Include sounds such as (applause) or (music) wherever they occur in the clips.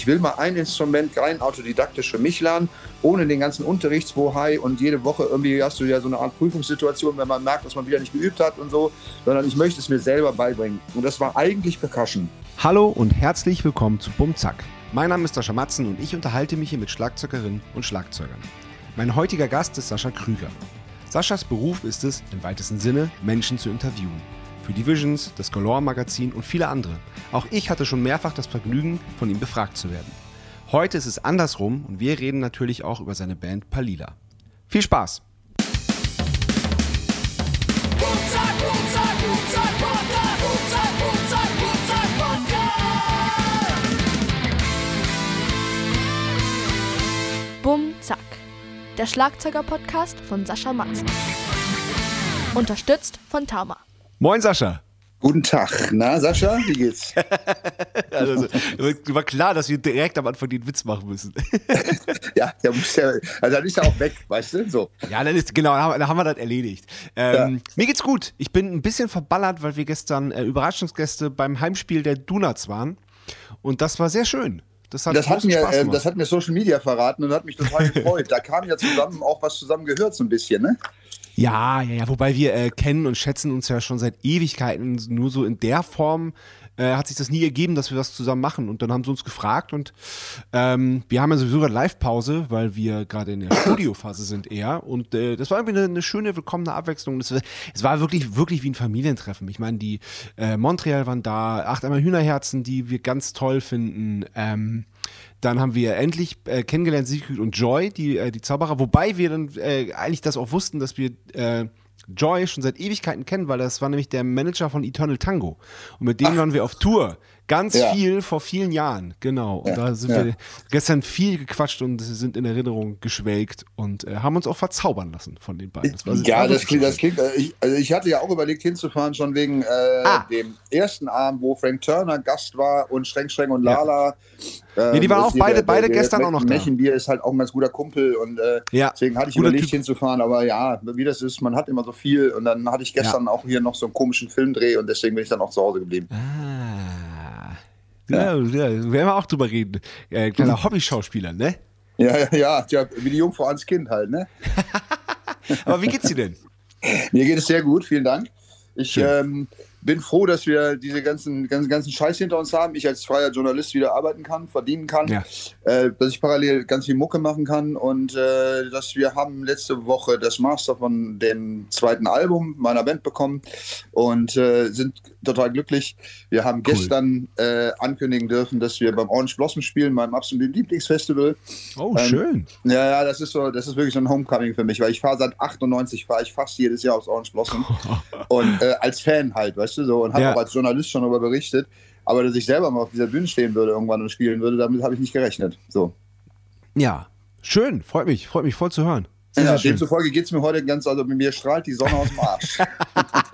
ich will mal ein Instrument rein autodidaktisch für mich lernen, ohne den ganzen Unterrichtswohai und jede Woche irgendwie hast du ja so eine Art Prüfungssituation, wenn man merkt, dass man wieder nicht geübt hat und so, sondern ich möchte es mir selber beibringen. Und das war eigentlich Percussion. Hallo und herzlich willkommen zu Bumzack. Mein Name ist Sascha Matzen und ich unterhalte mich hier mit Schlagzeugerinnen und Schlagzeugern. Mein heutiger Gast ist Sascha Krüger. Saschas Beruf ist es, im weitesten Sinne, Menschen zu interviewen für Divisions, das Galore Magazin und viele andere. Auch ich hatte schon mehrfach das Vergnügen, von ihm befragt zu werden. Heute ist es andersrum und wir reden natürlich auch über seine Band Palila. Viel Spaß! Bum Zack, der Schlagzeuger-Podcast von Sascha Matzen. Unterstützt von Tauma. Moin Sascha. Guten Tag. Na, Sascha, wie geht's? (laughs) also, war klar, dass wir direkt am Anfang den Witz machen müssen. (laughs) ja, der muss ja, also dann ist er auch weg, weißt du? So. Ja, dann ist, genau, dann haben wir das erledigt. Ähm, ja. Mir geht's gut. Ich bin ein bisschen verballert, weil wir gestern äh, Überraschungsgäste beim Heimspiel der Donuts waren. Und das war sehr schön. Das hat, das hat, mir, äh, das hat mir Social Media verraten und hat mich total (laughs) gefreut. da kam ja zusammen auch was zusammen gehört, so ein bisschen, ne? Ja, ja, ja, wobei wir äh, kennen und schätzen uns ja schon seit Ewigkeiten. Nur so in der Form äh, hat sich das nie ergeben, dass wir das zusammen machen. Und dann haben sie uns gefragt und ähm, wir haben ja sowieso gerade Live-Pause, weil wir gerade in der Studiophase sind eher. Und äh, das war irgendwie eine, eine, schöne, willkommene Abwechslung. Es, es, war wirklich, wirklich wie ein Familientreffen. Ich meine, die äh, Montreal waren da, acht einmal Hühnerherzen, die wir ganz toll finden. Ähm, dann haben wir endlich äh, kennengelernt Siegfried und Joy, die, äh, die Zauberer, wobei wir dann äh, eigentlich das auch wussten, dass wir äh, Joy schon seit Ewigkeiten kennen, weil das war nämlich der Manager von Eternal Tango. Und mit dem Ach. waren wir auf Tour. Ganz ja. viel vor vielen Jahren, genau. Und ja, da sind ja. wir gestern viel gequatscht und sind in Erinnerung geschwelgt und äh, haben uns auch verzaubern lassen von den beiden. Das ja, das klingt, das klingt äh, ich, also ich hatte ja auch überlegt hinzufahren, schon wegen ah. dem ersten Abend, wo Frank Turner Gast war und Streng Streng und Lala. Ähm, nee, die waren auch beide, der, beide der, gestern der auch noch da. Mechenbier ist halt auch ein ganz guter Kumpel und äh, deswegen hatte ich überlegt typ. hinzufahren, aber ja, wie das ist, man hat immer so viel und dann hatte ich gestern auch hier noch so einen komischen Filmdreh und deswegen bin ich dann auch zu Hause geblieben. Ah. Ja, ja, werden wir auch drüber reden. Äh, kleiner hm. Hobby-Schauspieler, ne? Ja, ja, ja, ja, wie die Jungfrau ans Kind halt, ne? (laughs) Aber wie geht's dir denn? Mir geht es sehr gut, vielen Dank. Ich ähm, bin froh, dass wir diese ganzen, ganzen, ganzen Scheiß hinter uns haben. Ich als freier Journalist wieder arbeiten kann, verdienen kann, ja. äh, dass ich parallel ganz viel Mucke machen kann und äh, dass wir haben letzte Woche das Master von dem zweiten Album meiner Band bekommen und äh, sind total glücklich. Wir haben cool. gestern äh, ankündigen dürfen, dass wir beim Orange Blossom spielen, meinem absoluten Lieblingsfestival. Oh, ähm, schön. Ja, ja, das ist so, das ist wirklich so ein Homecoming für mich, weil ich fahre seit 98 fahre ich fast jedes Jahr aufs Orange Blossom (laughs) und äh, als Fan halt, weißt du, so, und habe ja. auch als Journalist schon darüber berichtet. Aber dass ich selber mal auf dieser Bühne stehen würde irgendwann und spielen würde, damit habe ich nicht gerechnet. So. Ja, schön, freut mich, freut mich voll zu hören. Sehr, ja, sehr demzufolge geht es mir heute ganz, also mit mir strahlt die Sonne aus dem Arsch. (laughs)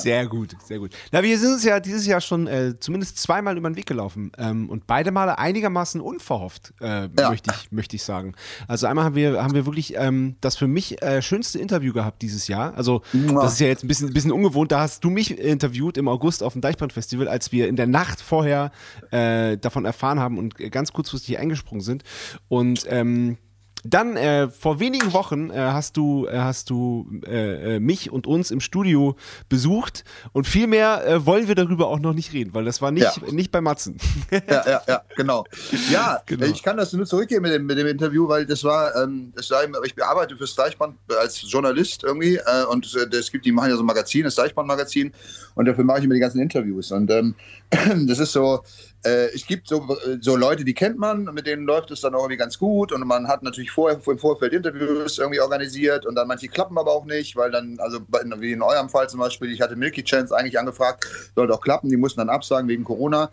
Sehr gut, sehr gut. Na, wir sind uns ja dieses Jahr schon äh, zumindest zweimal über den Weg gelaufen ähm, und beide Male einigermaßen unverhofft, äh, ja. möchte, ich, möchte ich sagen. Also einmal haben wir, haben wir wirklich ähm, das für mich äh, schönste Interview gehabt dieses Jahr. Also das ist ja jetzt ein bisschen, ein bisschen ungewohnt. Da hast du mich interviewt im August auf dem Deichbrand-Festival, als wir in der Nacht vorher äh, davon erfahren haben und ganz kurzfristig eingesprungen sind. Und ähm, dann äh, vor wenigen Wochen äh, hast du, äh, hast du äh, äh, mich und uns im Studio besucht und viel mehr äh, wollen wir darüber auch noch nicht reden, weil das war nicht, ja. nicht bei Matzen. ja, ja, ja, genau. Ja, (laughs) genau. ich kann das nur zurückgeben mit dem, mit dem Interview, weil das war, ähm, das war ich bearbeite fürs Deichband als Journalist irgendwie und es gibt, die machen ja so ein Magazin, das Deichband-Magazin und dafür mache ich immer die ganzen Interviews und ähm, (clears throat) das ist so, äh, es gibt so, so Leute, die kennt man, mit denen läuft es dann auch irgendwie ganz gut und man hat natürlich vorher im Vorfeld Interviews irgendwie organisiert und dann manche klappen aber auch nicht, weil dann, also wie in eurem Fall zum Beispiel, ich hatte Milky Chance eigentlich angefragt, sollte auch klappen, die mussten dann absagen wegen Corona.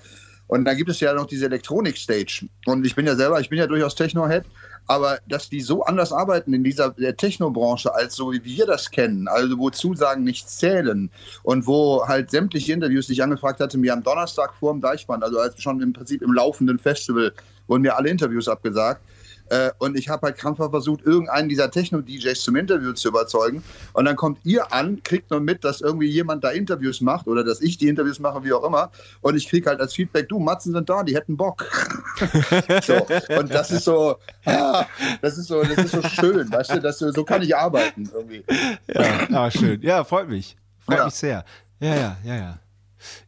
Und dann gibt es ja noch diese Elektronik-Stage. Und ich bin ja selber, ich bin ja durchaus Techno-Head aber dass die so anders arbeiten in dieser Technobranche als so wie wir das kennen, also wo Zusagen nicht zählen und wo halt sämtliche Interviews, die ich angefragt hatte, mir am Donnerstag vor dem Deichband, also als schon im Prinzip im laufenden Festival, wurden mir alle Interviews abgesagt. Äh, und ich habe halt krampfhaft versucht, irgendeinen dieser Techno-DJs zum Interview zu überzeugen. Und dann kommt ihr an, kriegt nur mit, dass irgendwie jemand da Interviews macht oder dass ich die Interviews mache, wie auch immer. Und ich kriege halt als Feedback, du, Matzen sind da, die hätten Bock. (laughs) so. Und das ist so, ah, das ist so, das ist so schön, weißt du, das, so kann ich arbeiten irgendwie. Ja, ah, schön. Ja, freut mich. Freut ja. mich sehr. Ja, ja, ja, ja.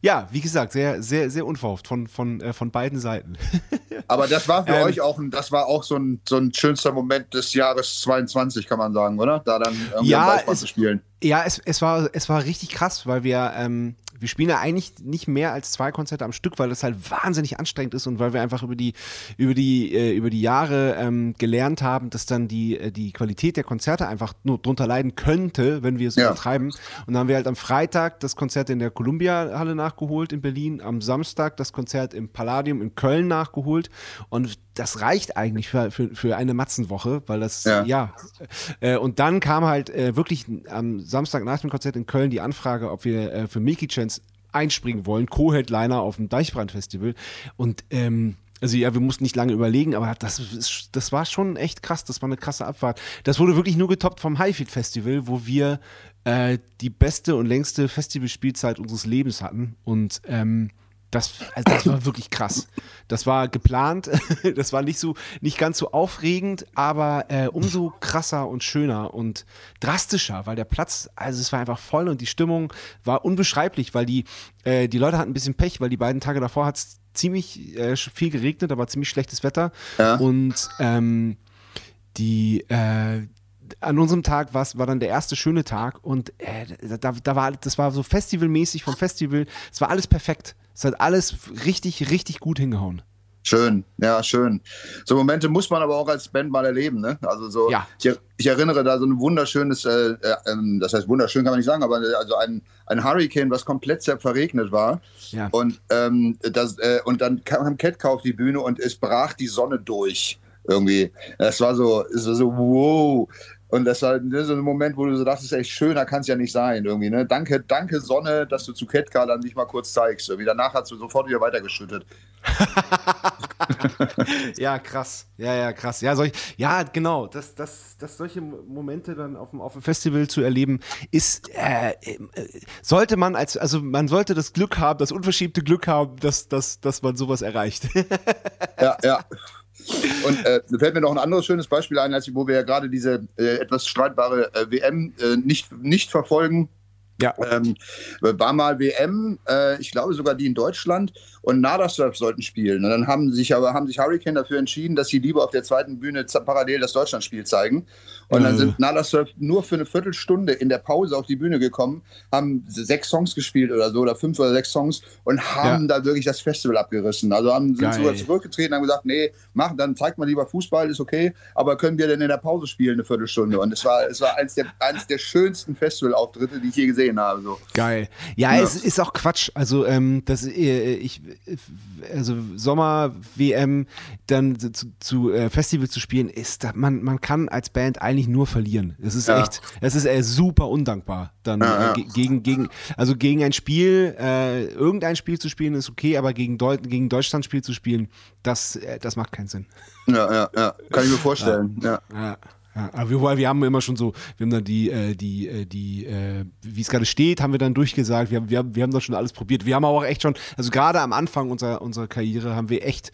Ja, wie gesagt, sehr, sehr, sehr unverhofft von, von, äh, von beiden Seiten. (laughs) Aber das war für ähm, euch auch, ein, das war auch so ein, so ein schönster Moment des Jahres 22, kann man sagen, oder? Da dann irgendwie ja, zu spielen. Ja, es, es, war, es war richtig krass, weil wir, ähm, wir spielen ja eigentlich nicht mehr als zwei Konzerte am Stück, weil das halt wahnsinnig anstrengend ist und weil wir einfach über die, über die, äh, über die Jahre ähm, gelernt haben, dass dann die, äh, die Qualität der Konzerte einfach nur drunter leiden könnte, wenn wir es ja. übertreiben. Und dann haben wir halt am Freitag das Konzert in der Columbia-Halle nachgeholt in Berlin, am Samstag das Konzert im Palladium in Köln nachgeholt und das reicht eigentlich für, für, für eine Matzenwoche, weil das, ja. ja. Äh, und dann kam halt äh, wirklich am Samstag nach dem Konzert in Köln die Anfrage, ob wir äh, für Milky Chance einspringen wollen, Co-Headliner auf dem Deichbrand-Festival. Und ähm, also ja, wir mussten nicht lange überlegen, aber das, das war schon echt krass. Das war eine krasse Abfahrt. Das wurde wirklich nur getoppt vom Highfield Festival, wo wir äh, die beste und längste Festivalspielzeit unseres Lebens hatten. Und ähm, das, also das war wirklich krass. Das war geplant, (laughs) das war nicht so, nicht ganz so aufregend, aber äh, umso krasser und schöner und drastischer, weil der Platz, also es war einfach voll und die Stimmung war unbeschreiblich, weil die, äh, die Leute hatten ein bisschen Pech, weil die beiden Tage davor hat es ziemlich äh, viel geregnet, aber ziemlich schlechtes Wetter. Ja. Und ähm, die, äh, an unserem Tag war dann der erste schöne Tag und äh, da, da war das war so festivalmäßig vom Festival, es war alles perfekt. Es hat alles richtig, richtig gut hingehauen. Schön, ja, schön. So Momente muss man aber auch als Band mal erleben, ne? Also so, ja. ich, ich, erinnere da so ein wunderschönes, äh, äh, ähm, das heißt wunderschön kann man nicht sagen, aber äh, also ein, ein Hurricane, was komplett verregnet war. Ja. Und, ähm, das, äh, und dann kam Catcow auf die Bühne und es brach die Sonne durch. Irgendwie. Das war so, so, so wow. Und das war so ein Moment, wo du so dachtest, echt schöner kann es ja nicht sein. Irgendwie, ne? Danke, danke Sonne, dass du zu Ketka dann dich mal kurz zeigst. Irgendwie danach hast du sofort wieder weitergeschüttet. (laughs) ja, krass. Ja, ja, krass. Ja, solch, ja genau. Das, das, das solche Momente dann auf dem, auf dem Festival zu erleben, ist, äh, äh, sollte man als, also man sollte das Glück haben, das unverschiebte Glück haben, dass, dass, dass man sowas erreicht. ja, ja. Und äh, da fällt mir noch ein anderes schönes Beispiel ein, als wo wir ja gerade diese äh, etwas streitbare äh, WM äh, nicht, nicht verfolgen. Ja. Ähm, war mal WM, äh, ich glaube sogar die in Deutschland und Nada Surf sollten spielen. Und dann haben sich aber haben sich Hurricane dafür entschieden, dass sie lieber auf der zweiten Bühne parallel das Deutschlandspiel zeigen. Und dann sind Nada Surf nur für eine Viertelstunde in der Pause auf die Bühne gekommen, haben sechs Songs gespielt oder so, oder fünf oder sechs Songs und haben ja. da wirklich das Festival abgerissen. Also haben, sind sogar zurückgetreten, haben gesagt, nee, mach, dann zeigt mal lieber Fußball, ist okay, aber können wir denn in der Pause spielen eine Viertelstunde? Und es war, es war eins der, eins der schönsten Festivalauftritte, die ich je gesehen habe. So. Geil. Ja, ja, es ist auch Quatsch. Also, ähm, das, äh, ich, also Sommer-WM dann zu, zu äh, Festival zu spielen, ist, man, man kann als Band eigentlich nur verlieren. Es ist ja. echt, es ist äh, super undankbar. Dann ja, äh, gegen, gegen, also gegen ein Spiel, äh, irgendein Spiel zu spielen ist okay, aber gegen, Deu gegen Deutschland Spiel zu spielen, das, äh, das macht keinen Sinn. Ja, ja, ja. Kann ich mir vorstellen. ja. ja. Ja, aber wir, wir haben immer schon so, wir haben dann die, äh, die, äh, die, äh, wie es gerade steht, haben wir dann durchgesagt. Wir haben, wir, haben, wir haben das schon alles probiert. Wir haben aber auch echt schon, also gerade am Anfang unserer, unserer Karriere haben wir echt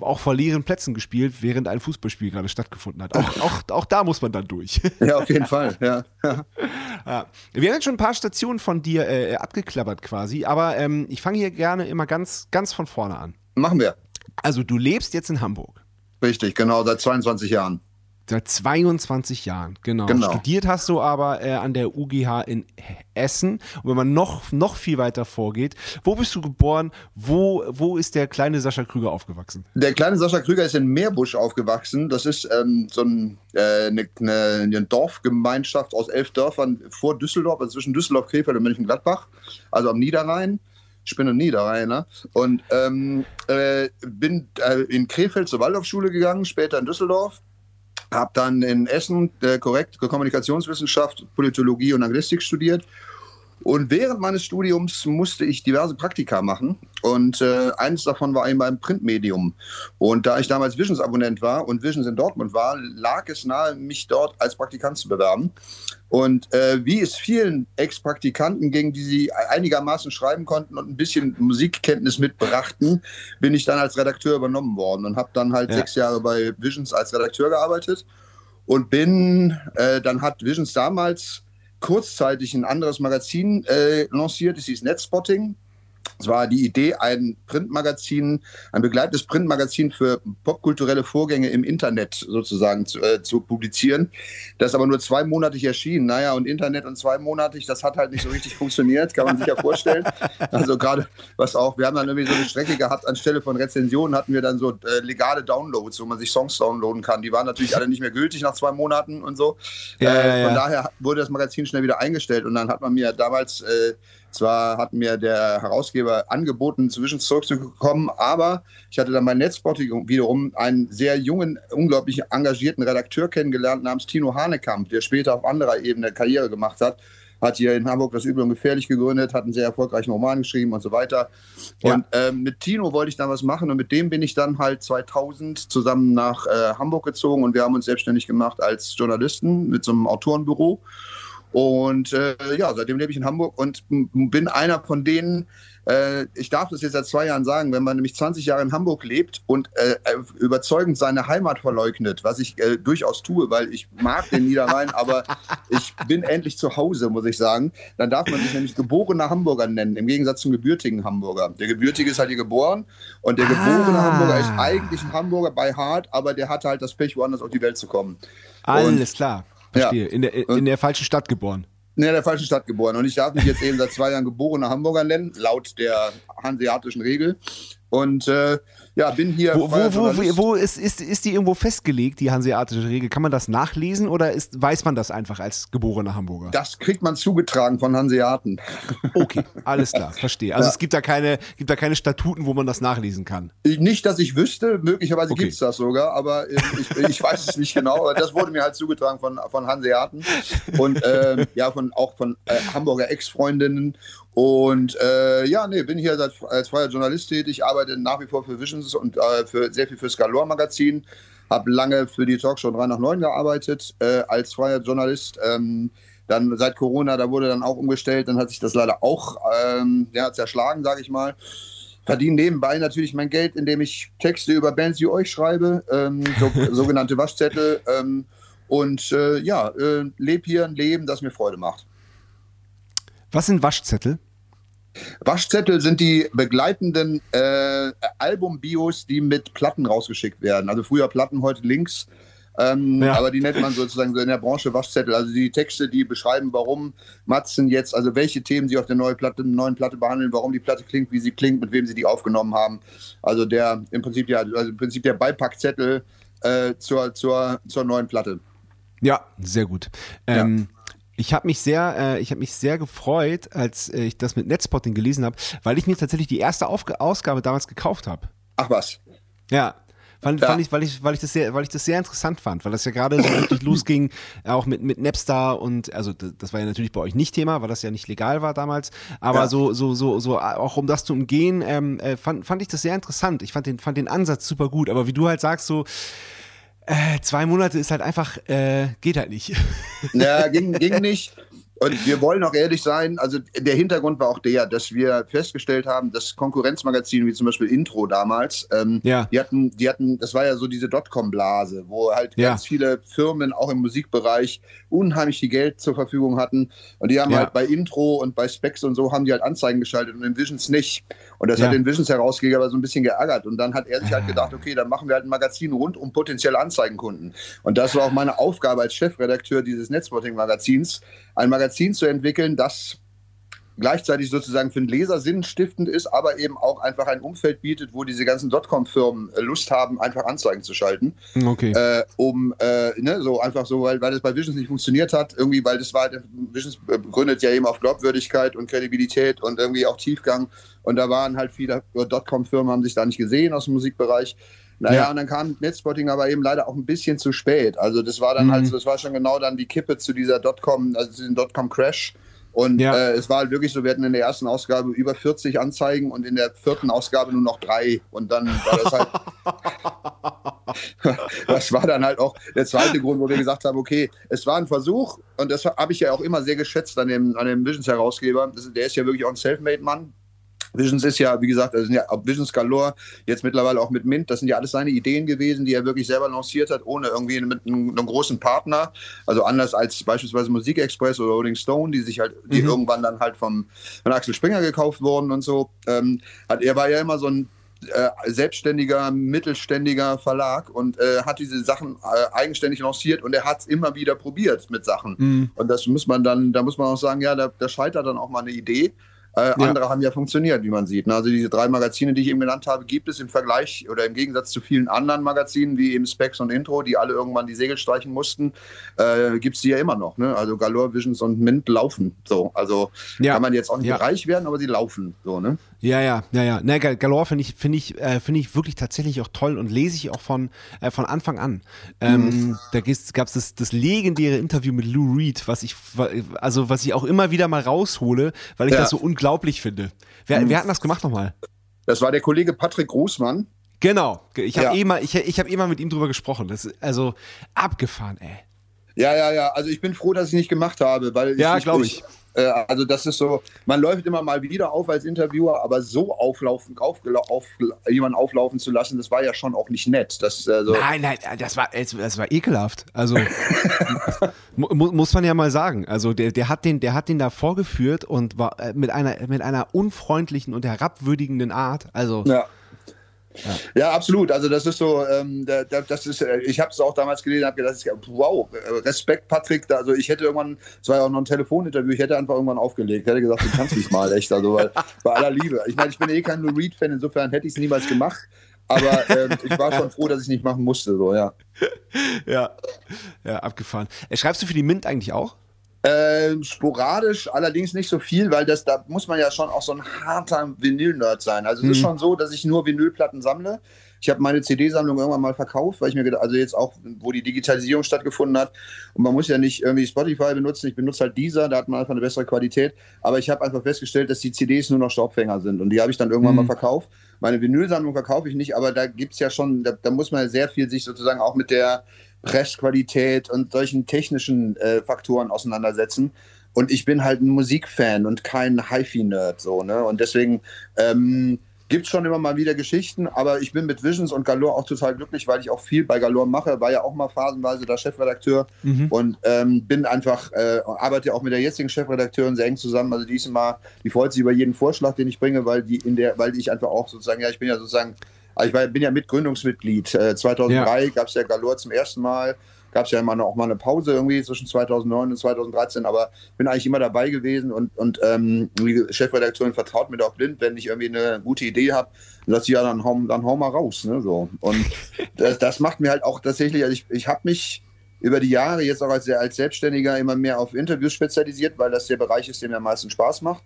auch vor leeren Plätzen gespielt, während ein Fußballspiel gerade stattgefunden hat. Auch, auch, auch da muss man dann durch. (laughs) Ja, auf jeden Fall, ja. (laughs) ja. Wir haben jetzt schon ein paar Stationen von dir äh, abgeklappert quasi, aber ähm, ich fange hier gerne immer ganz, ganz von vorne an. Machen wir. Also du lebst jetzt in Hamburg. Richtig, genau, seit 22 Jahren. Seit 22 Jahren, genau. genau. Studiert hast du aber äh, an der UGH in Essen. Und wenn man noch, noch viel weiter vorgeht, wo bist du geboren? Wo, wo ist der kleine Sascha Krüger aufgewachsen? Der kleine Sascha Krüger ist in Meerbusch aufgewachsen. Das ist ähm, so ein, äh, eine, eine, Dorfgemeinschaft aus elf Dörfern vor Düsseldorf, also zwischen Düsseldorf, Krefeld und Mönchengladbach, also am Niederrhein. Ich bin ein Niederrheiner und ähm, äh, bin äh, in Krefeld zur Waldorfschule gegangen, später in Düsseldorf habe dann in Essen äh, korrekt Kommunikationswissenschaft, Politologie und Anglistik studiert Und während meines Studiums musste ich diverse Praktika machen. Und äh, eines davon war eben beim Printmedium. Und da ich damals Visions-Abonnent war und Visions in Dortmund war, lag es nahe, mich dort als Praktikant zu bewerben. Und äh, wie es vielen Ex-Praktikanten ging, die sie einigermaßen schreiben konnten und ein bisschen Musikkenntnis mitbrachten, bin ich dann als Redakteur übernommen worden und habe dann halt ja. sechs Jahre bei Visions als Redakteur gearbeitet und bin, äh, dann hat Visions damals kurzzeitig ein anderes Magazin äh, lanciert, das hieß Netspotting. Es war die Idee, ein Printmagazin, ein begleitendes Printmagazin für popkulturelle Vorgänge im Internet sozusagen zu, äh, zu publizieren. Das aber nur zweimonatig erschien. Naja, und Internet und zweimonatig, das hat halt nicht so richtig funktioniert, kann man sich ja vorstellen. Also gerade was auch, wir haben dann irgendwie so eine Strecke gehabt, anstelle von Rezensionen hatten wir dann so äh, legale Downloads, wo man sich Songs downloaden kann. Die waren natürlich alle nicht mehr gültig nach zwei Monaten und so. Ja, äh, ja, ja. Von daher wurde das Magazin schnell wieder eingestellt und dann hat man mir damals äh, zwar hat mir der Herausgeber angeboten, zwischen zurückzukommen, aber ich hatte dann bei Netzspotting wiederum einen sehr jungen, unglaublich engagierten Redakteur kennengelernt namens Tino Hanekamp, der später auf anderer Ebene Karriere gemacht hat. Hat hier in Hamburg das Übel und Gefährlich gegründet, hat einen sehr erfolgreichen Roman geschrieben und so weiter. Ja. Und ähm, mit Tino wollte ich dann was machen und mit dem bin ich dann halt 2000 zusammen nach äh, Hamburg gezogen und wir haben uns selbstständig gemacht als Journalisten mit so einem Autorenbüro. Und äh, ja, seitdem lebe ich in Hamburg und bin einer von denen, äh, ich darf das jetzt seit zwei Jahren sagen, wenn man nämlich 20 Jahre in Hamburg lebt und äh, überzeugend seine Heimat verleugnet, was ich äh, durchaus tue, weil ich mag den Niederrhein, aber ich bin endlich zu Hause, muss ich sagen, dann darf man sich nämlich geborener Hamburger nennen, im Gegensatz zum gebürtigen Hamburger. Der gebürtige ist halt hier geboren und der ah. geborene Hamburger ist eigentlich ein Hamburger bei Hart, aber der hatte halt das Pech, woanders auf die Welt zu kommen. Alles und klar. Verstehe. Ja. In, der, in der falschen Stadt geboren. In der falschen Stadt geboren. Und ich darf mich jetzt eben seit zwei Jahren geborener Hamburger nennen, laut der hanseatischen Regel. Und äh, ja, bin hier. Wo, wo, wo, wo, ist, ist, ist die irgendwo festgelegt, die hanseatische Regel? Kann man das nachlesen oder ist, weiß man das einfach als geborener Hamburger? Das kriegt man zugetragen von Hanseaten. Okay, alles klar, verstehe. Also ja. es gibt da, keine, gibt da keine Statuten, wo man das nachlesen kann. Nicht, dass ich wüsste, möglicherweise okay. gibt es das sogar, aber ich, ich, weiß es nicht genau. Das wurde mir halt zugetragen von, von Hanseaten und äh, ja, von, auch von äh, Hamburger Ex-Freundinnen und äh, ja, nee, bin hier als, als freier Journalist tätig, arbeite nach wie vor für Visions und äh, für, sehr viel fürs Galore Magazin. Habe lange für die Talkshow 3 nach 9 gearbeitet äh, als freier Journalist. Ähm, dann seit Corona, da wurde dann auch umgestellt, dann hat sich das leider auch ähm, ja, zerschlagen, sage ich mal. Verdiene nebenbei natürlich mein Geld, indem ich Texte über Bands wie euch schreibe, ähm, so, (laughs) sogenannte Waschzettel. Ähm, und äh, ja, äh, lebe hier ein Leben, das mir Freude macht. Was sind Waschzettel? Waschzettel sind die begleitenden äh, Album-Bios, die mit Platten rausgeschickt werden. Also früher Platten, heute Links. Ähm, ja. Aber die nennt man sozusagen so in der Branche Waschzettel. Also die Texte, die beschreiben, warum Matzen jetzt, also welche Themen sie auf der neuen Platte, neuen Platte behandeln, warum die Platte klingt, wie sie klingt, mit wem sie die aufgenommen haben. Also der im Prinzip der, also im Prinzip der Beipackzettel äh, zur, zur, zur neuen Platte. Ja, sehr gut. Ähm, ja. Ich habe mich sehr, äh, ich habe mich sehr gefreut, als äh, ich das mit Netspotting gelesen habe, weil ich mir tatsächlich die erste Aufg Ausgabe damals gekauft habe. Ach was? Ja. Fand, ja. fand ich, weil ich, weil ich das sehr, weil ich das sehr interessant fand, weil das ja gerade so wirklich (clears throat) losging, auch mit, mit Napster und also das war ja natürlich bei euch nicht Thema, weil das ja nicht legal war damals. Aber ja. so, so, so, so, auch um das zu umgehen, ähm, äh, fand, fand ich das sehr interessant. Ich fand den, fand den Ansatz super gut. Aber wie du halt sagst, so, äh, zwei Monate ist halt einfach, äh, geht halt nicht. Ja, ging, ging nicht. Und wir wollen auch ehrlich sein, also der Hintergrund war auch der, dass wir festgestellt haben, dass Konkurrenzmagazine wie zum Beispiel Intro damals, ähm, ja. die hatten, die hatten, das war ja so diese Dotcom-Blase, wo halt ja. ganz viele Firmen auch im Musikbereich unheimlich viel Geld zur Verfügung hatten. Und die haben ja. halt bei Intro und bei Specs und so haben die halt Anzeigen geschaltet und in Visions nicht. Und das hat den Visions-Herausgeber aber so ein bisschen geärgert. Und dann hat er sich halt ah. gedacht, okay, dann machen wir halt ein Magazin rund um potenzielle Anzeigenkunden. Und das war auch meine Aufgabe als Chefredakteur dieses Netzworting-Magazins, ein Magazin zu entwickeln, das gleichzeitig sozusagen für den Leser sinnstiftend ist, aber eben auch einfach ein Umfeld bietet, wo diese ganzen Dotcom-Firmen äh, Lust haben, einfach Anzeigen zu schalten. Okay. Äh, um, äh, ne, so einfach so, weil, weil das bei Visions nicht funktioniert hat, irgendwie, weil das war, Visions gründet ja eben auf Glaubwürdigkeit und Kredibilität und irgendwie auch Tiefgang. Und da waren halt viele Dotcom-Firmen, haben sich da nicht gesehen aus dem Musikbereich. Naja, ja. und dann kam Netzspotting aber eben leider auch ein bisschen zu spät. Also das war dann mhm. halt, das war schon genau dann die Kippe zu dieser Dotcom, also zu diesem Dotcom-Crash Und ja. äh, es war halt wirklich so, wir hatten in der ersten Ausgabe über 40 Anzeigen und in der vierten Ausgabe nur noch drei. Und dann war das halt. (laughs) das war dann halt auch der zweite Grund, wo wir gesagt haben, okay, es war ein Versuch und das habe ich ja auch immer sehr geschätzt an dem, an dem Visions-Herausgeber. Der ist ja wirklich auch ein Selfmade-Mann. Visions ist ja, wie gesagt, das sind ja Visions Galore, jetzt mittlerweile auch mit Mint, das sind ja alles seine Ideen gewesen, die er wirklich selber lanciert hat, ohne irgendwie mit einem, einem großen Partner. Also anders als beispielsweise Musikexpress oder Rolling Stone, die sich halt, die mhm. irgendwann dann halt vom, von Axel Springer gekauft wurden und so. Ähm, hat, er war ja immer so ein äh, selbstständiger, mittelständiger Verlag und äh, hat diese Sachen äh, eigenständig lanciert und er hat es immer wieder probiert mit Sachen. Mhm. Und das muss man dann, da muss man auch sagen, ja, da, da scheitert dann auch mal eine Idee. Äh, ja. Andere haben ja funktioniert, wie man sieht. Ne? Also diese drei Magazine, die ich eben genannt habe, gibt es im Vergleich oder im Gegensatz zu vielen anderen Magazinen, wie eben Specs und Intro, die alle irgendwann die Segel streichen mussten, äh, gibt es die ja immer noch. Ne? Also Galore, Visions und Mint laufen. So, also ja. kann man jetzt auch nicht ja. reich werden, aber sie laufen. So, ne? Ja, ja, ja, ja. Ne, Galore finde ich, finde ich, äh, finde ich wirklich tatsächlich auch toll und lese ich auch von, äh, von Anfang an. Ähm, mhm. Da gab es das, das legendäre Interview mit Lou Reed, was ich, also was ich auch immer wieder mal raushole, weil ich ja. das so unglaublich finde. Wer, mhm. wer hat das gemacht nochmal? Das war der Kollege Patrick Großmann. Genau. Ich habe ja. eh mal, ich, ich habe eh mal mit ihm drüber gesprochen. Das ist also abgefahren, ey. Ja, ja, ja. Also ich bin froh, dass ich nicht gemacht habe, weil ja, glaube ich. Äh, also das ist so, man läuft immer mal wieder auf als Interviewer, aber so auflaufen, auf, auf, jemanden auflaufen zu lassen, das war ja schon auch nicht nett. Das, also nein, nein, das war, das war ekelhaft. Also (laughs) mu muss man ja mal sagen. Also der, der hat den, der hat den da vorgeführt und war äh, mit einer, mit einer unfreundlichen und herabwürdigenden Art. Also ja. Ja. ja, absolut. Also das ist so, ähm, das ist, äh, ich habe es auch damals gelesen, habe gedacht, wow, Respekt, Patrick. Also ich hätte irgendwann, es war ja auch noch ein Telefoninterview, ich hätte einfach irgendwann aufgelegt. Hätte gesagt, du kannst mich mal, echt. Also weil, (laughs) bei aller Liebe. Ich meine, ich bin eh kein Lou Reed-Fan, insofern hätte ich es niemals gemacht. Aber äh, ich war schon froh, dass ich es nicht machen musste. So, ja. (laughs) ja, ja, abgefahren. Äh, schreibst du für die Mint eigentlich auch? Ähm, sporadisch, allerdings nicht so viel, weil das, da muss man ja schon auch so ein harter Vinyl-Nerd sein. Also es ist mhm. schon so, dass ich nur Vinylplatten sammle. Ich habe meine CD-Sammlung irgendwann mal verkauft, weil ich mir gedacht, also jetzt auch, wo die Digitalisierung stattgefunden hat, und man muss ja nicht irgendwie Spotify benutzen, ich benutze halt dieser, da hat man einfach eine bessere Qualität, aber ich habe einfach festgestellt, dass die CDs nur noch Staubfänger sind und die habe ich dann irgendwann mhm. mal verkauft. Meine Vinylsammlung verkaufe ich nicht, aber da gibt es ja schon, da, da muss man ja sehr viel sich sozusagen auch mit der Pressqualität und solchen technischen äh, Faktoren auseinandersetzen. Und ich bin halt ein Musikfan und kein HiFi-Nerd so, ne? Und deswegen ähm, gibt es schon immer mal wieder Geschichten, aber ich bin mit Visions und Galore auch total glücklich, weil ich auch viel bei Galore mache, war ja auch mal phasenweise der Chefredakteur mhm. und ähm, bin einfach, äh, arbeite auch mit der jetzigen Chefredakteurin sehr eng zusammen. Also die ist immer, die freut sich über jeden Vorschlag, den ich bringe, weil die in der, weil ich einfach auch sozusagen, ja, ich bin ja sozusagen also ich war, bin ja Mitgründungsmitglied. Äh, 2003 ja. gab es ja Galore zum ersten Mal. Gab es ja immer noch, auch mal eine Pause irgendwie zwischen 2009 und 2013, aber bin eigentlich immer dabei gewesen und, und ähm, die Chefredakteurin vertraut mir da auch blind, wenn ich irgendwie eine gute Idee habe, ich ja dann hau, dann hau mal raus. Ne, so. Und (laughs) das, das macht mir halt auch tatsächlich, also ich, ich habe mich über die Jahre jetzt auch als, als Selbstständiger immer mehr auf Interviews spezialisiert, weil das der Bereich ist, der mir am meisten Spaß macht.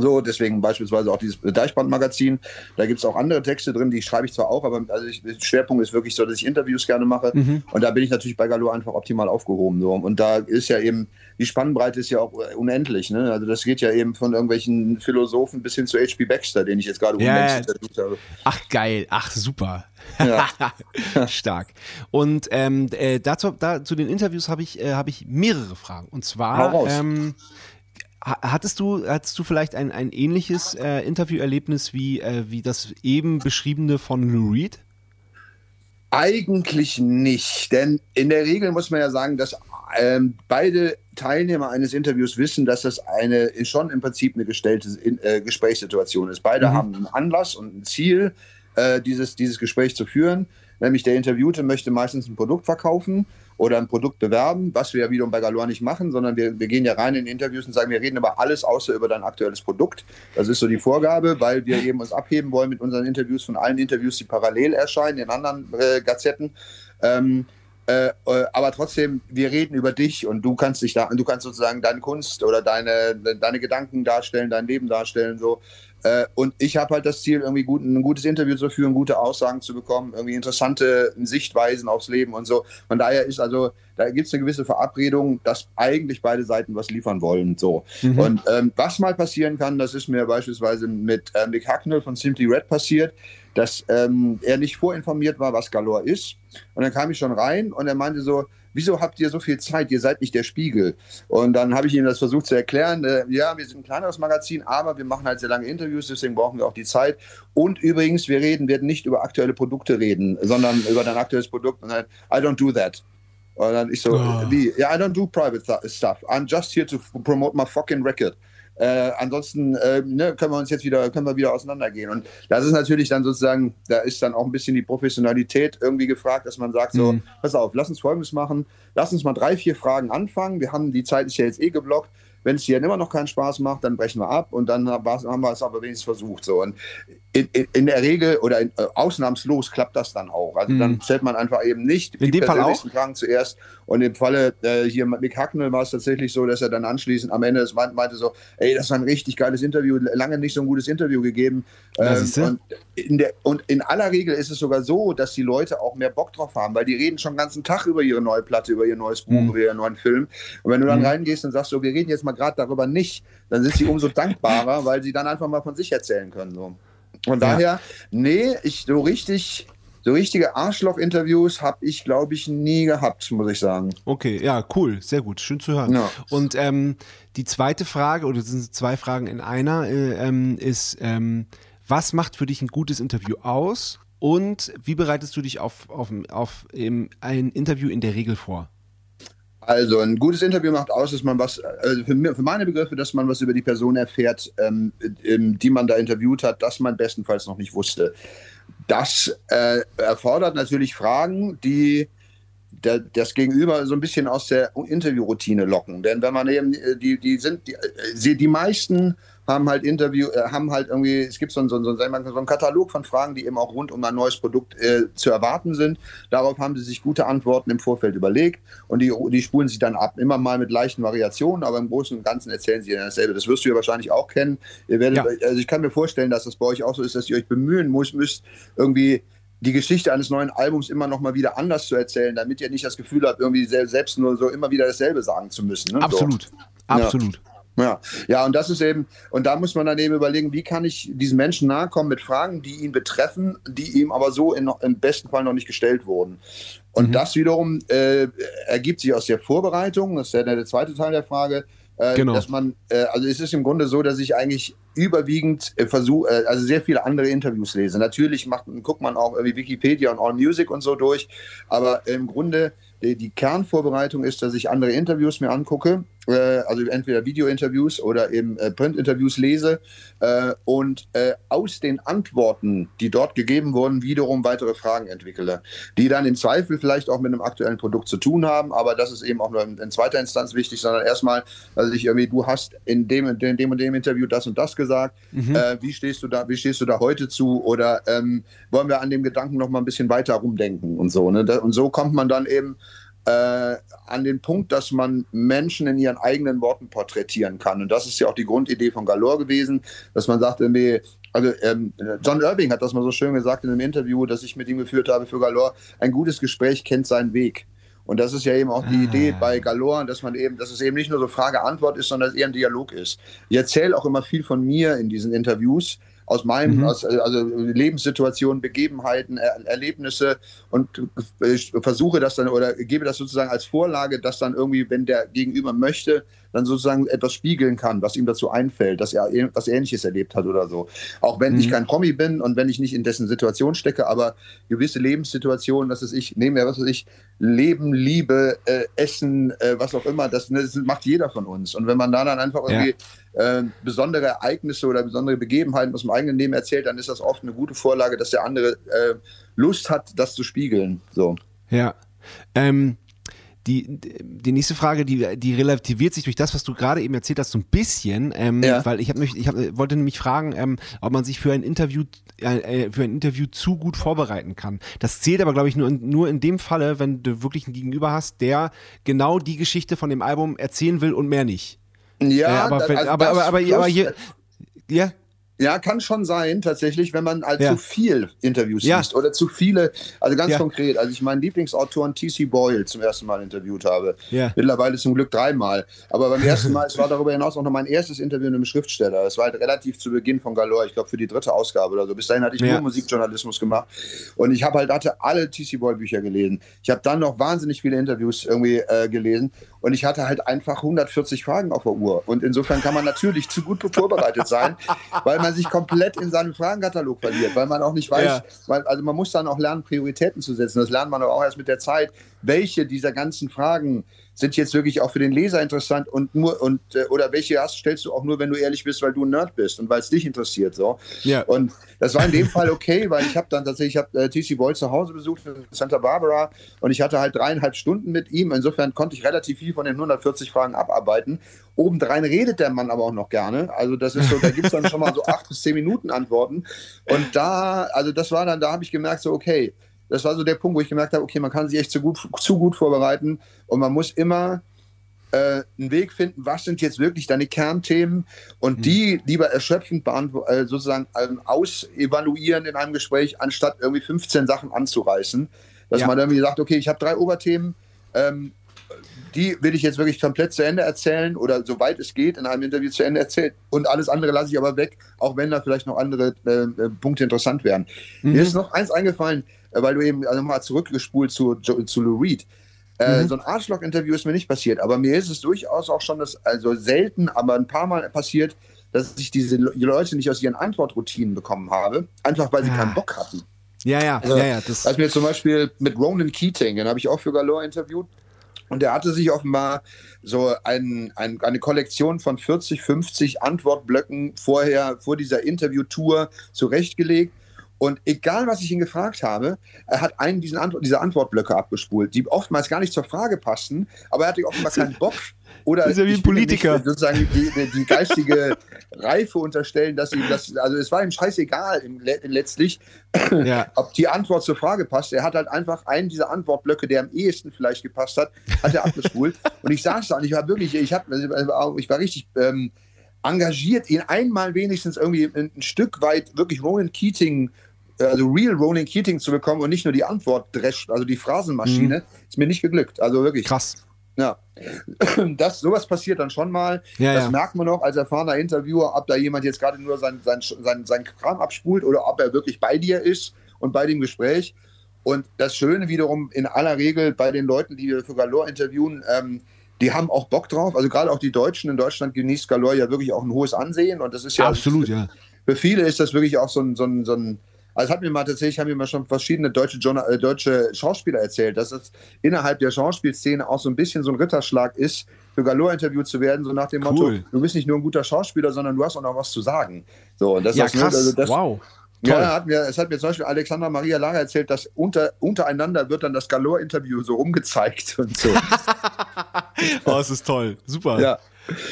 So, deswegen beispielsweise auch dieses Deichbrand-Magazin. Da gibt es auch andere Texte drin, die schreibe ich zwar auch, aber also ich, Schwerpunkt ist wirklich so, dass ich Interviews gerne mache. Mhm. Und da bin ich natürlich bei Galo einfach optimal aufgehoben. So. Und da ist ja eben, die Spannbreite ist ja auch unendlich. Ne? Also das geht ja eben von irgendwelchen Philosophen bis hin zu H.P. Baxter, den ich jetzt gerade ja, ja. habe. Ach geil, ach super. Ja. (laughs) Stark. Und ähm, äh, dazu, da, zu den Interviews habe ich, äh, hab ich mehrere Fragen. Und zwar, ähm, Hattest du, hattest du vielleicht ein, ein ähnliches äh, Interviewerlebnis wie, äh, wie das eben beschriebene von Lou Reed? Eigentlich nicht, denn in der Regel muss man ja sagen, dass ähm, beide Teilnehmer eines Interviews wissen, dass das eine schon im Prinzip eine gestellte äh, Gesprächssituation ist. Beide mhm. haben einen Anlass und ein Ziel, äh, dieses, dieses Gespräch zu führen. Nämlich der Interviewte möchte meistens ein Produkt verkaufen oder ein Produkt bewerben, was wir ja wiederum bei Galore nicht machen, sondern wir, wir gehen ja rein in Interviews und sagen, wir reden über alles außer über dein aktuelles Produkt. Das ist so die Vorgabe, weil wir (laughs) eben uns abheben wollen mit unseren Interviews von allen Interviews, die parallel erscheinen in anderen äh, Gazetten. Ähm, Äh, äh, aber trotzdem, wir reden über dich und du kannst dich da, du kannst sozusagen deine Kunst oder deine, deine Gedanken darstellen, dein Leben darstellen, so. Äh, und ich habe halt das Ziel, irgendwie gut, ein gutes Interview zu führen, gute Aussagen zu bekommen, irgendwie interessante Sichtweisen aufs Leben und so. Von daher ist also, da gibt es eine gewisse Verabredung, dass eigentlich beide Seiten was liefern wollen. So. Mhm. Und ähm, was mal passieren kann, das ist mir beispielsweise mit äh, Nick Hacknell von Simply Red passiert, dass ähm, er nicht vorinformiert war, was Galore ist. Und dann kam ich schon rein und er meinte so, wieso habt ihr so viel Zeit? Ihr seid nicht der Spiegel. Und dann habe ich ihm das versucht zu erklären. Äh, ja, wir sind ein kleineres Magazin, aber wir machen halt sehr lange Interviews, deswegen brauchen wir auch die Zeit. Und übrigens, wir reden, werden nicht über aktuelle Produkte reden, sondern über dein aktuelles Produkt. Und dann, I don't do that. Und dann ich so, oh. wie? Ja, I don't do private stuff. I'm just here to promote my fucking record. Äh, ansonsten äh, ne, können wir uns jetzt wieder, können wir wieder auseinandergehen. Und das ist natürlich dann sozusagen, da ist dann auch ein bisschen die Professionalität irgendwie gefragt, dass man sagt, so, mhm. pass auf, lass uns folgendes machen, lass uns mal drei, vier Fragen anfangen. Wir haben, die Zeit ist ja jetzt eh geblockt. Wenn es dir immer noch keinen Spaß macht, dann brechen wir ab und dann haben wir es aber wenigstens versucht. So. Und in, in, in der Regel oder in, äh, ausnahmslos klappt das dann auch. Also mhm. dann stellt man einfach eben nicht in die persönlichsten Fragen zuerst. Und im Falle äh, hier mit Mick Hacknell war es tatsächlich so, dass er dann anschließend am Ende meinte, meinte so, ey, das war ein richtig geiles Interview, lange nicht so ein gutes Interview gegeben. Ähm, und, in der, und in aller Regel ist es sogar so, dass die Leute auch mehr Bock drauf haben, weil die reden schon den ganzen Tag über ihre neue Platte, über ihr neues Buch, mhm. über ihren neuen Film. Und wenn du dann mhm. reingehst und sagst, so, wir reden jetzt mal gerade darüber nicht, dann sind sie umso (laughs) dankbarer, weil sie dann einfach mal von sich erzählen können. So. Von daher, ja. nee, ich so richtig, so richtige Arschloch-Interviews habe ich, glaube ich, nie gehabt, muss ich sagen. Okay, ja, cool, sehr gut, schön zu hören. Ja. Und ähm, die zweite Frage, oder sind zwei Fragen in einer, äh, ähm, ist, ähm, was macht für dich ein gutes Interview aus? Und wie bereitest du dich auf, auf, auf ein Interview in der Regel vor? Also ein gutes Interview macht aus, dass man was, also für, für meine Begriffe, dass man was über die Person erfährt, ähm, die man da interviewt hat, das man bestenfalls noch nicht wusste. Das äh, erfordert natürlich Fragen, die der, das Gegenüber so ein bisschen aus der Interviewroutine locken. Denn wenn man eben, äh, die, die sind, die, äh, die meisten haben halt Interview, äh, haben halt irgendwie, es gibt so, so, so, so einen Katalog von Fragen, die eben auch rund um ein neues Produkt äh, zu erwarten sind. Darauf haben sie sich gute Antworten im Vorfeld überlegt und die, die spulen sich dann ab. Immer mal mit leichten Variationen, aber im Großen und Ganzen erzählen sie dann dasselbe. Das wirst du ja wahrscheinlich auch kennen. Ihr werdet, ja. Also ich kann mir vorstellen, dass das bei euch auch so ist, dass ihr euch bemühen müsst, müsst irgendwie die Geschichte eines neuen Albums immer noch mal wieder anders zu erzählen, damit ihr nicht das Gefühl habt, irgendwie selbst nur so immer wieder dasselbe sagen zu müssen. Ne? Absolut, so. absolut. Ja. Ja, ja, und das ist eben, und da muss man dann eben überlegen, wie kann ich diesen Menschen nahe kommen mit Fragen, die ihn betreffen, die ihm aber so in, im besten Fall noch nicht gestellt wurden. Und mhm. das wiederum äh, ergibt sich aus der Vorbereitung, das ist ja der zweite Teil der Frage, äh, genau. dass man, äh, also es ist im Grunde so, dass ich eigentlich überwiegend äh, versuche, äh, also sehr viele andere Interviews lese. Natürlich macht, guckt man auch irgendwie Wikipedia und All Music und so durch, aber im Grunde die, die Kernvorbereitung ist, dass ich andere Interviews mir angucke also entweder Video-Interviews oder eben äh, Print-Interviews lese äh, und äh, aus den Antworten, die dort gegeben wurden, wiederum weitere Fragen entwickle, die dann im Zweifel vielleicht auch mit einem aktuellen Produkt zu tun haben, aber das ist eben auch nur in, zweiter Instanz wichtig, sondern erstmal, also ich irgendwie, du hast in dem, in dem und dem Interview das und das gesagt, mhm. Äh, wie stehst du da, wie stehst du da heute zu oder ähm, wollen wir an dem Gedanken noch mal ein bisschen weiter rumdenken und so, ne? und so kommt man dann eben äh, an den Punkt, dass man Menschen in ihren eigenen Worten porträtieren kann. Und das ist ja auch die Grundidee von Galore gewesen, dass man sagt, irgendwie, also ähm, John Irving hat das mal so schön gesagt in einem Interview, das ich mit ihm geführt habe für Galore, ein gutes Gespräch kennt seinen Weg. Und das ist ja eben auch die ah. Idee bei Galore, dass man eben, dass es eben nicht nur so Frage-Antwort ist, sondern dass es eher ein Dialog ist. Ich erzähle auch immer viel von mir in diesen Interviews, aus meinem, mhm. aus, also Lebenssituationen, Begebenheiten, er Erlebnisse und ich versuche das dann oder gebe das sozusagen als Vorlage, dass dann irgendwie, wenn der Gegenüber möchte, dann sozusagen etwas spiegeln kann, was ihm dazu einfällt, dass er etwas Ähnliches erlebt hat oder so. Auch wenn mhm. ich kein Promi bin und wenn ich nicht in dessen Situation stecke, aber gewisse Lebenssituationen, dass es ich, nehme ja, was weiß ich, Leben, Liebe, äh, Essen, äh, was auch immer, das, das, macht jeder von uns. Und wenn man da dann einfach irgendwie ja. äh, besondere Ereignisse oder besondere Begebenheiten aus dem eigenen Leben erzählt, dann ist das oft eine gute Vorlage, dass der andere äh, Lust hat, das zu spiegeln. So. Ja. Ähm, die, die nächste Frage, die, die relativiert sich durch das, was du gerade eben erzählt hast, so ein bisschen, ähm, ja. weil ich, hab mich, ich hab, wollte nämlich fragen, ähm, ob man sich für ein Interview äh, äh, für ein Interview zu gut vorbereiten kann. Das zählt aber, glaube ich, nur in, nur in dem Falle, wenn du wirklich einen Gegenüber hast, der genau die Geschichte von dem Album erzählen will und mehr nicht. Ja, äh, aber, wenn, also aber, aber, aber, aber, hier, ja, ja, kann schon sein, tatsächlich, wenn man halt ja. zu viel Interviews ja. liest oder zu viele, also ganz ja. konkret, als ich meinen Lieblingsautoren T.C. Boyle zum ersten Mal interviewt habe, mittlerweile zum Glück dreimal, aber beim (laughs) ersten Mal, es war darüber hinaus auch noch mein erstes Interview mit einem Schriftsteller, es war halt relativ zu Beginn von Galore, ich glaube für die dritte Ausgabe oder so, bis dahin hatte ich nur Musikjournalismus gemacht und ich habe halt, hatte alle T.C. Boyle Bücher gelesen, ich habe dann noch wahnsinnig viele Interviews irgendwie äh, gelesen und ich hatte halt einfach 140 Fragen auf der Uhr und insofern kann man natürlich zu gut vorbereitet sein, weil man man sich komplett in seinem Fragenkatalog verliert, weil man auch nicht weiß, ja. weil, also man muss dann auch lernen, Prioritäten zu setzen. Das lernt man aber auch erst mit der Zeit, welche dieser ganzen Fragen sind jetzt wirklich auch für den Leser interessant und nur und äh, oder welche hast, stellst du auch nur, wenn du ehrlich bist, weil du ein Nerd bist und weil es dich interessiert so. Ja. Und das war in dem Fall okay, weil ich habe dann tatsächlich, ich habe äh, TC Boyle zu Hause besucht in Santa Barbara und ich hatte halt dreieinhalb Stunden mit ihm. Insofern konnte ich relativ viel von den 140 Fragen abarbeiten. Obendrein redet der Mann aber auch noch gerne. Also das ist so, da gibt es dann schon mal so acht bis zehn Minuten Antworten. Und da, also das war dann, da habe ich gemerkt so, okay, das war so der Punkt, wo ich gemerkt habe, okay, man kann sich echt zu gut, zu gut vorbereiten und man muss immer äh, einen Weg finden, was sind jetzt wirklich deine Kernthemen und mhm. die lieber erschöpfend äh, sozusagen ähm, ausevaluieren in einem Gespräch, anstatt irgendwie 15 Sachen anzureißen. Dass ja. man irgendwie sagt, okay, ich habe drei Oberthemen, ähm, die will ich jetzt wirklich komplett zu Ende erzählen oder soweit es geht in einem Interview zu Ende erzählen und alles andere lasse ich aber weg, auch wenn da vielleicht noch andere äh, äh Punkte interessant wären. Mhm. Mir ist noch eins eingefallen, weil du eben also mal zurückgespult zu, zu Lou Reed. Äh, mhm. So ein Arschloch-Interview ist mir nicht passiert, aber mir ist es durchaus auch schon, das, also selten, aber ein paar Mal passiert, dass ich diese Leute nicht aus ihren Antwortroutinen bekommen habe, einfach weil sie ja. keinen Bock hatten. Ja, ja, also, ja, ja. Das als mir zum Beispiel mit Ronan Keating, den habe ich auch für Galore interviewt, und der hatte sich offenbar so ein, ein, eine Kollektion von 40, 50 Antwortblöcken vorher, vor dieser Interviewtour zurechtgelegt und egal, was ich ihn gefragt habe, er hat einen Antwort, diese Antwortblöcke abgespult, die oftmals gar nicht zur Frage passten, aber er hatte offenbar keinen Bock. Oder ist ja wie ein Politiker. Nicht, sozusagen die, die, geistige Reife unterstellen, dass ihm das, also es war ihm scheißegal im, letztlich, ja. ob die Antwort zur Frage passt. Er hat halt einfach einen dieser Antwortblöcke, der am ehesten vielleicht gepasst hat, hat er abgespult. (laughs) und ich saß da und ich war wirklich, ich, hab, ich war richtig ähm, engagiert, ihn einmal wenigstens irgendwie ein, ein Stück weit wirklich Ronan Keating also real Ronan Keating zu bekommen und nicht nur die Antwort drescht, also die Phrasenmaschine, mhm. ist mir nicht geglückt. Also wirklich. Krass. Ja, (clears throat) das, sowas passiert dann schon mal. Ja, das ja. merkt man auch als erfahrener Interviewer, ob da jemand jetzt gerade nur sein, sein, sein, sein Kram abspult oder ob er wirklich bei dir ist und bei dem Gespräch. Und das Schöne wiederum in aller Regel bei den Leuten, die wir für Galore interviewen, ähm, die haben auch Bock drauf. Also gerade auch die Deutschen in Deutschland genießt Galore ja wirklich auch ein hohes Ansehen. Und das ist ja. Absolut, ja. Für viele ist das wirklich auch so ein, so ein, so ein also hat mir mal tatsächlich, haben mir mal schon verschiedene deutsche, äh, deutsche Schauspieler erzählt, dass es innerhalb der Schauspielszene auch so ein bisschen so ein Ritterschlag ist, für Galore interviewt zu werden, so nach dem cool. Motto, du bist nicht nur ein guter Schauspieler, sondern du hast auch noch was zu sagen. So, und das ja, krass. Also das, wow. Ja, hat mir, es hat mir zum Beispiel Alexander Maria Lara erzählt, dass unter, untereinander wird dann das Galore-Interview so rumgezeigt (laughs) und so. (laughs) oh, das ist toll. Super. Ja.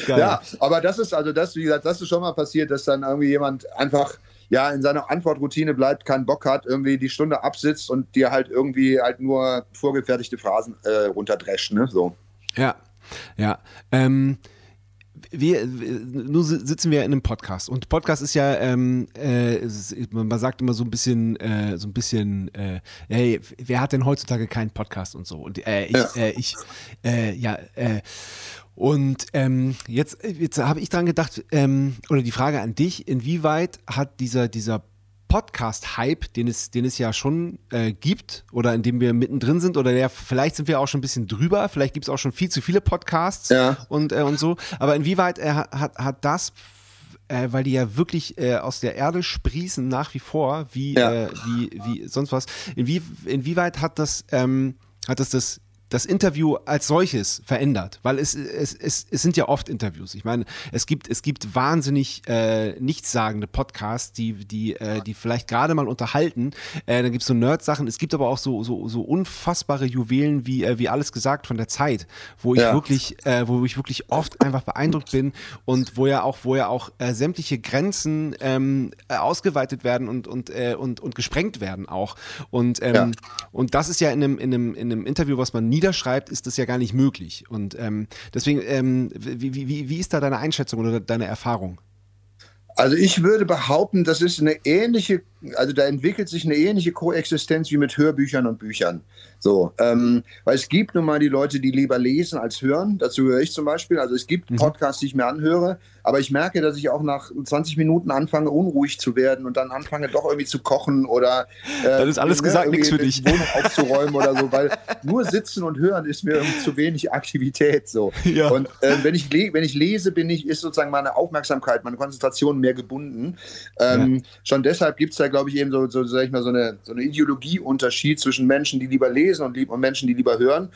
Geil. ja, aber das ist also das, wie gesagt, das ist schon mal passiert, dass dann irgendwie jemand einfach ja in seiner Antwortroutine bleibt, keinen Bock hat, irgendwie die Stunde absitzt und dir halt irgendwie halt nur vorgefertigte Phrasen äh, runterdrescht, ne? So. Ja, ja. Ähm, wir, nun sitzen wir in einem Podcast und Podcast ist ja, ähm, äh, ist, man sagt immer so ein bisschen, äh, so ein bisschen, äh, hey, wer hat denn heutzutage keinen Podcast und so? Und äh, ich, ja, äh, ich, äh, ja, und ähm, jetzt, jetzt habe ich dran gedacht, ähm, oder die Frage an dich, inwieweit hat dieser, dieser Podcast-Hype, den es, den es ja schon äh, gibt, oder in dem wir mittendrin sind, oder der, vielleicht sind wir auch schon ein bisschen drüber, vielleicht gibt es auch schon viel zu viele Podcasts ja. und, äh, und so. Aber inwieweit äh, hat, hat das äh, weil die ja wirklich äh, aus der Erde sprießen nach wie vor, wie, ja. äh, wie, wie sonst was. Inwie, inwieweit hat das, ähm, hat das das das Interview als solches verändert, weil es, es, es, es sind ja oft Interviews. Ich meine, es gibt, es gibt wahnsinnig äh, nichtssagende Podcasts, die, die, äh, die vielleicht gerade mal unterhalten. Äh, dann gibt es so Nerd-Sachen, es gibt aber auch so, so, so unfassbare Juwelen wie, äh, wie alles gesagt von der Zeit, wo ich ja. wirklich, äh, wo ich wirklich oft einfach beeindruckt bin und wo ja auch, wo ja auch äh, sämtliche Grenzen ähm, äh, ausgeweitet werden und, und, äh, und, und gesprengt werden auch. Und, ähm, ja. und das ist ja in einem, in, einem, in einem Interview, was man niederschreibt, ist das ja gar nicht möglich. Und ähm, deswegen, ähm, wie, wie, wie ist da deine Einschätzung oder deine Erfahrung? Also ich würde behaupten, das ist eine ähnliche, also da entwickelt sich eine ähnliche Koexistenz wie mit Hörbüchern und Büchern. So, ähm, weil es gibt nun mal die Leute, die lieber lesen als hören. Dazu höre ich zum Beispiel. Also es gibt mhm. Podcasts, die ich mir anhöre, aber ich merke, dass ich auch nach 20 Minuten anfange, unruhig zu werden und dann anfange, doch irgendwie zu kochen oder äh, dann ist alles ne, gesagt, nichts für dich. Wohnung aufzuräumen oder so, weil nur sitzen und hören ist mir irgendwie zu wenig Aktivität. So. Ja. Und äh, wenn, ich wenn ich lese, bin ich, ist sozusagen meine Aufmerksamkeit, meine Konzentration mehr gebunden. Ähm, ja. Schon deshalb gibt es da, glaube ich, eben so, so, sag ich mal, so eine, so eine Ideologieunterschied zwischen Menschen, die lieber lesen und, lieb, und Menschen, die lieber hören.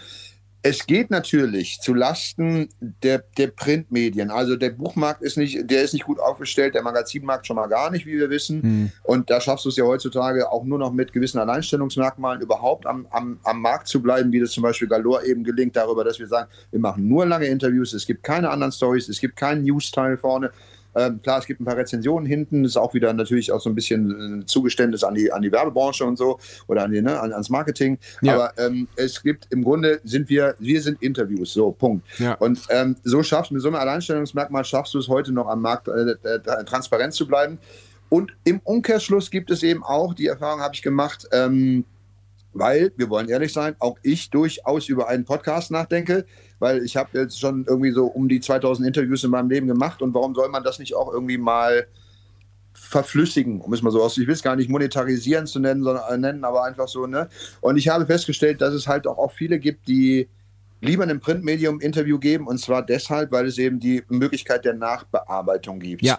Es geht natürlich zu Lasten der, der Printmedien. Also der Buchmarkt ist nicht, der ist nicht gut aufgestellt, der Magazinmarkt schon mal gar nicht, wie wir wissen. Mhm. Und da schaffst du es ja heutzutage auch nur noch mit gewissen Alleinstellungsmerkmalen überhaupt am, am, am Markt zu bleiben, wie das zum Beispiel Galore eben gelingt, darüber, dass wir sagen, wir machen nur lange Interviews, es gibt keine anderen Stories, es gibt keinen News-Teil vorne. Ähm, klar, es gibt ein paar Rezensionen hinten, das ist auch wieder natürlich auch so ein bisschen ein Zugeständnis an die, an die Werbebranche und so oder an die, ne, an, ans Marketing. Ja. Aber ähm, es gibt im Grunde sind wir, wir sind Interviews, so, Punkt. Ja. Und ähm, so schaffst du mit so einem Alleinstellungsmerkmal schaffst du es heute noch am Markt äh, äh, transparent zu bleiben. Und im Umkehrschluss gibt es eben auch, die Erfahrung habe ich gemacht, ähm, weil, wir wollen ehrlich sein, auch ich durchaus über einen Podcast nachdenke, weil ich habe jetzt schon irgendwie so um die 2000 Interviews in meinem Leben gemacht und warum soll man das nicht auch irgendwie mal verflüssigen, um es mal so aus, ich will es gar nicht monetarisieren zu nennen, sondern äh, nennen, aber einfach so, ne? Und ich habe festgestellt, dass es halt auch, auch viele gibt, die lieber einem Printmedium Interview geben und zwar deshalb, weil es eben die Möglichkeit der Nachbearbeitung gibt. Ja.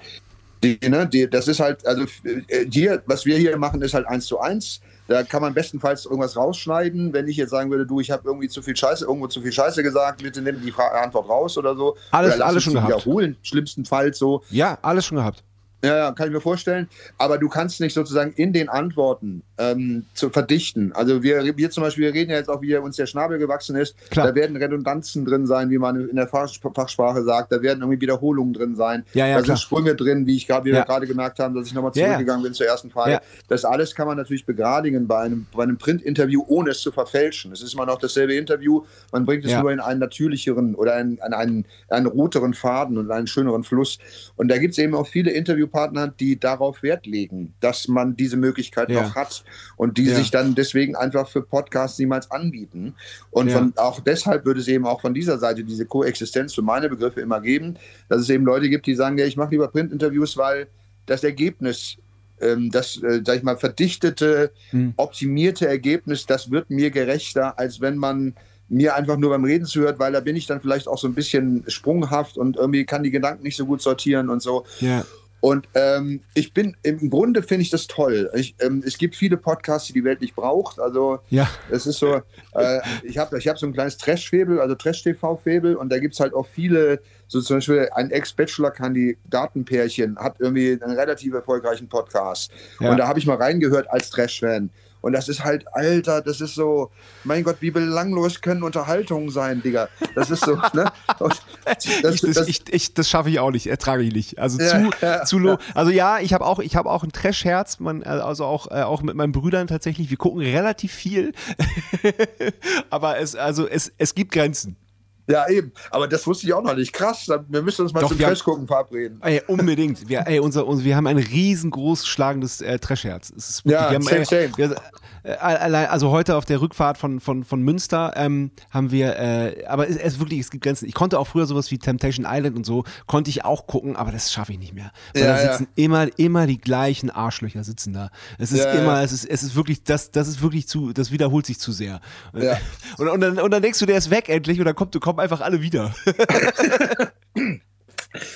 Die, ne, die, das ist halt, also äh, hier, was wir hier machen, ist halt eins zu eins. Da kann man bestenfalls irgendwas rausschneiden. Wenn ich jetzt sagen würde, du, ich habe irgendwie zu viel Scheiße, irgendwo zu viel Scheiße gesagt, bitte nimm die Antwort raus oder so. Alles, alles schon gehabt. Wiederholen, schlimmstenfalls so. Ja, alles schon gehabt. Ja, ja, kann ich mir vorstellen. Aber du kannst nicht sozusagen in den Antworten ähm, zu verdichten. Also wir, wir zum Beispiel, wir reden ja jetzt auch, wie uns der Schnabel gewachsen ist. Klar. Da werden Redundanzen drin sein, wie man in der Fachsprache sagt. Da werden irgendwie Wiederholungen drin sein. Ja, ja, da klar. sind Sprünge drin, wie ich gerade, wie ja. wir gerade gemerkt haben, dass ich nochmal zurückgegangen bin zur ersten Frage. Das alles kann man natürlich begradigen bei einem, bei einem Print-Interview, ohne es zu verfälschen. Es ist immer noch dasselbe Interview. Man bringt es nur in einen natürlicheren oder in, in einen, einen roteren Faden und einen schöneren Fluss. Und da gibt es eben auch viele Interviewpartner, die da darauf Wert legen, dass man diese Möglichkeit ja. noch hat und die ja. sich dann deswegen einfach für Podcasts niemals anbieten. Und ja. von, auch deshalb würde es eben auch von dieser Seite diese Koexistenz für meine Begriffe immer geben, dass es eben Leute gibt, die sagen, ja, ich mache lieber Printinterviews, weil das Ergebnis ähm, das, äh, sag ich mal, verdichtete, hm. optimierte Ergebnis, das wird mir gerechter, als wenn man mir einfach nur beim Reden zuhört, weil da bin ich dann vielleicht auch so ein bisschen sprunghaft und irgendwie kann die Gedanken nicht so gut sortieren und so. Ja. Und ähm, ich bin, im Grunde finde ich das toll. Ich, ähm, es gibt viele Podcasts, die die Welt nicht braucht. Also ja. es ist so, äh, ich habe ich hab so ein kleines Trash-Febel, also Trash-TV-Febel und da gibt es halt auch viele, so zum Beispiel ein Ex-Bachelor-Kandidatenpärchen hat irgendwie einen relativ erfolgreichen Podcast. Ja. Und da habe ich mal reingehört als Trash-Fan. Und das ist halt, Alter, das ist so, mein Gott, wie belanglos können Unterhaltungen sein, Digga. Das ist so, ne? Das, ich, das, ich, ich, das schaffe ich auch nicht, ertrage ich nicht. Also ja, zu, ja, zu low. Also ja, ich habe auch, ich habe auch ein Trash-Herz, also auch, äh, auch mit meinen Brüdern tatsächlich. Wir gucken relativ viel. (laughs) Aber es, also es, es gibt Grenzen. Ja, eben. Aber das wusste ich auch noch nicht. Krass, wir müssen uns mal Doch, zum Trash-Gucken verabreden. Ey, unbedingt. Wir, ey, unser, unser, wir haben ein riesengroß schlagendes äh, Trash-Herz. Ja, wir haben, same, same. Wir, äh, also heute auf der Rückfahrt von, von, von Münster ähm, haben wir, äh, aber es, es wirklich, es gibt Grenzen. Ich konnte auch früher sowas wie Temptation Island und so, konnte ich auch gucken, aber das schaffe ich nicht mehr. Weil ja, da sitzen ja. immer, immer die gleichen Arschlöcher sitzen da. Es ist ja, immer, es ist, es ist wirklich, das, das ist wirklich zu, das wiederholt sich zu sehr. Ja. Und, und, dann, und dann denkst du, der ist weg endlich und dann kommt, kommen einfach alle wieder. (laughs)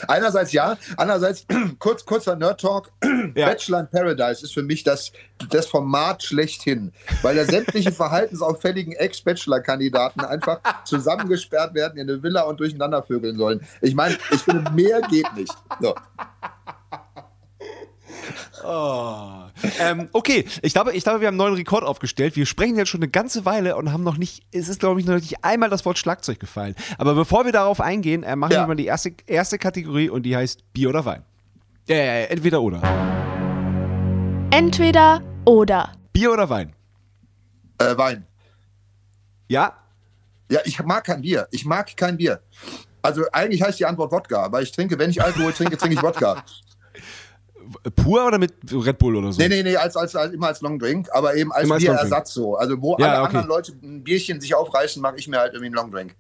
Einerseits ja, andererseits (clears throat) kurz, kurzer Nerd-Talk. (clears throat) Ja. Bachelor in Paradise ist für mich das, das Format schlechthin, weil da sämtliche (laughs) verhaltensauffälligen Ex-Bachelor-Kandidaten einfach zusammengesperrt werden in eine Villa und durcheinander vögeln sollen. Ich meine, ich finde, mehr geht nicht. So. Ähm, okay, ich glaube, ich glaube, wir haben einen neuen Rekord aufgestellt. Wir sprechen jetzt schon eine ganze Weile und haben noch nicht, es ist, glaube ich, noch nicht einmal das Wort Schlagzeug gefallen. Aber bevor wir darauf eingehen, äh, machen Ja. wir mal die erste, erste Kategorie und die heißt Bier oder Wein. Äh, entweder oder. Entweder oder. Bier oder Wein? Äh, Wein. Ja? Ja, ich mag kein Bier. Ich mag kein Bier. Also eigentlich heißt die Antwort Wodka, aber ich trinke, wenn ich Alkohol trinke, trinke ich Wodka. (laughs) Pur oder mit Red Bull oder so? Nee, nee, nee, als, als, als, immer als Longdrink, aber eben als als Bierersatz so. Also wo Ja, alle okay. anderen Leute ein Bierchen sich aufreißen, mache ich mir halt irgendwie einen Longdrink.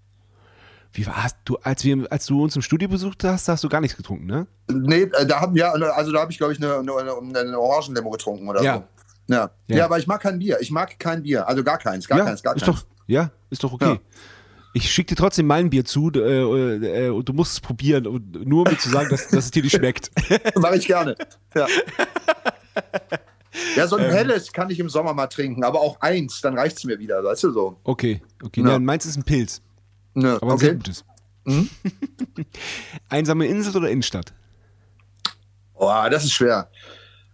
Wie war hast du, als wir, als du uns im Studio besucht hast, hast du gar nichts getrunken, ne? Nee, äh, da haben ja, also da habe ich, glaube ich, eine, eine, eine Orangenlimo getrunken oder Ja. so. Ja. Ja. ja. aber ich mag kein Bier. Ich mag kein Bier. Also gar keins, gar ja, keins, gar ist keins. doch, ja, ist doch okay. Ja. Ich schicke dir trotzdem mein Bier zu äh, äh, und du musst es probieren, und, nur um mir zu sagen, dass, dass es dir nicht schmeckt. (laughs) Mache ich gerne. Ja. Ja, so ein Ähm. helles kann ich im Sommer mal trinken, aber auch eins, dann reicht es mir wieder, weißt du so. Okay, okay. Ja. Ja. meins ist ein Pilz, Ne, aber ein sehr gutes. Mhm. (laughs) Einsame Insel oder Innenstadt? Oh, das ist schwer.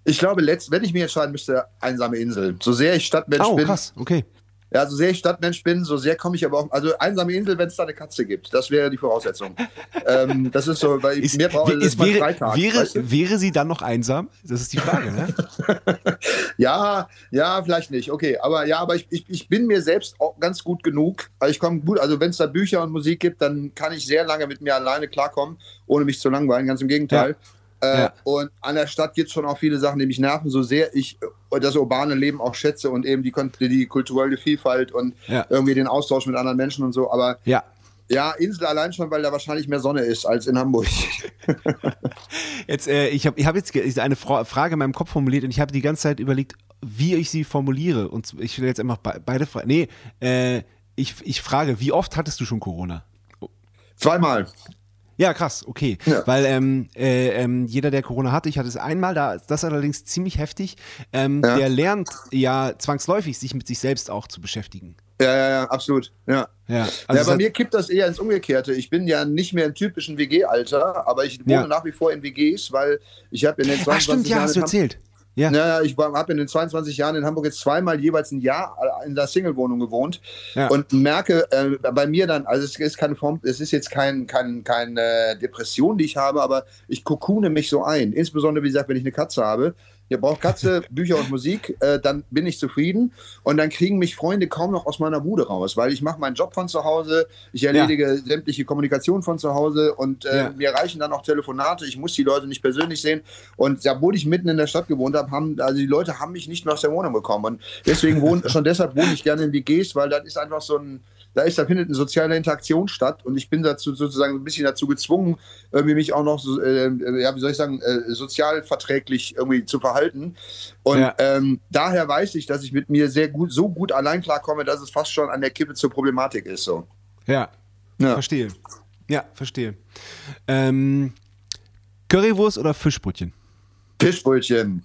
Ich glaube, letzt, wenn ich mich entscheiden müsste, einsame Insel. So sehr ich Stadtmensch Oh, bin, krass, okay. Ja, so sehr ich Stadtmensch bin, so sehr komme ich aber auch. Also einsame Insel, wenn es da eine Katze gibt, das wäre die Voraussetzung. (laughs) ähm, das ist so, weil Ist, mir braucht ist, wäre, Freitag. wäre, weißt du? wäre sie dann noch einsam? Das ist die Frage, ne? (laughs) Ja, ja, vielleicht nicht. Okay, aber ja, aber ich, ich, ich bin mir selbst auch ganz gut genug. Also ich komme gut, also wenn es da Bücher und Musik gibt, dann kann ich sehr lange mit mir alleine klarkommen, ohne mich zu langweilen. Ganz im Gegenteil. Äh, Ja. Und an der Stadt gibt es schon auch viele Sachen, die mich nerven, so sehr ich äh, das urbane Leben auch schätze und eben die, die kulturelle Vielfalt und Ja. irgendwie den Austausch mit anderen Menschen und so. Aber Ja. ja, Insel allein schon, weil da wahrscheinlich mehr Sonne ist als in Hamburg. (laughs) Jetzt, äh, ich habe ich hab jetzt eine Fra Frage in meinem Kopf formuliert und ich habe die ganze Zeit überlegt, wie ich sie formuliere. Und ich will jetzt einfach be beide Fragen. Nee, äh, ich, ich frage, wie oft hattest du schon Corona? Zweimal. Ja, krass, okay. Ja. Weil ähm, äh, ähm, jeder, der Corona hatte, ich hatte es einmal, da, das allerdings ziemlich heftig, ähm, Ja. der lernt ja zwangsläufig, sich mit sich selbst auch zu beschäftigen. Ja, ja, ja, absolut. Ja. Ja, ja, es bei mir kippt das eher ins Umgekehrte. Ich bin ja nicht mehr im typischen WG-Alter, aber ich wohne Ja. nach wie vor in WGs, weil ich habe in den 22 Ach stimmt, ja, Jahren hast du erzählt. Ja. Ja, ich habe in den 22 Jahren in Hamburg jetzt zweimal jeweils ein Jahr in der Single-Wohnung gewohnt Ja. und merke äh, bei mir dann, also es ist keine Form, es ist jetzt kein, kein, keine Depression, die ich habe, aber ich kokune mich so ein. Insbesondere, wie gesagt, wenn ich eine Katze habe. Ihr braucht Katze, (laughs) Bücher und Musik, äh, dann bin ich zufrieden. Und dann kriegen mich Freunde kaum noch aus meiner Bude raus, weil ich mache meinen Job von zu Hause, ich erledige sämtliche Kommunikation von zu Hause und äh, Ja. mir reichen dann auch Telefonate, ich muss die Leute nicht persönlich sehen. Und obwohl ich mitten in der Stadt gewohnt habe, haben, also die Leute haben mich nicht mehr aus der Wohnung bekommen. Und deswegen wohne, (laughs) schon deshalb wohne ich gerne in WGs, weil das ist einfach so ein, da ist, da findet eine soziale Interaktion statt und ich bin dazu sozusagen ein bisschen dazu gezwungen, irgendwie mich auch noch, so, äh, ja, wie soll ich sagen, äh, sozial verträglich irgendwie zu verhalten. Und Ja. ähm, daher weiß ich, dass ich mit mir sehr gut, so gut allein klarkomme, dass es fast schon an der Kippe zur Problematik ist. So. Ja, Ja. verstehe. Ja, verstehe. Ähm, Currywurst oder Fischbrötchen? Fischbrötchen.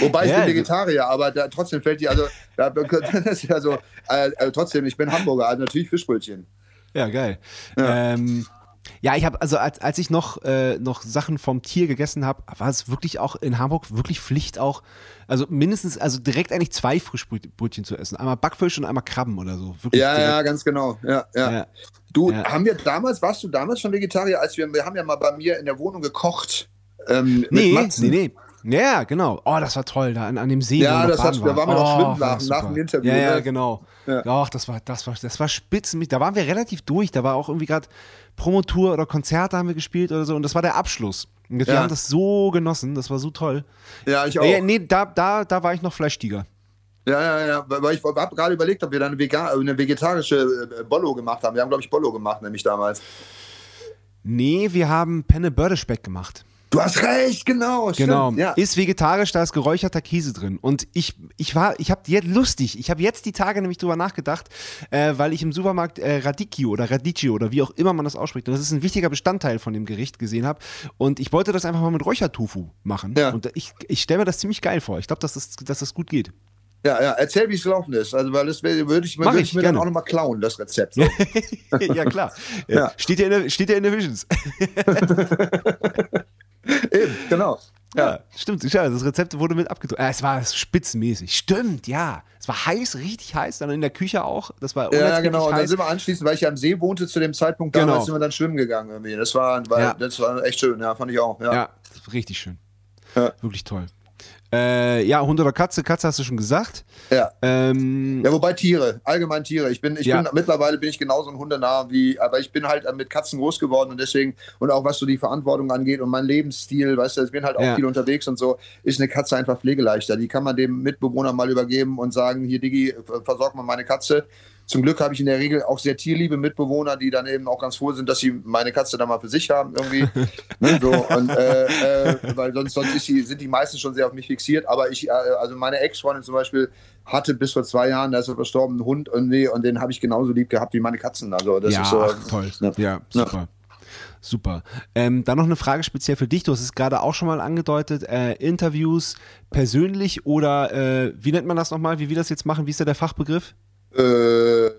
Wobei ich Ja, bin Vegetarier, aber da, trotzdem fällt die, also, da, (laughs) das ist ja so, äh, äh, trotzdem, ich bin Hamburger, also natürlich Fischbrötchen. Ja, geil. Ja. Ähm, ja, ich habe, also als, als ich noch, äh, noch Sachen vom Tier gegessen habe, war es wirklich auch in Hamburg wirklich Pflicht auch, also mindestens, also direkt eigentlich zwei Frischbrötchen zu essen. Einmal Backfisch und einmal Krabben oder so. Wirklich Ja, direkt. ja, ganz genau. Ja, ja. Ja. Du, Ja. haben wir damals, warst du damals schon Vegetarier, als wir, wir haben ja mal bei mir in der Wohnung gekocht. Ähm, Nee, nee, nee. Ja, genau. Oh, das war toll, da an, an dem See. Ja, das hat- da waren wir noch oh, schwimmen nach- nach dem Interview, Ja, ja, ne? genau. Ja. Doch, das war, das war, das war spitze. Da waren wir relativ durch. Da war auch irgendwie gerade Promotour oder Konzerte haben wir gespielt oder so. Und das war der Abschluss. Und wir Ja. haben das so genossen. Das war so toll. Ja, ich auch. Ja, nee, da, da, da war ich noch Fleischtiger. Ja, ja, ja. Weil ich habe gerade überlegt, ob wir da eine, eine vegetarische äh, Bollo gemacht haben. Wir haben, glaube ich, Bollo gemacht, nämlich damals. Nee, wir haben Penne Bördespeck gemacht. Du hast recht, genau. Genau. Stimmt, ja. Ist vegetarisch, da ist geräucherter Käse drin. Und ich, ich war, ich habe jetzt lustig, ich habe jetzt die Tage nämlich drüber nachgedacht, äh, weil ich im Supermarkt äh, Radicchio oder Radicchio oder wie auch immer man das ausspricht, und das ist ein wichtiger Bestandteil von dem Gericht gesehen habe. Und ich wollte das einfach mal mit Räuchertofu machen. Ja. Und ich, ich stelle mir das ziemlich geil vor. Ich glaube, dass das, dass das gut geht. Ja, ja, erzähl, wie es gelaufen ist. Also, weil das würde ich, würde ich, mir gerne. dann auch nochmal klauen, das Rezept. So. (laughs) ja, klar. Ja. Steht, ja in der, steht ja in der Visions. (laughs) (laughs) Eben, genau. Ja, Ja. stimmt. Ja, das Rezept wurde mit abgedruckt. Äh, es war spitzenmäßig. Stimmt, ja. Es war heiß, richtig heiß. Dann in der Küche auch. Das war Ja, genau. Und dann heiß. sind wir anschließend, weil ich am See wohnte zu dem Zeitpunkt, damals Genau. sind wir dann schwimmen gegangen irgendwie. Das war, weil, Ja. das war echt schön, ja, fand ich auch. Ja. Ja, richtig schön. Wirklich toll. Äh, ja, Hund oder Katze? Katze hast du schon gesagt. Ja. Ähm, Ja, wobei Tiere, allgemein Tiere. Ich bin, ich Ja. bin mittlerweile bin ich genauso ein Hundenah wie, aber ich bin halt mit Katzen groß geworden und deswegen und auch was so die Verantwortung angeht und mein Lebensstil, weißt du, ich bin halt auch Ja. viel unterwegs und so, ist eine Katze einfach pflegeleichter. Die kann man dem Mitbewohner mal übergeben und sagen, hier Diggi, versorg mal meine Katze. Zum Glück habe ich in der Regel auch sehr tierliebe Mitbewohner, die dann eben auch ganz froh sind, dass sie meine Katze dann mal für sich haben irgendwie. (laughs) ne, so, und, äh, äh, weil sonst, sonst die, sind die meisten schon sehr auf mich fixiert. Aber ich, äh, also meine Ex-Freundin zum Beispiel hatte bis vor zwei Jahren, da ist er verstorben, einen Hund und, nee, und den habe ich genauso lieb gehabt wie meine Katzen. Also das ja, ist so. ach, toll. Ja. Ja, super. Super. Ähm, dann noch eine Frage speziell für dich. Du hast es gerade auch schon mal angedeutet. Äh, Interviews persönlich oder äh, wie nennt man das nochmal? Wie wir das jetzt machen? Wie ist da der Fachbegriff? Äh,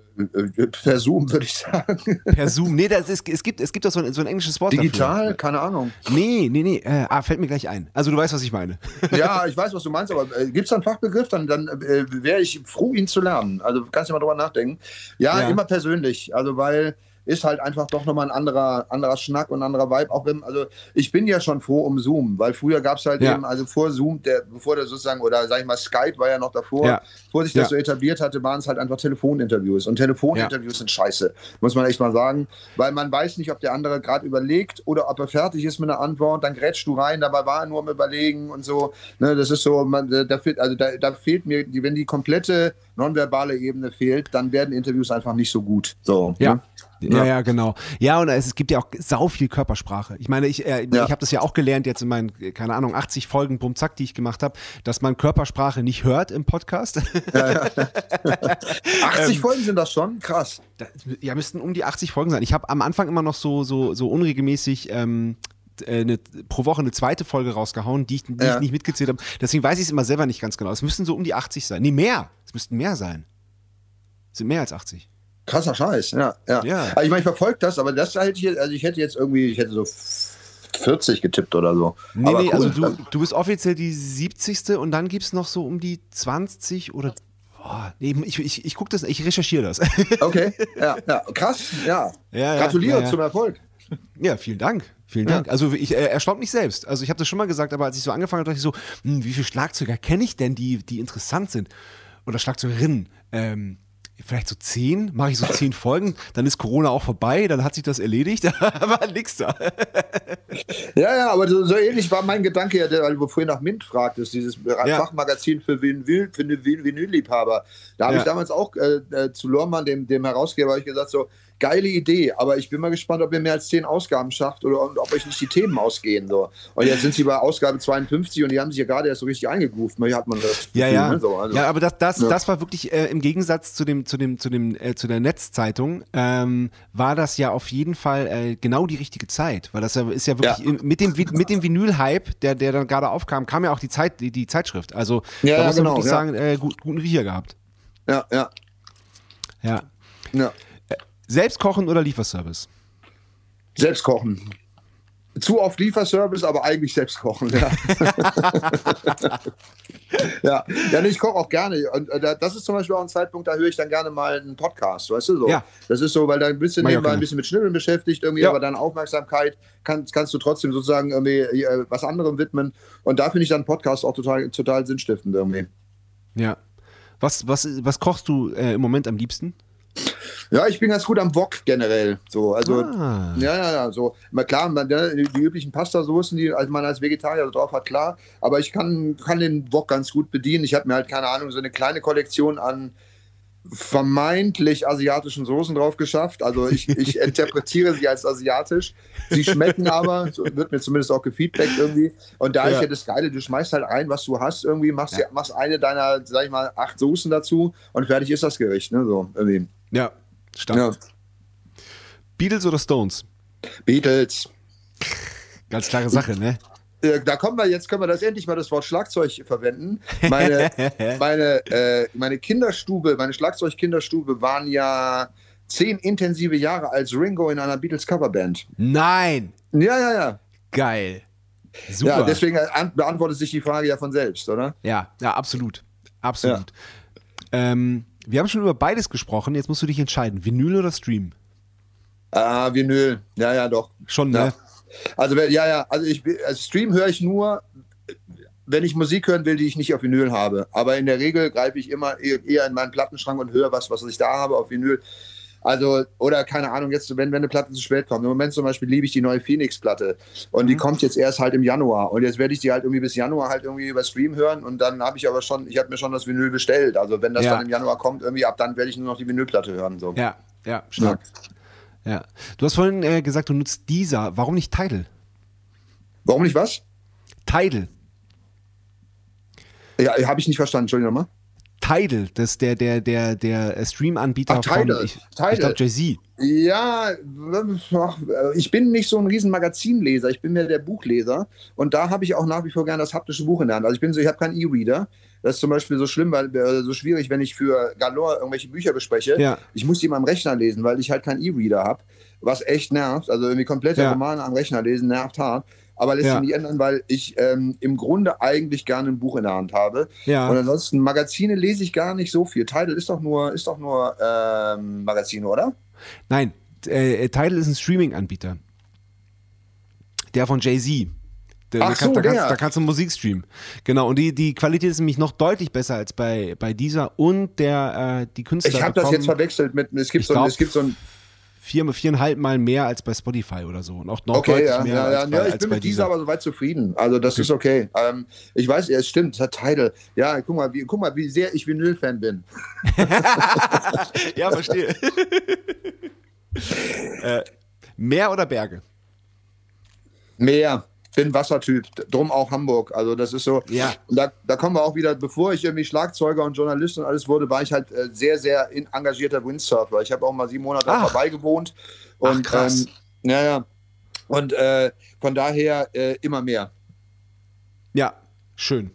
per Zoom würde ich sagen. Per Zoom. Nee, das ist, es gibt, es gibt doch so ein, so ein englisches Wort Digital, dafür. keine Ahnung. Nee, nee, nee. Äh, ah, fällt mir gleich ein. Also du weißt, was ich meine. (laughs) Ja, ich weiß, was du meinst, aber äh, gibt es da einen Fachbegriff? Dann, dann äh, wäre ich froh, ihn zu lernen. Also kannst du mal drüber nachdenken. Ja, Ja. immer persönlich. Also weil ist halt einfach doch nochmal ein anderer, anderer Schnack und ein anderer Vibe. Auch wenn, also ich bin ja schon froh um Zoom, weil früher gab es halt Ja. eben, also vor Zoom, der, bevor der sozusagen, oder sag ich mal, Skype war ja noch davor, Ja. bevor sich das Ja. so etabliert hatte, waren es halt einfach Telefoninterviews. Und Telefoninterviews sind scheiße, muss man echt mal sagen, weil man weiß nicht, ob der andere gerade überlegt oder ob er fertig ist mit einer Antwort, dann grätschst du rein, dabei war er nur am Überlegen und so. Ne, das ist so, man, da, fehlt, also da, da fehlt mir, die, wenn die komplette nonverbale Ebene fehlt, dann werden Interviews einfach nicht so gut. So, Ja. ne? Ja, Ja. ja, genau. Ja, und es, es gibt ja auch sau viel Körpersprache. Ich meine, ich, äh, Ja. ich habe das ja auch gelernt jetzt in meinen, äh, keine Ahnung, 80 Folgen Bum Zack, die ich gemacht habe, dass man Körpersprache nicht hört im Podcast. 80 (laughs) Folgen sind das schon? Krass. Da- ja, müssten um die 80 Folgen sein. Ich habe am Anfang immer noch so, so, so unregelmäßig ähm, äh, eine, pro Woche eine zweite Folge rausgehauen, die ich, die Ja. ich nicht mitgezählt habe. Deswegen weiß ich es immer selber nicht ganz genau. Es müssten so um die 80 sein. Nee, mehr. Es müssten mehr sein. Es sind mehr als 80. Krasser Scheiß, ja. ja. Ja. Also ich meine, ich verfolge das, aber das hätte ich, jetzt- also ich hätte jetzt irgendwie, ich hätte so 40 getippt oder so. Nee, aber nee, cool. also du, du bist offiziell die 70. und dann gibt es noch so um die 20 oder. Boah, nee, ich, ich, ich gucke das, ich recherchiere das. (laughs) Okay, ja, ja, krass, ja. Ja, Gratuliere ja, zum Erfolg. Ja, vielen Dank. Vielen. Dank. Also ich äh, erstaunt mich selbst. Also ich habe das schon mal gesagt, aber als ich so angefangen habe, dachte ich so, hm, wie viele Schlagzeuger kenne ich denn, die, die interessant sind? Oder Schlagzeugerinnen? Ähm, vielleicht so zehn, mache ich so zehn Folgen, dann ist Corona auch vorbei, dann hat sich das erledigt, (laughs) aber nix da. Ja, ja, aber so, so ähnlich war mein Gedanke ja, der- weil du vorhin nach Mint fragtest, dieses Ja. Fachmagazin für, Vinylliebhaber. Da habe Ja. ich damals auch äh, äh, zu Lormann, dem, dem Herausgeber, ich gesagt, so, geile Idee, aber ich bin mal gespannt, ob ihr mehr als zehn Ausgaben schafft oder ob euch nicht die Themen ausgehen. So. Und jetzt sind sie bei Ausgabe 52 und die haben sich ja gerade erst so richtig eingegroovt. Hier hat man das Ja, Gefühl, ja. ne, so, also. ja, aber das, das, Ja. das war wirklich äh, im Gegensatz zu dem, zu dem, zu dem, äh, zu der Netzzeitung, ähm, war das ja auf jeden Fall äh, genau die richtige Zeit, weil das ja, ist ja wirklich Ja. mit dem mit dem Vinyl-Hype, der, der dann gerade aufkam, kam ja auch die Zeit, die, die Zeitschrift. Also Ja, da muss man genau, wirklich sagen, äh, gut, guten Riecher gehabt. ja, ja, Ja. ja. Selbst kochen oder Lieferservice? Selbst kochen. Zu oft Lieferservice, aber eigentlich selbst kochen. Ja, (laughs) ja. ja nee, ich koche auch gerne. Und äh, da- das ist zum Beispiel auch ein Zeitpunkt, da höre ich dann gerne mal einen Podcast, weißt du so. Ja. Das ist so, weil da bist du Mach ich auch nebenbei ein bisschen mit Schnibbeln beschäftigt, irgendwie, Ja. aber deine Aufmerksamkeit kann, kannst du trotzdem sozusagen irgendwie äh, was anderem widmen. Und da finde ich dann Podcast auch total, total sinnstiftend irgendwie. Ja. Was, was, was kochst du äh, im Moment am liebsten? Ja, ich bin ganz gut am Wok generell. So, also Ah. ja, ja, ja. So, mal klar, man, ne, die, die üblichen Pastasoßen, die also man als Vegetarier drauf hat, klar. Aber ich kann, kann den Wok ganz gut bedienen. Ich habe mir halt keine Ahnung so eine kleine Kollektion an vermeintlich asiatischen Soßen drauf geschafft. Also ich, ich (laughs) interpretiere sie als asiatisch. Sie schmecken aber, so wird mir zumindest auch gefeedbackt irgendwie. Und da ja. ist ja das Geile, du schmeißt halt ein, was du hast irgendwie, machst, ja. machst eine deiner, sag ich mal, acht Soßen dazu und fertig ist das Gericht. Ne? So, irgendwie. Ja, stark. Ja. Beatles oder Stones? Beatles. Ganz klare Sache, ne? da kommen wir, jetzt können wir das endlich mal das Wort Schlagzeug verwenden. Meine, (laughs) meine, äh, meine Kinderstube, meine Schlagzeug-Kinderstube waren ja zehn intensive Jahre als Ringo in einer Beatles-Coverband. Nein! Ja, ja, ja. Geil. Super. Ja, deswegen beantwortet sich die Frage ja von selbst, oder? Ja, ja, absolut. Absolut. Ja. Ähm, wir haben schon über beides gesprochen, jetzt musst du dich entscheiden. Vinyl oder Stream? Ah, Vinyl. Ja, ja, doch. Schon, ne? Ja. Also ja, ja, also ich also Stream höre ich nur, wenn ich Musik hören will, die ich nicht auf Vinyl habe. Aber in der Regel greife ich immer eher in meinen Plattenschrank und höre was, was ich da habe auf Vinyl. Also, oder keine Ahnung, jetzt, wenn, wenn eine Platte zu spät kommt. Im Moment zum Beispiel liebe ich die neue Phoenix-Platte. Und mhm. die kommt jetzt erst halt im Januar. Und jetzt werde ich die halt irgendwie bis Januar halt irgendwie über Stream hören. Und dann habe ich aber schon, ich habe mir schon das Vinyl bestellt. Also, wenn das ja. dann im Januar kommt, irgendwie ab dann werde ich nur noch die Vinylplatte hören. So. Ja, ja, stark. Ja. Ja. Du hast vorhin äh, gesagt, du nutzt dieser. Warum nicht Tidal? Warum nicht was? Tidal. Ja, habe ich nicht verstanden. Entschuldigung nochmal. Tidal, das der, der, der, der Stream-Anbieter von ich, ich glaube Jay-Z. Ja, ich bin nicht so ein riesen Magazinleser, ich bin mehr der Buchleser und da habe ich auch nach wie vor gerne das haptische Buch in der Hand. Also ich bin so, ich habe keinen E-Reader. Das ist zum Beispiel so schlimm, weil äh, so schwierig, wenn ich für Galore irgendwelche Bücher bespreche. Ja. Ich muss die mal am Rechner lesen, weil ich halt keinen E-Reader habe, was echt nervt. Also irgendwie komplette ja. Romane am Rechner lesen nervt hart aber lässt ja. sich nicht ändern, weil ich ähm, im Grunde eigentlich gerne ein Buch in der Hand habe. Ja. Und ansonsten Magazine lese ich gar nicht so viel. Tidal ist doch nur, ist doch nur ähm, Magazine, oder? Nein, äh, Tidal ist ein Streaming-Anbieter. Der von Jay-Z. Da, Ach so, da, kannst, da kannst du Musik streamen. Genau, und die, die Qualität ist nämlich noch deutlich besser als bei, bei dieser und der äh, die Künstler. Ich habe das jetzt verwechselt mit, es gibt, so, glaub, es gibt so ein vier, viereinhalb Mal mehr als bei Spotify oder so. Und auch noch okay, ja, mehr ja, als ja, bei, ja, ich bin mit dieser aber soweit zufrieden. Also das okay. ist okay. Ähm, ich weiß, ja, es stimmt, es hat Tidal. Ja, guck mal, wie, guck mal, wie sehr ich Vinyl-Fan bin. (laughs) ja, verstehe. (laughs) äh, Meer oder Berge? Meer bin Wassertyp, drum auch Hamburg. Also das ist so. Ja. Da, da kommen wir auch wieder, bevor ich irgendwie Schlagzeuger und Journalist und alles wurde, war ich halt äh, sehr, sehr engagierter Windsurfer. Ich habe auch mal sieben Monate Ach. dabei gewohnt. Und, Ach, krass. Ähm, ja, ja. Und äh, von daher äh, immer mehr. Ja, schön.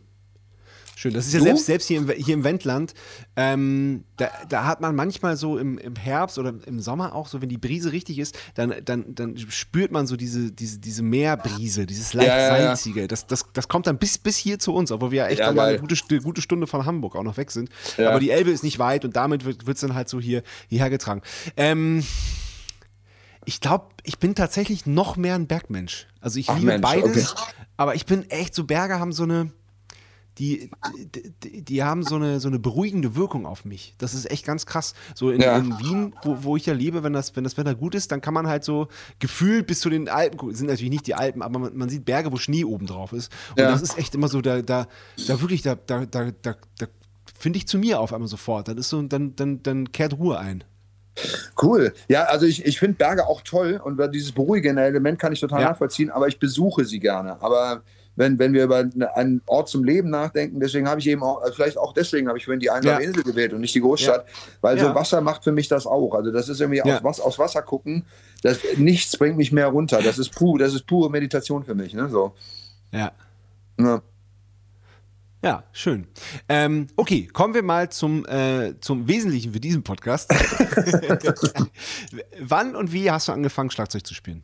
Schön. Das ist ja selbst, selbst hier, im, hier im Wendland, ähm, da, da, hat man manchmal so im, im, Herbst oder im Sommer auch so, wenn die Brise richtig ist, dann, dann, dann spürt man so diese, diese, diese Meerbrise, dieses leicht ja, ja, salzige. Das, das, das kommt dann bis, bis hier zu uns, obwohl wir ja echt ja, eine gute, gute Stunde von Hamburg auch noch weg sind. Aber die Elbe ist nicht weit und damit wird es dann halt so hier, hierher getragen. Ähm, ich glaube, ich bin tatsächlich noch mehr ein Bergmensch. Also ich Ach, liebe Mensch, beides, okay. aber ich bin echt, so Berge haben so eine die, die, die, haben so eine, so eine beruhigende Wirkung auf mich. Das ist echt ganz krass. So in, ja. in Wien, wo, wo ich ja lebe, wenn das, wenn das Wetter gut ist, dann kann man halt so gefühlt bis zu den Alpen gucken. Sind natürlich nicht die Alpen, aber man, man sieht Berge, wo Schnee oben drauf ist. Und ja. das ist echt immer so, da, da, da wirklich, da, da, da, da, da finde ich zu mir auf einmal sofort. Dann ist so, dann, dann, dann kehrt Ruhe ein. Cool. Ja, also ich, ich finde Berge auch toll und dieses beruhigende Element kann ich total ja. nachvollziehen, aber ich besuche sie gerne. Aber wenn, wenn wir über einen Ort zum Leben nachdenken. Deswegen habe ich eben auch, vielleicht auch deswegen habe ich vorhin die einsame ja. Insel gewählt und nicht die Großstadt, ja. weil ja. so Wasser macht für mich das auch. Also das ist irgendwie aus, was, aus Wasser gucken, das, nichts bringt mich mehr runter. Das ist pur, das ist pure Meditation für mich. Ne? So. Ja. ja. Ja, schön. Ähm, okay, kommen wir mal zum, äh, zum Wesentlichen für diesen Podcast. (laughs) (laughs) Wann und wie hast du angefangen, Schlagzeug zu spielen?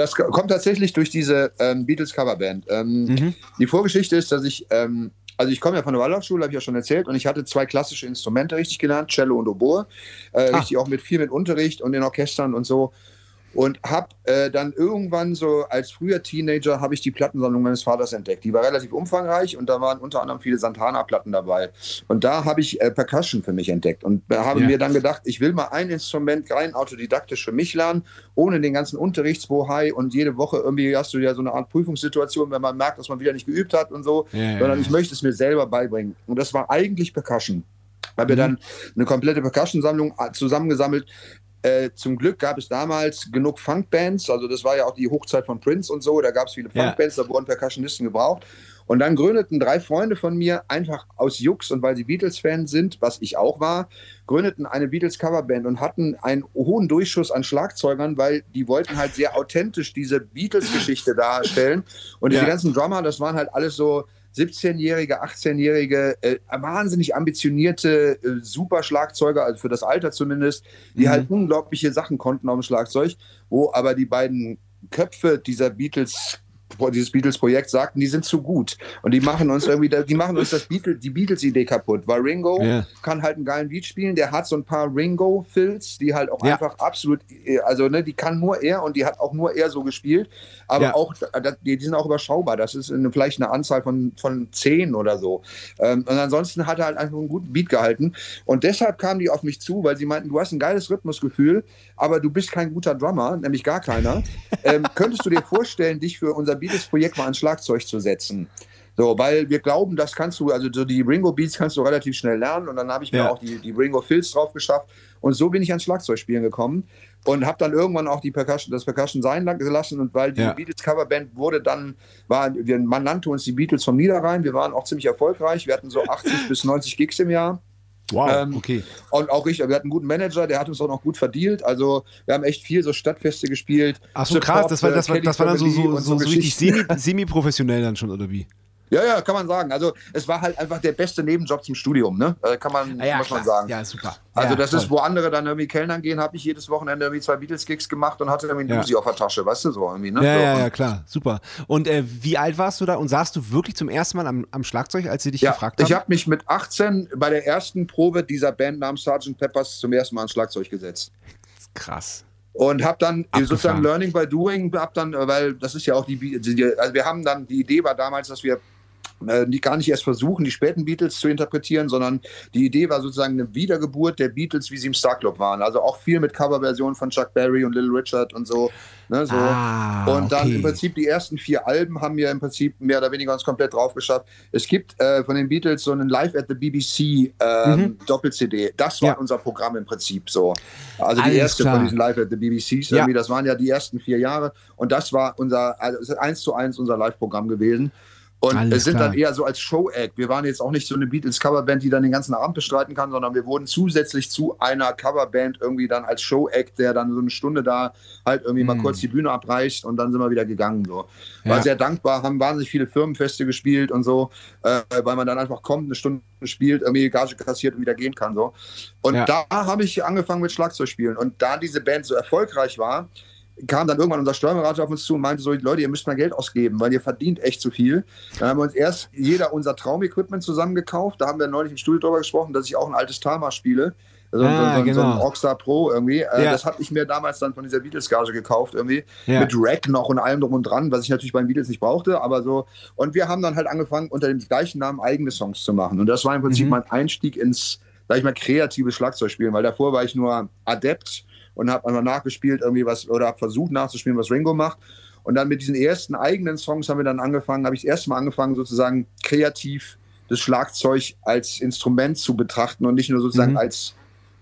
Also das kommt tatsächlich durch diese ähm, Beatles Coverband. Ähm, mhm. Die Vorgeschichte ist, dass ich, ähm, also ich komme ja von der Waldorfschule, habe ich ja schon erzählt, und ich hatte zwei klassische Instrumente richtig gelernt, Cello und Oboe, äh, ah. richtig auch mit viel mit Unterricht und in Orchestern und so und habe äh, dann irgendwann so als früher Teenager habe ich die Plattensammlung meines Vaters entdeckt. Die war relativ umfangreich und da waren unter anderem viele Santana-Platten dabei. Und da habe ich äh, Percussion für mich entdeckt und habe ja. mir dann gedacht, ich will mal ein Instrument rein autodidaktisch für mich lernen, ohne den ganzen Unterrichtsbohai und jede Woche irgendwie hast du ja so eine Art Prüfungssituation, wenn man merkt, dass man wieder nicht geübt hat und so, ja, sondern ja, ich möchte es mir selber beibringen. Und das war eigentlich Percussion. Haben wir dann eine komplette Percussion-Sammlung äh, zusammengesammelt. Äh, zum Glück gab es damals genug Funkbands, also das war ja auch die Hochzeit von Prince und so, da gab es viele Ja. Funkbands, da wurden Percussionisten gebraucht. Und dann gründeten drei Freunde von mir einfach aus Jux und weil sie Beatles-Fans sind, was ich auch war, gründeten eine Beatles-Coverband und hatten einen hohen Durchschuss an Schlagzeugern, weil die wollten halt sehr authentisch diese Beatles-Geschichte darstellen. Und diese Ja. ganzen Drummer, das waren halt alles so 17-Jährige, 18-Jährige, äh, wahnsinnig ambitionierte äh, Super-Schlagzeuger, also für das Alter zumindest, die Mhm. halt unglaubliche Sachen konnten auf dem Schlagzeug, wo aber die beiden Köpfe dieser Beatles dieses Beatles-Projekt sagten, die sind zu gut und die machen uns irgendwie, die machen uns das Beatles, die Beatles-Idee kaputt, weil Ringo Ja. kann halt einen geilen Beat spielen, der hat so ein paar Ringo-Fills, die halt auch Ja. einfach absolut, äh, also ne, die kann nur er und die hat auch nur er so gespielt, aber Ja. auch, äh, die, die sind auch überschaubar, das ist eine, vielleicht eine Anzahl von, von zehn oder so ähm, und ansonsten hat er halt einfach einen guten Beat gehalten und deshalb kamen die auf mich zu, weil sie meinten, du hast ein geiles Rhythmusgefühl, aber du bist kein guter Drummer, nämlich gar keiner. (laughs) ähm, könntest du dir vorstellen, dich für unser Beatles-Projekt mal ans Schlagzeug zu setzen? So, weil wir glauben, das kannst du, also so die Ringo Beats kannst du relativ schnell lernen und dann habe ich mir Ja. auch die, die Ringo Fills drauf geschafft und so bin ich ans Schlagzeugspielen gekommen und habe dann irgendwann auch die Percussion, das Percussion sein gelassen und weil die Ja. Beatles Coverband wurde dann, war, wir, man nannte uns die Beatles vom Niederrhein, wir waren auch ziemlich erfolgreich, wir hatten so (laughs) 80 bis 90 Gigs im Jahr. Wow, Ähm, okay. Und auch ich, wir hatten einen guten Manager, der hat uns auch noch gut verdient. Also wir haben echt viel so Stadtfeste gespielt. Ach so, Support krass, das war, das war, Kelly das war dann so, so, so, so richtig semi-professionell dann schon, oder wie? Ja, ja, kann man sagen. Also es war halt einfach der beste Nebenjob zum Studium, ne? Äh, Kann man, muss man sagen. Ja, super. Also ja, das toll. ist, wo andere dann irgendwie Kellnern gehen, habe ich jedes Wochenende irgendwie zwei Beatles-Gigs gemacht und hatte irgendwie einen Ja. Auf der Tasche, weißt du, so irgendwie, ne? Ja, so. ja, ja, klar, super. Und äh, wie alt warst du da und saßt du wirklich zum ersten Mal am, am Schlagzeug, als sie dich Ja, gefragt haben? ich habe mich mit 18 bei der ersten Probe dieser Band namens Sgt. Peppers zum ersten Mal ans Schlagzeug gesetzt. Krass. Und habe dann Abgefahren. sozusagen Learning by Doing, hab dann, äh, weil das ist ja auch die, die, also wir haben dann, die Idee war damals, dass wir die gar nicht erst versuchen, die späten Beatles zu interpretieren, sondern die Idee war sozusagen eine Wiedergeburt der Beatles, wie sie im Star Club waren. Also auch viel mit Coverversionen von Chuck Berry und Little Richard und so. Ne, so. Ah, und dann okay. im Prinzip die ersten vier Alben haben wir im Prinzip mehr oder weniger uns komplett drauf geschafft. Es gibt äh, von den Beatles so einen Live at the BBC ähm, Doppel-CD. Das war Mhm. Ja. unser Programm im Prinzip so. Also die Alles erste klar. von diesen Live at the BBCs. Ja. Das waren ja die ersten vier Jahre. Und das war unser, also eins zu eins unser Live-Programm gewesen. Und Alles es sind klar. dann eher so als Show-Act. Wir waren jetzt auch nicht so eine Beatles-Coverband, die dann den ganzen Abend bestreiten kann, sondern wir wurden zusätzlich zu einer Coverband irgendwie dann als Show-Act, der dann so eine Stunde da halt irgendwie mal Hm. kurz die Bühne abreißt und dann sind wir wieder gegangen. So. War Ja. sehr dankbar, haben wahnsinnig viele Firmenfeste gespielt und so, äh, weil man dann einfach kommt, eine Stunde spielt, irgendwie Gage kassiert und wieder gehen kann. So. Und Ja. da habe ich angefangen mit Schlagzeugspielen. Und da diese Band so erfolgreich war, kam dann irgendwann unser Steuerberater auf uns zu und meinte so, Leute, ihr müsst mal Geld ausgeben, weil ihr verdient echt zu viel. Dann haben wir uns erst jeder unser Traumequipment zusammengekauft. Da haben wir neulich im Studio drüber gesprochen, dass ich auch ein altes Tama spiele. So, Ah, so, so, genau. so ein Rockstar Pro irgendwie. Äh, Ja. Das hatte ich mir damals dann von dieser Beatles-Gage gekauft irgendwie. Ja. Mit Rack noch und allem drum und dran, was ich natürlich bei den Beatles nicht brauchte, aber so. Und wir haben dann halt angefangen, unter dem gleichen Namen eigene Songs zu machen. Und das war im Prinzip Mhm. mein Einstieg ins, sag ich mal, kreatives Schlagzeugspielen, weil davor war ich nur Adept und habe einfach nachgespielt irgendwie was oder habe versucht nachzuspielen, was Ringo macht. Und dann mit diesen ersten eigenen Songs haben wir dann angefangen, habe ich das erste Mal angefangen, sozusagen kreativ das Schlagzeug als Instrument zu betrachten und nicht nur sozusagen Mhm. als,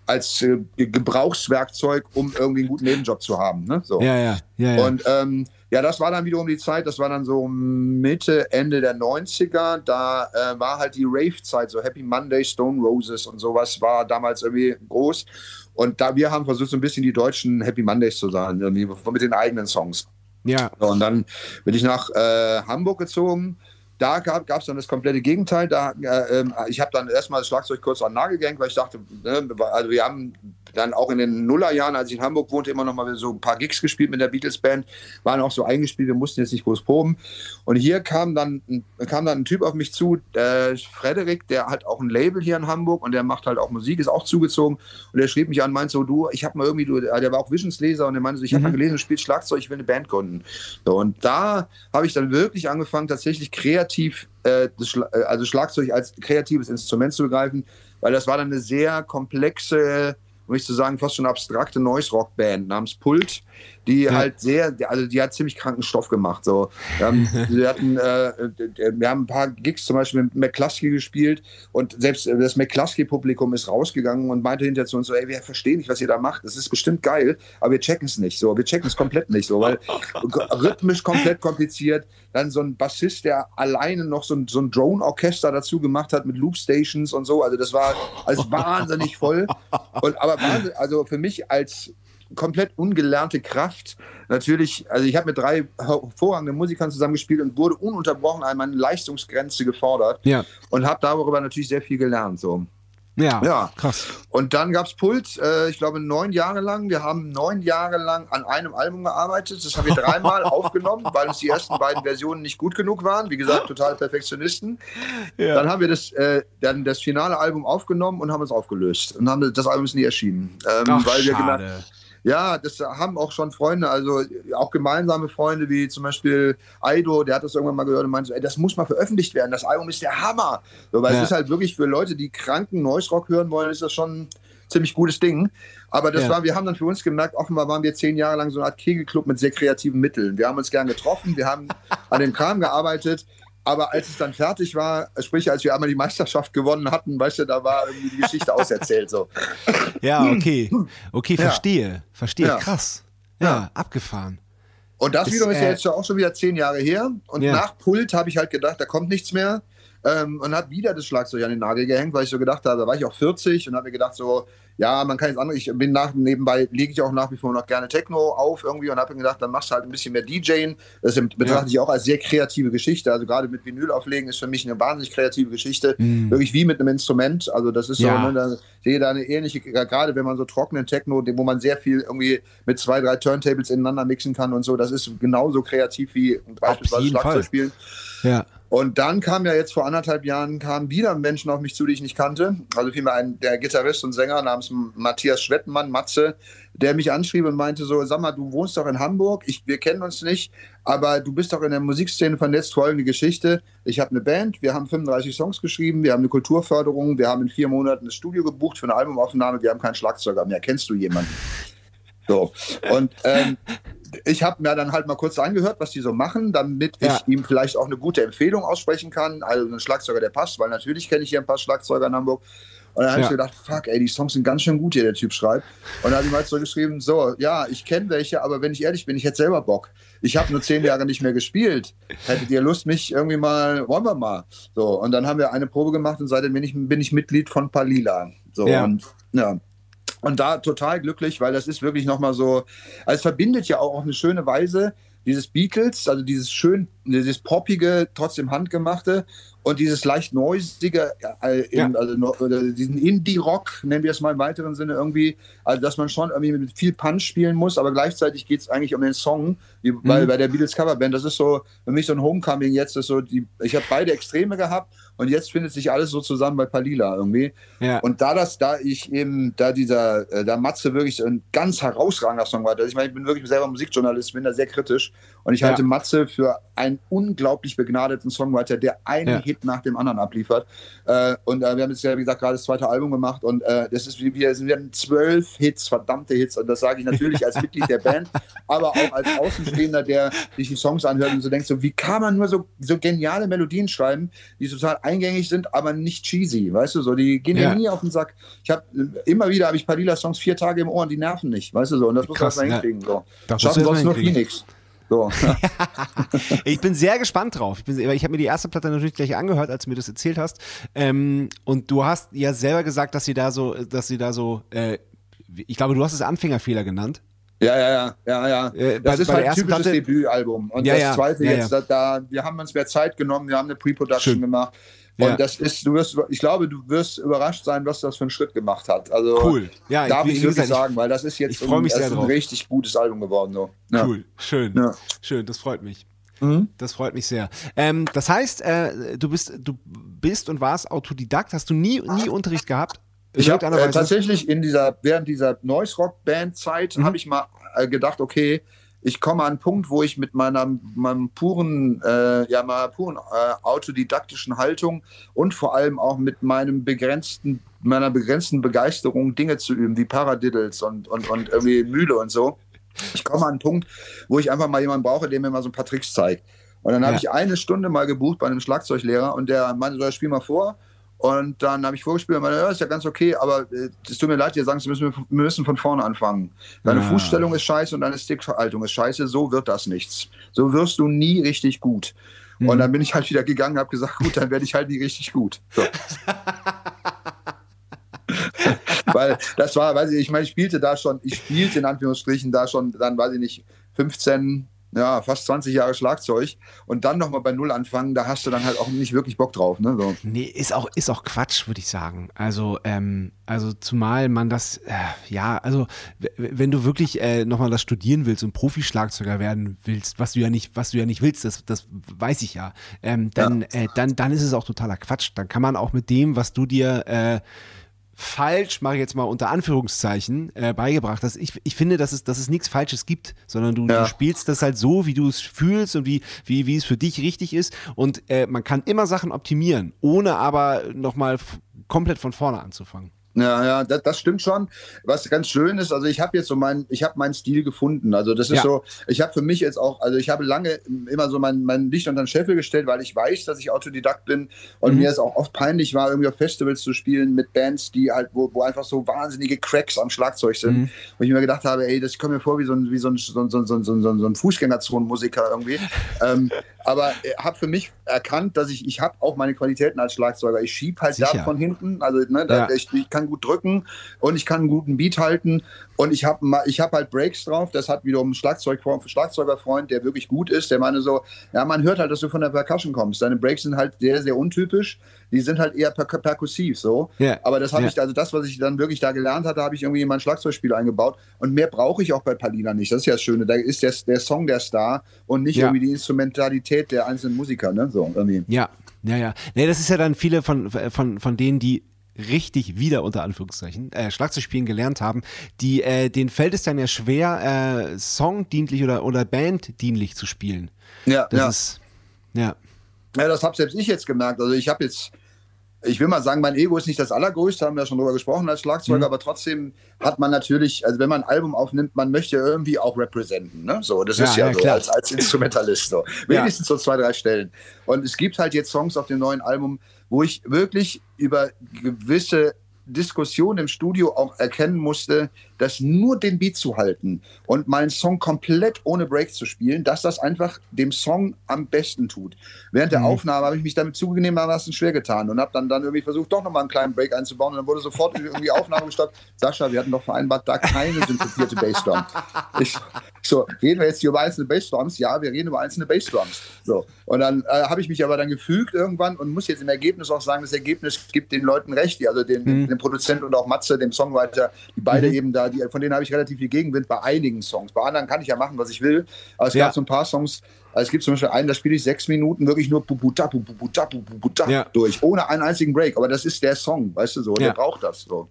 als äh, Gebrauchswerkzeug, um irgendwie einen guten Nebenjob zu haben. Ne? So. Ja, ja, ja. ja. Und ähm, ja, das war dann wiederum die Zeit, das war dann so Mitte, Ende der 90er. Da äh, war halt die Rave-Zeit, so Happy Monday, Stone Roses und sowas war damals irgendwie groß. Und da wir haben versucht, so ein bisschen die deutschen Happy Mondays zu sein, irgendwie mit den eigenen Songs. ja. So, und dann bin ich nach äh, Hamburg gezogen. Da gab es dann das komplette Gegenteil. Da, äh, ähm, ich habe dann erstmal das Schlagzeug kurz an den Nagel gehängt, weil ich dachte, ne, also wir haben dann auch in den Nullerjahren, als ich in Hamburg wohnte, immer noch mal so ein paar Gigs gespielt mit der Beatles-Band, waren auch so eingespielt, wir mussten jetzt nicht groß proben. Und hier kam dann, ein- kam dann ein Typ auf mich zu, äh, Frederik, der hat auch ein Label hier in Hamburg und der macht halt auch Musik, ist auch zugezogen. Und der schrieb mich an, meint so, du, ich habe mal irgendwie, du, der war auch Visionsleser und der meinte so, ich habe Mhm. mal gelesen, du spielst Schlagzeug, ich will eine Band gründen. So, und da habe ich dann wirklich angefangen, tatsächlich kreativ, äh, das Schla äh, also Schlagzeug als kreatives Instrument zu begreifen, weil das war dann eine sehr komplexe um nicht zu sagen, fast schon abstrakte Noise-Rock-Band namens Pult, die ja. halt sehr, also die hat ziemlich kranken Stoff gemacht. So. Ähm, (laughs) wir, hatten, äh, wir haben ein paar Gigs zum Beispiel mit McCluskey gespielt und selbst das McCluskey-Publikum ist rausgegangen und meinte hinterher zu uns so, ey, wir verstehen nicht, was ihr da macht. Das ist bestimmt geil, aber wir checken es nicht so. Wir checken es komplett nicht so, weil (laughs) rhythmisch komplett kompliziert. Dann so ein Bassist, der alleine noch so ein, so ein Drone-Orchester dazu gemacht hat mit Loop-Stations und so. Also das war alles wahnsinnig voll. Und, aber also für mich als komplett ungelernte Kraft. Natürlich, also ich habe mit drei hervorragenden Musikern zusammengespielt und wurde ununterbrochen an meine Leistungsgrenze gefordert. Ja. Und habe darüber natürlich sehr viel gelernt. So. Ja, ja, krass. Und dann gab es Pult, äh, ich glaube, neun Jahre lang. Wir haben neun Jahre lang an einem Album gearbeitet. Das haben wir dreimal (laughs) aufgenommen, weil uns die ersten beiden Versionen nicht gut genug waren. Wie gesagt, total Perfektionisten. Ja. Dann haben wir das, äh, dann das finale Album aufgenommen und haben es aufgelöst. Und haben das Album ist nie erschienen. Ähm, Ach, weil wir schade. gemerkt ja, das haben auch schon Freunde, also auch gemeinsame Freunde, wie zum Beispiel Aido, der hat das irgendwann mal gehört und meinte so, ey, das muss mal veröffentlicht werden, das Album ist der Hammer. So, weil ja. es ist halt wirklich für Leute, die kranken Noise Rock hören wollen, ist das schon ein ziemlich gutes Ding. Aber das ja. war, wir haben dann für uns gemerkt, offenbar waren wir zehn Jahre lang so eine Art Kegelclub mit sehr kreativen Mitteln. Wir haben uns gern getroffen, wir haben an dem Kram gearbeitet aber als es dann fertig war, sprich, als wir einmal die Meisterschaft gewonnen hatten, weißt du, da war irgendwie die Geschichte auserzählt. So. Ja, okay. Okay, verstehe. Ja. Verstehe. Ja. Krass. Ja, ja, abgefahren. Und das, das wiederum ist ja äh, jetzt auch schon wieder zehn Jahre her. Und nach Pult habe ich halt gedacht, da kommt nichts mehr. Ähm, und hat wieder das Schlagzeug an den Nagel gehängt, weil ich so gedacht habe, da war ich auch 40 und habe mir gedacht, so, ja, man kann jetzt andere, ich bin nach, nebenbei, lege ich auch nach wie vor noch gerne Techno auf irgendwie und habe mir gedacht, dann machst du halt ein bisschen mehr DJing. Das betrachte ja. ich auch als sehr kreative Geschichte. Also gerade mit Vinyl auflegen ist für mich eine wahnsinnig kreative Geschichte. Mhm. Wirklich wie mit einem Instrument. Also das ist ja. so, ne, sehe da eine ähnliche, gerade wenn man so trockenen Techno, wo man sehr viel irgendwie mit zwei, drei Turntables ineinander mixen kann und so, das ist genauso kreativ wie beispielsweise Schlagzeug spielen. Ja. Und dann kam ja jetzt vor anderthalb Jahren kamen wieder Menschen auf mich zu, die ich nicht kannte. Also vielmehr ein der Gitarrist und Sänger namens Matthias Schwettmann, Matze, der mich anschrieb und meinte so, sag mal, du wohnst doch in Hamburg, ich, wir kennen uns nicht, aber du bist doch in der Musikszene vernetzt, folgende Geschichte. Ich habe eine Band, wir haben 35 Songs geschrieben, wir haben eine Kulturförderung, wir haben in vier Monaten das Studio gebucht für eine Albumaufnahme, wir haben keinen Schlagzeuger mehr. Kennst du jemanden? So. Und ähm, ich habe mir dann halt mal kurz angehört, was die so machen, damit ja. ich ihm vielleicht auch eine gute Empfehlung aussprechen kann. Also ein Schlagzeuger, der passt, weil natürlich kenne ich hier ein paar Schlagzeuger in Hamburg. Und dann habe ja. ich gedacht, fuck, ey, die Songs sind ganz schön gut, hier der Typ schreibt. Und dann habe ich mal so geschrieben, so, ja, ich kenne welche, aber wenn ich ehrlich bin, ich hätte selber Bock. Ich habe nur zehn Jahre nicht mehr gespielt. Hättet ihr Lust, mich irgendwie mal, wollen wir mal. So, und dann haben wir eine Probe gemacht und seitdem bin ich, bin ich Mitglied von Palila. So, ja. und ja. Und da total glücklich, weil das ist wirklich nochmal so, also es verbindet ja auch auf eine schöne Weise dieses Beatles, also dieses schön, dieses poppige, trotzdem handgemachte und dieses leicht noisige, äh, in, ja. also diesen Indie-Rock, nennen wir es mal im weiteren Sinne irgendwie, also dass man schon irgendwie mit viel Punch spielen muss, aber gleichzeitig geht es eigentlich um den Song, wie mhm. bei, bei der Beatles Coverband, das ist so für mich so ein Homecoming jetzt, ist so die, ich habe beide Extreme gehabt und jetzt findet sich alles so zusammen bei Palila irgendwie. Ja. Und da das, da ich eben, da dieser, äh, da Matze wirklich so ein ganz herausragender Songwriter ist, ich meine, ich bin wirklich selber Musikjournalist, bin da sehr kritisch und ich ja. halte Matze für einen unglaublich begnadeten Songwriter, der einen. Hit nach dem anderen abliefert. Äh, und äh, wir haben jetzt ja, wie gesagt, gerade das zweite Album gemacht und äh, das ist, wie wir sind, wir haben zwölf Hits, verdammte Hits und das sage ich natürlich als Mitglied der Band, (laughs) aber auch als Außenstehender, der sich die Songs anhört und so denkt, so wie kann man nur so, so geniale Melodien schreiben, die total eingängig sind, aber nicht cheesy, weißt du, so, die gehen ja. nie auf den Sack. Ich habe immer wieder habe ich Padilla-Songs vier Tage im Ohr und die nerven nicht, weißt du so, und das muss man hinkriegen. So. Schaffen sonst nur Phoenix. So. (laughs) ich bin sehr gespannt drauf. Ich, bin, ich habe mir die erste Platte natürlich gleich angehört, als du mir das erzählt hast. Ähm, und du hast ja selber gesagt, dass sie da so, dass sie da so, äh, ich glaube, du hast es Anfängerfehler genannt. Ja, ja, ja, ja, ja. Äh, das bei, ist bei halt ein typisches Platte... Debütalbum. Und ja, das zweite ja, jetzt, da, da, wir haben uns mehr Zeit genommen, wir haben eine Pre-Production gemacht. Und ja. das ist, du wirst, ich glaube, du wirst überrascht sein, was das für einen Schritt gemacht hat. Also cool. Ja, darf ich, ich wirklich sagen, weil das ist jetzt ein, das ist ein richtig gutes Album geworden. So. Ja. Cool, schön, ja. schön, das freut mich. Mhm. Das freut mich sehr. Ähm, das heißt, äh, du bist, du bist und warst Autodidakt. Hast du nie, nie Unterricht gehabt? Ich habe äh, tatsächlich in dieser während dieser Noise Rock Band Zeit mhm. habe ich mal äh, gedacht, okay, ich komme an einen Punkt, wo ich mit meiner meinem puren, äh, ja, meiner puren äh, autodidaktischen Haltung und vor allem auch mit meinem begrenzten, meiner begrenzten Begeisterung, Dinge zu üben, wie Paradiddles und, und, und irgendwie Mühle und so. Ich komme an einen Punkt, wo ich einfach mal jemanden brauche, der mir mal so ein paar Tricks zeigt. Und dann habe ich eine Stunde mal gebucht bei einem Schlagzeuglehrer und der meinte, so, spiel mal vor. Und dann habe ich vorgespielt und meinte, ja, ist ja ganz okay, aber äh, es tut mir leid, ihr sagen, müssen, wir müssen von vorne anfangen. Deine ja. Fußstellung ist scheiße und deine Stickhaltung ist scheiße, so wird das nichts. So wirst du nie richtig gut. Mhm. Und dann bin ich halt wieder gegangen und habe gesagt, gut, dann werde ich halt nie richtig gut. So. (laughs) Weil das war, weiß ich, ich meine, ich spielte da schon, ich spielte in Anführungsstrichen da schon, dann weiß ich nicht, 15, ja, fast 20 Jahre Schlagzeug und dann nochmal bei Null anfangen, da hast du dann halt auch nicht wirklich Bock drauf. Ne? So. Nee, ist auch, ist auch Quatsch, würde ich sagen. Also, ähm, also zumal man das, äh, ja, also wenn du wirklich äh, nochmal das studieren willst und Profi-Schlagzeuger werden willst, was du ja nicht, was du ja nicht willst, das, das weiß ich ja, ähm, dann, ja. Äh, dann, dann ist es auch totaler Quatsch. Dann kann man auch mit dem, was du dir äh, falsch, mache ich jetzt mal unter Anführungszeichen, äh, beigebracht hast. Ich, ich finde, dass es, dass es nichts Falsches gibt, sondern du, ja. du spielst das halt so, wie du es fühlst und wie, wie, wie es für dich richtig ist. Und äh, man kann immer Sachen optimieren, ohne aber nochmal komplett von vorne anzufangen. Ja, ja, das, das, stimmt schon. Was ganz schön ist, also ich habe jetzt so meinen, ich habe meinen Stil gefunden. Also das ist ja. so, ich habe für mich jetzt auch, also ich habe lange immer so mein, mein Licht unter den Scheffel gestellt, weil ich weiß, dass ich Autodidakt bin und mhm. mir es auch oft peinlich war, irgendwie auf Festivals zu spielen mit Bands, die halt, wo, wo einfach so wahnsinnige Cracks am Schlagzeug sind. Mhm. Und ich mir gedacht habe, ey, das kommt mir vor wie so ein, wie so ein, so ein, so ein, so ein, so ein, so ein Fußgängerzonenmusiker irgendwie. (laughs) ähm, aber habe für mich erkannt, dass ich, ich habe auch meine Qualitäten als Schlagzeuger. Ich schieb halt Sicher. da von hinten, also ne, da, ja. ich, ich, kann gut drücken und ich kann einen guten Beat halten und ich habe ich hab halt Breaks drauf. Das hat wiederum ein Schlagzeug, Schlagzeugerfreund, der wirklich gut ist, der meine so, ja, man hört halt, dass du von der Percussion kommst. Deine Breaks sind halt sehr, sehr untypisch. Die sind halt eher per perkussiv so. Yeah. Aber das habe yeah. ich, also das, was ich dann wirklich da gelernt hatte, habe ich irgendwie in mein Schlagzeugspiel eingebaut. Und mehr brauche ich auch bei Palina nicht. Das ist ja das Schöne. Da ist der, der Song der Star und nicht ja. irgendwie die Instrumentalität der einzelnen Musiker, ne? So, irgendwie. Ja, ja, ja. Nee, das ist ja dann viele von, von, von denen, die richtig wieder unter Anführungszeichen äh, Schlagzeug spielen gelernt haben, die äh, denen fällt es dann ja schwer, äh, songdienlich oder, oder banddienlich zu spielen. Ja, das ja. ist ja. Ja, das habe selbst ich jetzt gemerkt. Also ich habe jetzt, ich will mal sagen, mein Ego ist nicht das allergrößte, haben wir ja schon drüber gesprochen als Schlagzeuger, mhm. aber trotzdem hat man natürlich, also wenn man ein Album aufnimmt, man möchte irgendwie auch representen. Ne? So, das ja, ist ja, ja so als, als Instrumentalist so. Wenigstens so zwei, drei Stellen. Und es gibt halt jetzt Songs auf dem neuen Album, wo ich wirklich über gewisse Diskussionen im Studio auch erkennen musste, dass nur den Beat zu halten und mal einen Song komplett ohne Break zu spielen, dass das einfach dem Song am besten tut. Während der mhm. Aufnahme habe ich mich damit zugegebenermaßen schwer getan und habe dann, dann irgendwie versucht, doch nochmal einen kleinen Break einzubauen und dann wurde sofort irgendwie Aufnahme gestoppt. Sascha, wir hatten doch vereinbart, da keine synthesierte Bassdrum. (laughs) Ich, so, reden wir jetzt hier über einzelne Bassdrums? Ja, wir reden über einzelne Bassdrums. So. Und dann äh, habe ich mich aber dann gefügt irgendwann und muss jetzt im Ergebnis auch sagen, das Ergebnis gibt den Leuten recht, also den, mhm. dem Produzenten und auch Matze, dem Songwriter, die beide mhm. eben da die, von denen habe ich relativ viel Gegenwind bei einigen Songs. Bei anderen kann ich ja machen, was ich will. Aber es ja. gab so ein paar Songs, also es gibt zum Beispiel einen, da spiele ich sechs Minuten wirklich nur bubuta, bubuta, bubuta ja. durch, ohne einen einzigen Break. Aber das ist der Song, weißt du so, ja. der braucht das so.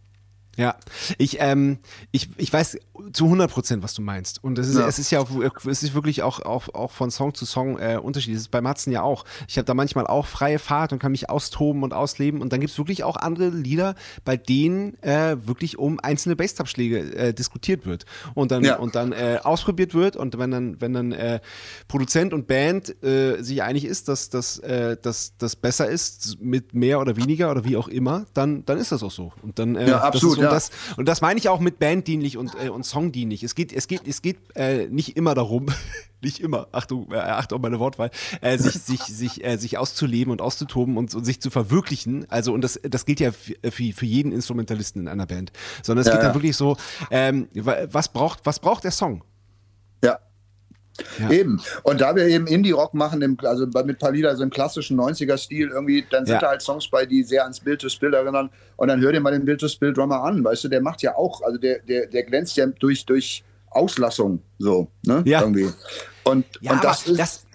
Ja, ich, ähm, ich, ich weiß zu 100 Prozent, was du meinst. Und es ist, ja. es ist ja auch, es ist wirklich auch, auch, auch von Song zu Song äh, unterschiedlich. Das ist bei Matzen ja auch. Ich habe da manchmal auch freie Fahrt und kann mich austoben und ausleben. Und dann gibt es wirklich auch andere Lieder, bei denen äh, wirklich um einzelne Bassabschläge äh, diskutiert wird. Und dann, ja. und dann äh, ausprobiert wird. Und wenn dann, wenn dann äh, Produzent und Band äh, sich einig ist, dass das äh, dass, dass besser ist, mit mehr oder weniger oder wie auch immer, dann, dann ist das auch so. Und dann, äh, ja, absolut, und, das, und das meine ich auch mit banddienlich und, äh, und songdienlich. Es geht, es geht, es geht äh, nicht immer darum, (laughs) nicht immer, Achtung, äh, Achtung auf meine Wortwahl, äh, sich, sich, sich, äh, sich auszuleben und auszutoben und, und, sich zu verwirklichen. Also, und das, das gilt ja für, für jeden Instrumentalisten in einer Band. Sondern es ja, geht dann wirklich so, ähm, was braucht, was braucht der Song? Ja. Eben. Und da wir eben Indie-Rock machen, im, also mit Palida so im klassischen 90er-Stil irgendwie, dann sind ja. da halt Songs bei, die sehr ans Bild to Spill erinnern. Und dann hör dir mal den Bild to Spill Drummer an, weißt du, der macht ja auch, also der, der, der glänzt ja durch, durch Auslassung so, ne? Ja. Irgendwie. Und, ja, und das ist. Das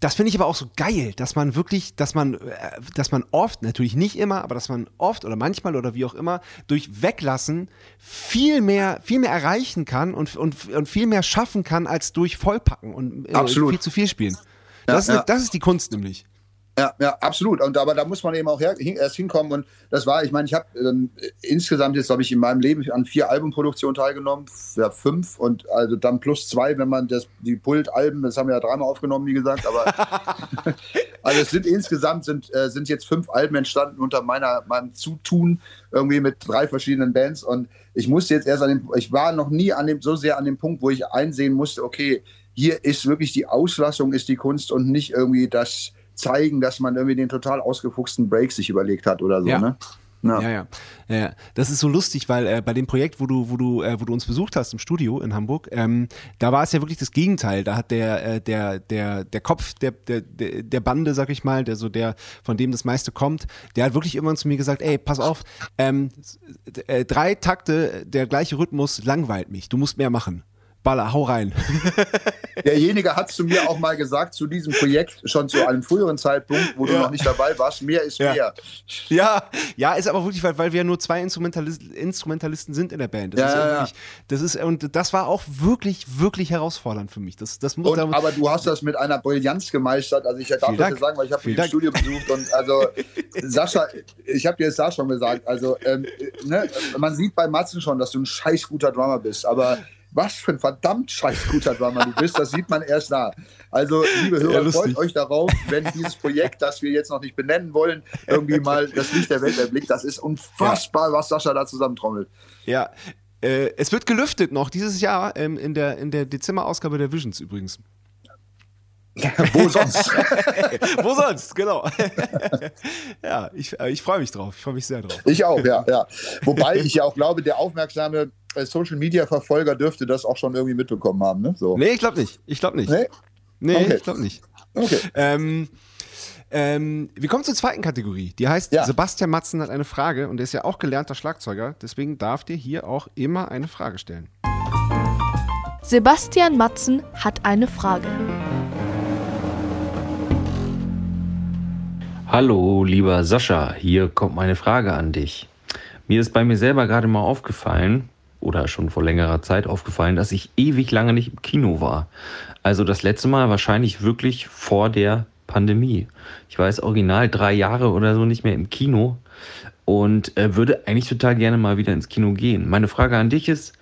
das finde ich aber auch so geil, dass man wirklich, dass man, äh, dass man oft, natürlich nicht immer, aber dass man oft oder manchmal oder wie auch immer durch Weglassen viel mehr, viel mehr erreichen kann und, und, und viel mehr schaffen kann als durch Vollpacken und äh, viel zu viel spielen. Das, ja, ist, ja. das ist die Kunst nämlich. Ja, ja, absolut. Und aber da muss man eben auch her, hin, erst hinkommen. Und das war, ich meine, ich habe ähm, insgesamt jetzt, glaube ich, in meinem Leben an vier Albumproduktionen teilgenommen, ja, fünf und also dann plus zwei, wenn man das, die Pult-Alben, das haben wir ja dreimal aufgenommen, wie gesagt, aber (laughs) also es sind insgesamt sind, äh, sind jetzt fünf Alben entstanden unter meiner, meinem Zutun, irgendwie mit drei verschiedenen Bands. Und ich musste jetzt erst an dem, ich war noch nie an dem, so sehr an dem Punkt, wo ich einsehen musste, okay, hier ist wirklich die Auslassung, ist die Kunst und nicht irgendwie das zeigen, dass man irgendwie den total ausgefuchsten Break sich überlegt hat oder so, ja. ne? Ja. ja, ja, ja. Das ist so lustig, weil äh, bei dem Projekt, wo du, wo du, äh, wo du uns besucht hast im Studio in Hamburg, ähm, da war es ja wirklich das Gegenteil. Da hat der, äh, der, der, der Kopf der, der, der Bande, sag ich mal, der so der, von dem das meiste kommt, der hat wirklich irgendwann zu mir gesagt, ey, pass auf, ähm, äh, drei Takte, der gleiche Rhythmus langweilt mich. Du musst mehr machen. Baller, hau rein. (laughs) Derjenige hat zu mir auch mal gesagt, zu diesem Projekt, schon zu einem früheren Zeitpunkt, wo du noch nicht dabei warst, mehr ist ja. mehr. Ja, ja, ist aber wirklich, weil, weil wir ja nur zwei Instrumentalisten, Instrumentalisten sind in der Band. Das ja, ist ja, wirklich, das ist, und das war auch wirklich, wirklich herausfordernd für mich. Das, das muss und, aber du hast das mit einer Brillanz gemeistert. Also ich darf das Dank. sagen, weil ich habe das Studio besucht und also (laughs) Sascha, ich habe dir das da schon gesagt, also ähm, ne, man sieht bei Matzen schon, dass du ein scheiß guter Drummer bist, aber was für ein verdammt scheiß guter Drummer du bist, das sieht man erst da. Also, liebe Hörer, ja, freut euch darauf, wenn dieses Projekt, das wir jetzt noch nicht benennen wollen, irgendwie mal das Licht der Welt erblickt. Das ist unfassbar, ja. was Sascha da zusammentrommelt. Ja, äh, es wird gelüftet noch dieses Jahr ähm, in der, in der Dezember-Ausgabe der Visions übrigens. Wo sonst? (laughs) Wo sonst, genau. (laughs) ja, ich, äh, ich freue mich drauf. Ich freue mich sehr drauf. Ich auch, ja, ja. Wobei ich ja auch glaube, der aufmerksame äh, Social Media Verfolger dürfte das auch schon irgendwie mitbekommen haben, ne? So. Nee, ich glaube nicht. Ich glaube nicht. Nee, nee okay. ich glaube nicht. Okay. Ähm, ähm, wir kommen zur zweiten Kategorie. Die heißt, ja. Sebastian Matzen hat eine Frage und er ist ja auch gelernter Schlagzeuger. Deswegen darf dir hier auch immer eine Frage stellen. Sebastian Matzen hat eine Frage. Hallo, lieber Sascha, hier kommt meine Frage an dich. Mir ist bei mir selber gerade mal aufgefallen, oder schon vor längerer Zeit aufgefallen, dass ich ewig lange nicht im Kino war. Also das letzte Mal wahrscheinlich wirklich vor der Pandemie. Ich weiß original drei Jahre oder so nicht mehr im Kino und äh, würde eigentlich total gerne mal wieder ins Kino gehen. Meine Frage an dich ist,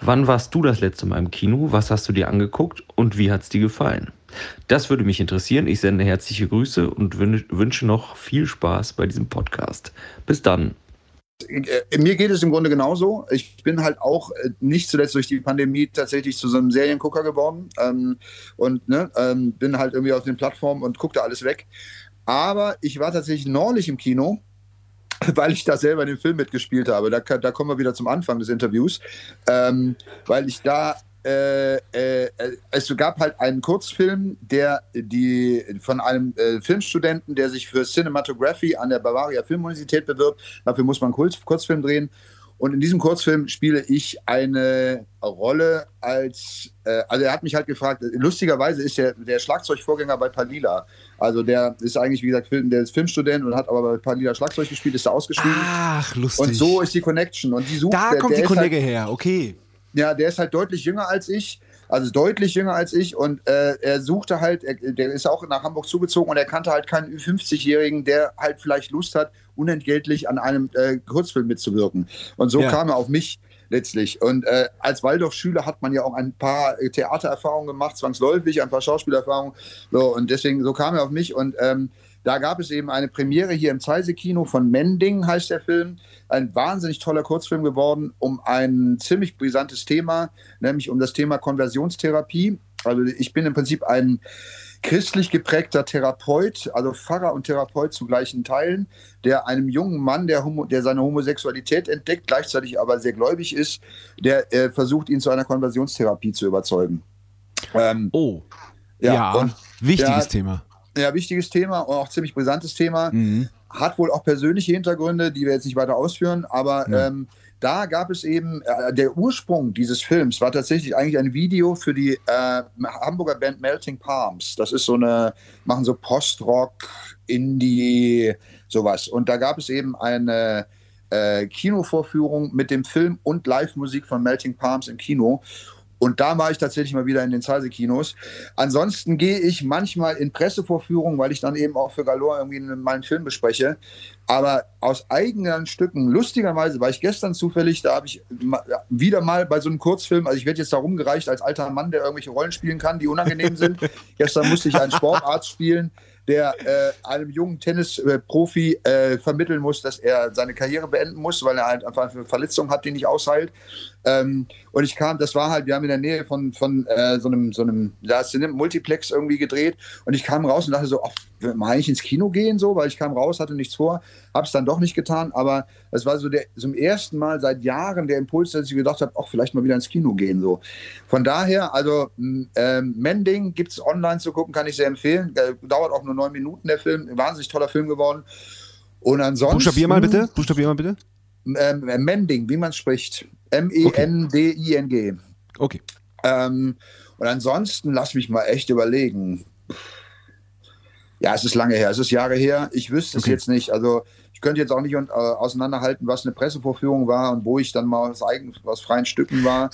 wann warst du das letzte Mal im Kino? Was hast du dir angeguckt und wie hat es dir gefallen? Das würde mich interessieren. Ich sende herzliche Grüße und wünsche noch viel Spaß bei diesem Podcast. Bis dann. Äh, mir geht es im Grunde genauso. Ich bin halt auch äh, nicht zuletzt durch die Pandemie tatsächlich zu so einem Seriengucker geworden ähm, und ne, ähm, bin halt irgendwie auf den Plattformen und gucke da alles weg. Aber ich war tatsächlich neulich im Kino, (laughs) weil ich da selber dem Film mitgespielt habe. Da, da kommen wir wieder zum Anfang des Interviews, ähm, weil ich da äh, äh, es gab halt einen Kurzfilm, der die von einem äh, Filmstudenten, der sich für Cinematography an der Bavaria Filmuniversität bewirbt. Dafür muss man einen Kurz Kurzfilm drehen. Und in diesem Kurzfilm spiele ich eine Rolle als, äh, also er hat mich halt gefragt, lustigerweise ist der, der Schlagzeugvorgänger bei Palila. Also der ist eigentlich, wie gesagt, der ist Filmstudent und hat aber bei Palila Schlagzeug gespielt, ist da ausgeschrieben. Ach, lustig. Und so ist die Connection. Und die sucht, da der, kommt der die Kollege halt, her, okay. Ja, der ist halt deutlich jünger als ich, also deutlich jünger als ich und äh, er suchte halt, er, der ist auch nach Hamburg zugezogen und er kannte halt keinen 50-Jährigen, der halt vielleicht Lust hat, unentgeltlich an einem äh, Kurzfilm mitzuwirken. Und so ja. kam er auf mich letztlich. Und äh, als Waldorfschüler hat man ja auch ein paar Theatererfahrungen gemacht, zwangsläufig, ein paar Schauspielerfahrungen. So, und deswegen, so kam er auf mich und ähm, da gab es eben eine Premiere hier im Zeise-Kino von Mending, heißt der Film. Ein wahnsinnig toller Kurzfilm geworden um ein ziemlich brisantes Thema, nämlich um das Thema Konversionstherapie. Also ich bin im Prinzip ein christlich geprägter Therapeut, also Pfarrer und Therapeut zu gleichen Teilen, der einem jungen Mann, der, homo, der seine Homosexualität entdeckt, gleichzeitig aber sehr gläubig ist, der äh, versucht, ihn zu einer Konversionstherapie zu überzeugen. Ähm, oh, ja, ja wichtiges der, Thema. Ja, wichtiges Thema und auch ziemlich brisantes Thema. Mhm. Hat wohl auch persönliche Hintergründe, die wir jetzt nicht weiter ausführen, aber ja. ähm, da gab es eben, äh, der Ursprung dieses Films war tatsächlich eigentlich ein Video für die äh, Hamburger Band Melting Palms. Das ist so eine, machen so Post-Rock, Indie, sowas. Und da gab es eben eine äh, Kinovorführung mit dem Film und Live-Musik von Melting Palms im Kino. Und da war ich tatsächlich mal wieder in den Zeise-Kinos. Ansonsten gehe ich manchmal in Pressevorführungen, weil ich dann eben auch für Galore irgendwie mal einen Film bespreche. Aber aus eigenen Stücken, lustigerweise war ich gestern zufällig, da habe ich wieder mal bei so einem Kurzfilm, also ich werde jetzt da rumgereicht als alter Mann, der irgendwelche Rollen spielen kann, die unangenehm sind. (laughs) gestern musste ich einen Sportarzt spielen der äh, einem jungen Tennisprofi äh, vermitteln muss, dass er seine Karriere beenden muss, weil er halt einfach eine Verletzung hat, die nicht ausheilt. Ähm, und ich kam, das war halt, wir haben in der Nähe von, von äh, so einem, so einem, ein Multiplex irgendwie gedreht und ich kam raus und dachte so, ach, mal ich ins Kino gehen so, weil ich kam raus, hatte nichts vor, habe es dann doch nicht getan, aber es war so der zum ersten Mal seit Jahren der Impuls, dass ich gedacht habe, ach, vielleicht mal wieder ins Kino gehen so. Von daher, also ähm, Mending gibt es online zu gucken, kann ich sehr empfehlen. Äh, dauert auch nur neun Minuten der Film, ein wahnsinnig toller Film geworden. Und ansonsten. Buchstabier mal bitte. Buchstabier mal bitte. Ähm, Mending, wie man spricht. M-E-N-D-I-N-G. Okay. Ähm, und ansonsten lass mich mal echt überlegen. Ja, es ist lange her, es ist Jahre her. Ich wüsste okay. es jetzt nicht. Also ich könnte jetzt auch nicht äh, auseinanderhalten, was eine Pressevorführung war und wo ich dann mal aus, eigen, aus freien Stücken war.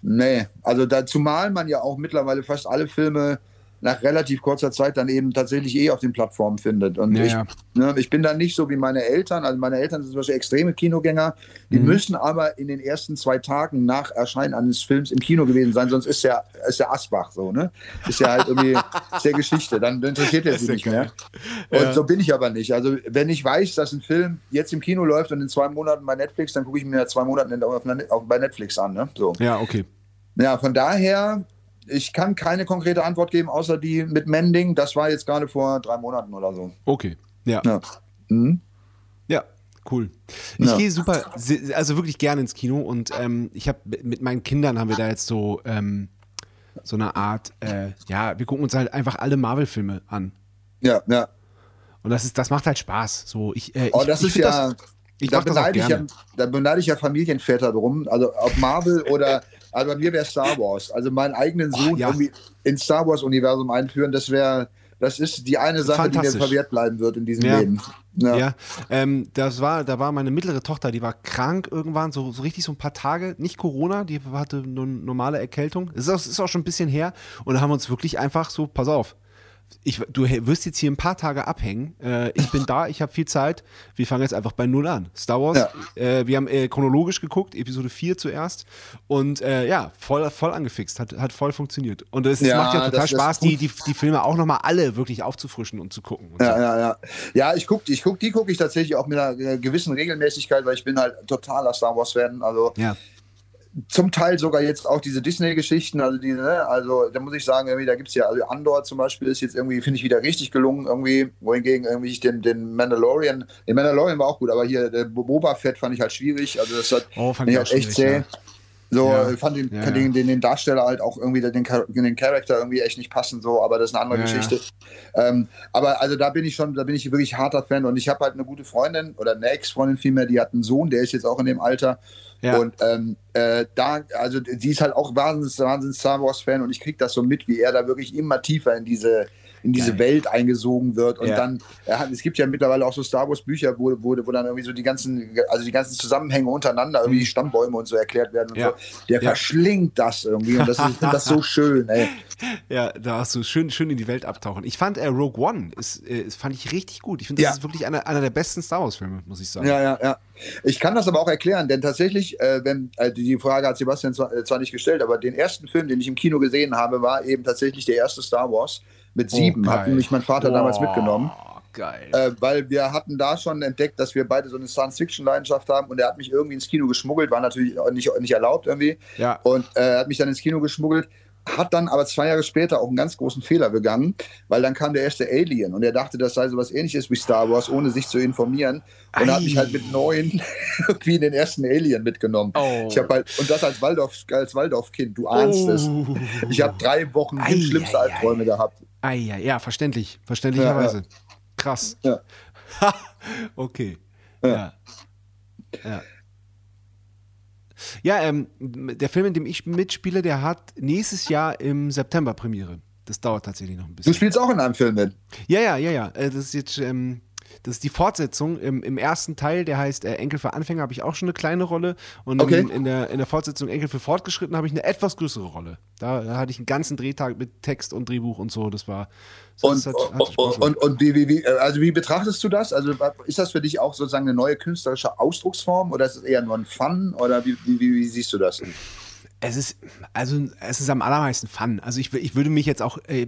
Nee, also da, zumal man ja auch mittlerweile fast alle Filme nach relativ kurzer Zeit dann eben tatsächlich eh auf den Plattformen findet. Und ja, ich, ja. Ne, ich bin dann nicht so wie meine Eltern. Also meine Eltern sind zum Beispiel extreme Kinogänger. Die mhm. müssen aber in den ersten zwei Tagen nach Erscheinen eines Films im Kino gewesen sein, sonst ist ja ist der Asbach so, ne? Ist ja halt irgendwie (laughs) ist der Geschichte. Dann interessiert er sie nicht mehr. Und ja. so bin ich aber nicht. Also wenn ich weiß, dass ein Film jetzt im Kino läuft und in zwei Monaten bei Netflix, dann gucke ich mir zwei Monate auf, auf, bei Netflix an. Ne? So. Ja, okay. Ja, von daher ich kann keine konkrete Antwort geben, außer die mit Mending. Das war jetzt gerade vor drei Monaten oder so. Okay, ja. Ja, mhm. ja cool. Ich ja. gehe super, also wirklich gerne ins Kino und ähm, ich habe mit meinen Kindern haben wir da jetzt so ähm, so eine Art, äh, ja, wir gucken uns halt einfach alle Marvel-Filme an. Ja, ja. Und das ist, das macht halt Spaß. So, ich, äh, oh, das ich, ist ja. Das, ich da beneide, ich ja, da beneide ich ja Familienväter drum, also ob Marvel oder Also bei mir wäre Star Wars. Also meinen eigenen Sohn oh, ja. irgendwie ins Star Wars-Universum einführen, das wäre, das ist die eine Sache, die mir verwehrt bleiben wird in diesem ja. Leben. Ja, ja. Ähm, das war, da war meine mittlere Tochter, die war krank irgendwann, so, so richtig so ein paar Tage, nicht Corona, die hatte eine normale Erkältung. Es ist, ist auch schon ein bisschen her und da haben wir uns wirklich einfach so, pass auf, ich, du wirst jetzt hier ein paar Tage abhängen. Äh, ich bin da, ich habe viel Zeit. Wir fangen jetzt einfach bei Null an. Star Wars, ja. äh, wir haben äh, chronologisch geguckt, Episode 4 zuerst. Und äh, ja, voll, voll angefixt, hat, hat voll funktioniert. Und es ja, macht ja total Spaß, die, die, die Filme auch nochmal alle wirklich aufzufrischen und zu gucken. Und ja, so. ja, ja. Ja, ich gucke, ich guck, die gucke ich tatsächlich auch mit einer gewissen Regelmäßigkeit, weil ich bin halt totaler Star Wars-Fan. Also ja zum Teil sogar jetzt auch diese Disney-Geschichten, also diese, ne, also da muss ich sagen, irgendwie, da gibt es ja, also Andor zum Beispiel ist jetzt irgendwie, finde ich, wieder richtig gelungen, irgendwie, wohingegen irgendwie ich den, den Mandalorian, den Mandalorian war auch gut, aber hier der Boba Fett fand ich halt schwierig, also das hat oh, fand ich halt echt zäh. Ja. So, ja. fand den, ja, den, den, den, Darsteller halt auch irgendwie den, den Charakter irgendwie echt nicht passend, so, aber das ist eine andere ja, Geschichte. Ähm, aber also da bin ich schon, da bin ich wirklich harter Fan und ich habe halt eine gute Freundin oder eine Ex-Freundin vielmehr, die hat einen Sohn, der ist jetzt auch in dem Alter. Und ähm, äh, da, also die ist halt auch wahnsinnig, wahnsinnig Star Wars-Fan und ich kriege das so mit, wie er da wirklich immer tiefer in diese in diese Geil. Welt eingesogen wird und ja. dann hat, es gibt ja mittlerweile auch so Star Wars Bücher, wo, wo, wo dann irgendwie so die ganzen also die ganzen Zusammenhänge untereinander irgendwie die mhm. Stammbäume und so erklärt werden und ja. so. Der ja. verschlingt das irgendwie und das ist, das so (laughs) schön, ey. Ja, da hast du schön schön in die Welt abtauchen. Ich fand äh, Rogue One ist, äh, fand ich richtig gut. Ich finde das ist wirklich einer, einer der besten Star Wars Filme, muss ich sagen. Ja, ja, ja. Ich kann das aber auch erklären, denn tatsächlich, äh, wenn äh, die Frage hat Sebastian zwar, äh, zwar nicht gestellt, aber den ersten Film, den ich im Kino gesehen habe, war eben tatsächlich der erste Star Wars mit sieben. Oh, hat mich mein Vater oh, damals mitgenommen. Geil. Äh, weil wir hatten da schon entdeckt, dass wir beide so eine Science-Fiction-Leidenschaft haben und er hat mich irgendwie ins Kino geschmuggelt, war natürlich nicht, nicht erlaubt irgendwie. Ja. Und äh, er hat mich dann ins Kino geschmuggelt hat dann aber zwei Jahre später auch einen ganz großen Fehler begangen, weil dann kam der erste Alien und er dachte, das sei so was ähnliches wie Star Wars, ohne sich zu informieren. Und er hat mich halt mit neun (laughs) wie in den ersten Alien mitgenommen. Oh. Ich habe halt, und das als Waldorf, als Waldorfkind, du ahnst oh. es. Ich habe drei Wochen ei, schlimmste Albträume gehabt. Ei, ja, verständlich. Verständlicherweise. Ja, ja. Krass. Ja. (laughs) okay. Ja. ja. Ja, ähm, der Film, in dem ich mitspiele, der hat nächstes Jahr im September Premiere. Das dauert tatsächlich noch ein bisschen. Du spielst auch in einem Film mit? Ja, ja, ja, ja. Äh, das ist jetzt, ähm, das ist die Fortsetzung. Im, im ersten Teil, der heißt äh, Enkel für Anfänger, habe ich auch schon eine kleine Rolle. Und Okay. in, in, der, in der Fortsetzung Enkel für Fortgeschritten habe ich eine etwas größere Rolle. Da, da hatte ich einen ganzen Drehtag mit Text und Drehbuch und so. Das war. Und, das hat- hat und, und, und wie, wie, wie, also wie betrachtest du das? Also ist das für dich auch sozusagen eine neue künstlerische Ausdrucksform oder ist es eher nur ein Fun oder wie, wie, wie, wie siehst du das? Es ist, also, es ist am allermeisten Fun. Also, ich, ich würde mich jetzt auch, äh,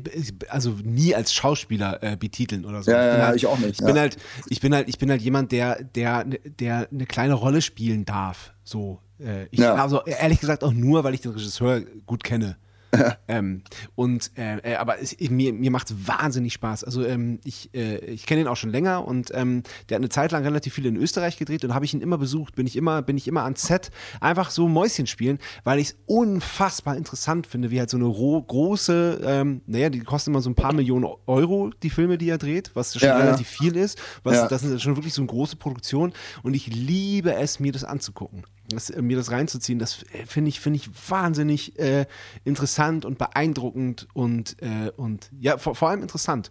also nie als Schauspieler äh, betiteln oder so. Ja, ich bin ja, halt, ich auch nicht, Ich bin ja. halt, ich bin halt, ich bin halt jemand, der, der, der eine kleine Rolle spielen darf. So, äh, ich, Ja. also ehrlich gesagt auch nur, weil ich den Regisseur gut kenne. (laughs) ähm, und äh, äh, aber es, mir, mir macht es wahnsinnig Spaß. Also ähm, ich, äh, ich kenne ihn auch schon länger und ähm, der hat eine Zeit lang relativ viel in Österreich gedreht und habe ich ihn immer besucht, bin ich immer, bin ich immer ans Set, einfach so Mäuschen spielen, weil ich es unfassbar interessant finde, wie halt so eine ro große, ähm, naja, die kosten immer so ein paar Millionen Euro, die Filme, die er dreht, was schon Ja, ja. relativ viel ist. Was, Ja. Das ist schon wirklich so eine große Produktion und ich liebe es, mir das anzugucken. Das, äh, mir das reinzuziehen, das äh, finde ich, finde ich wahnsinnig äh, interessant und beeindruckend und, äh, und ja, vor, vor allem interessant.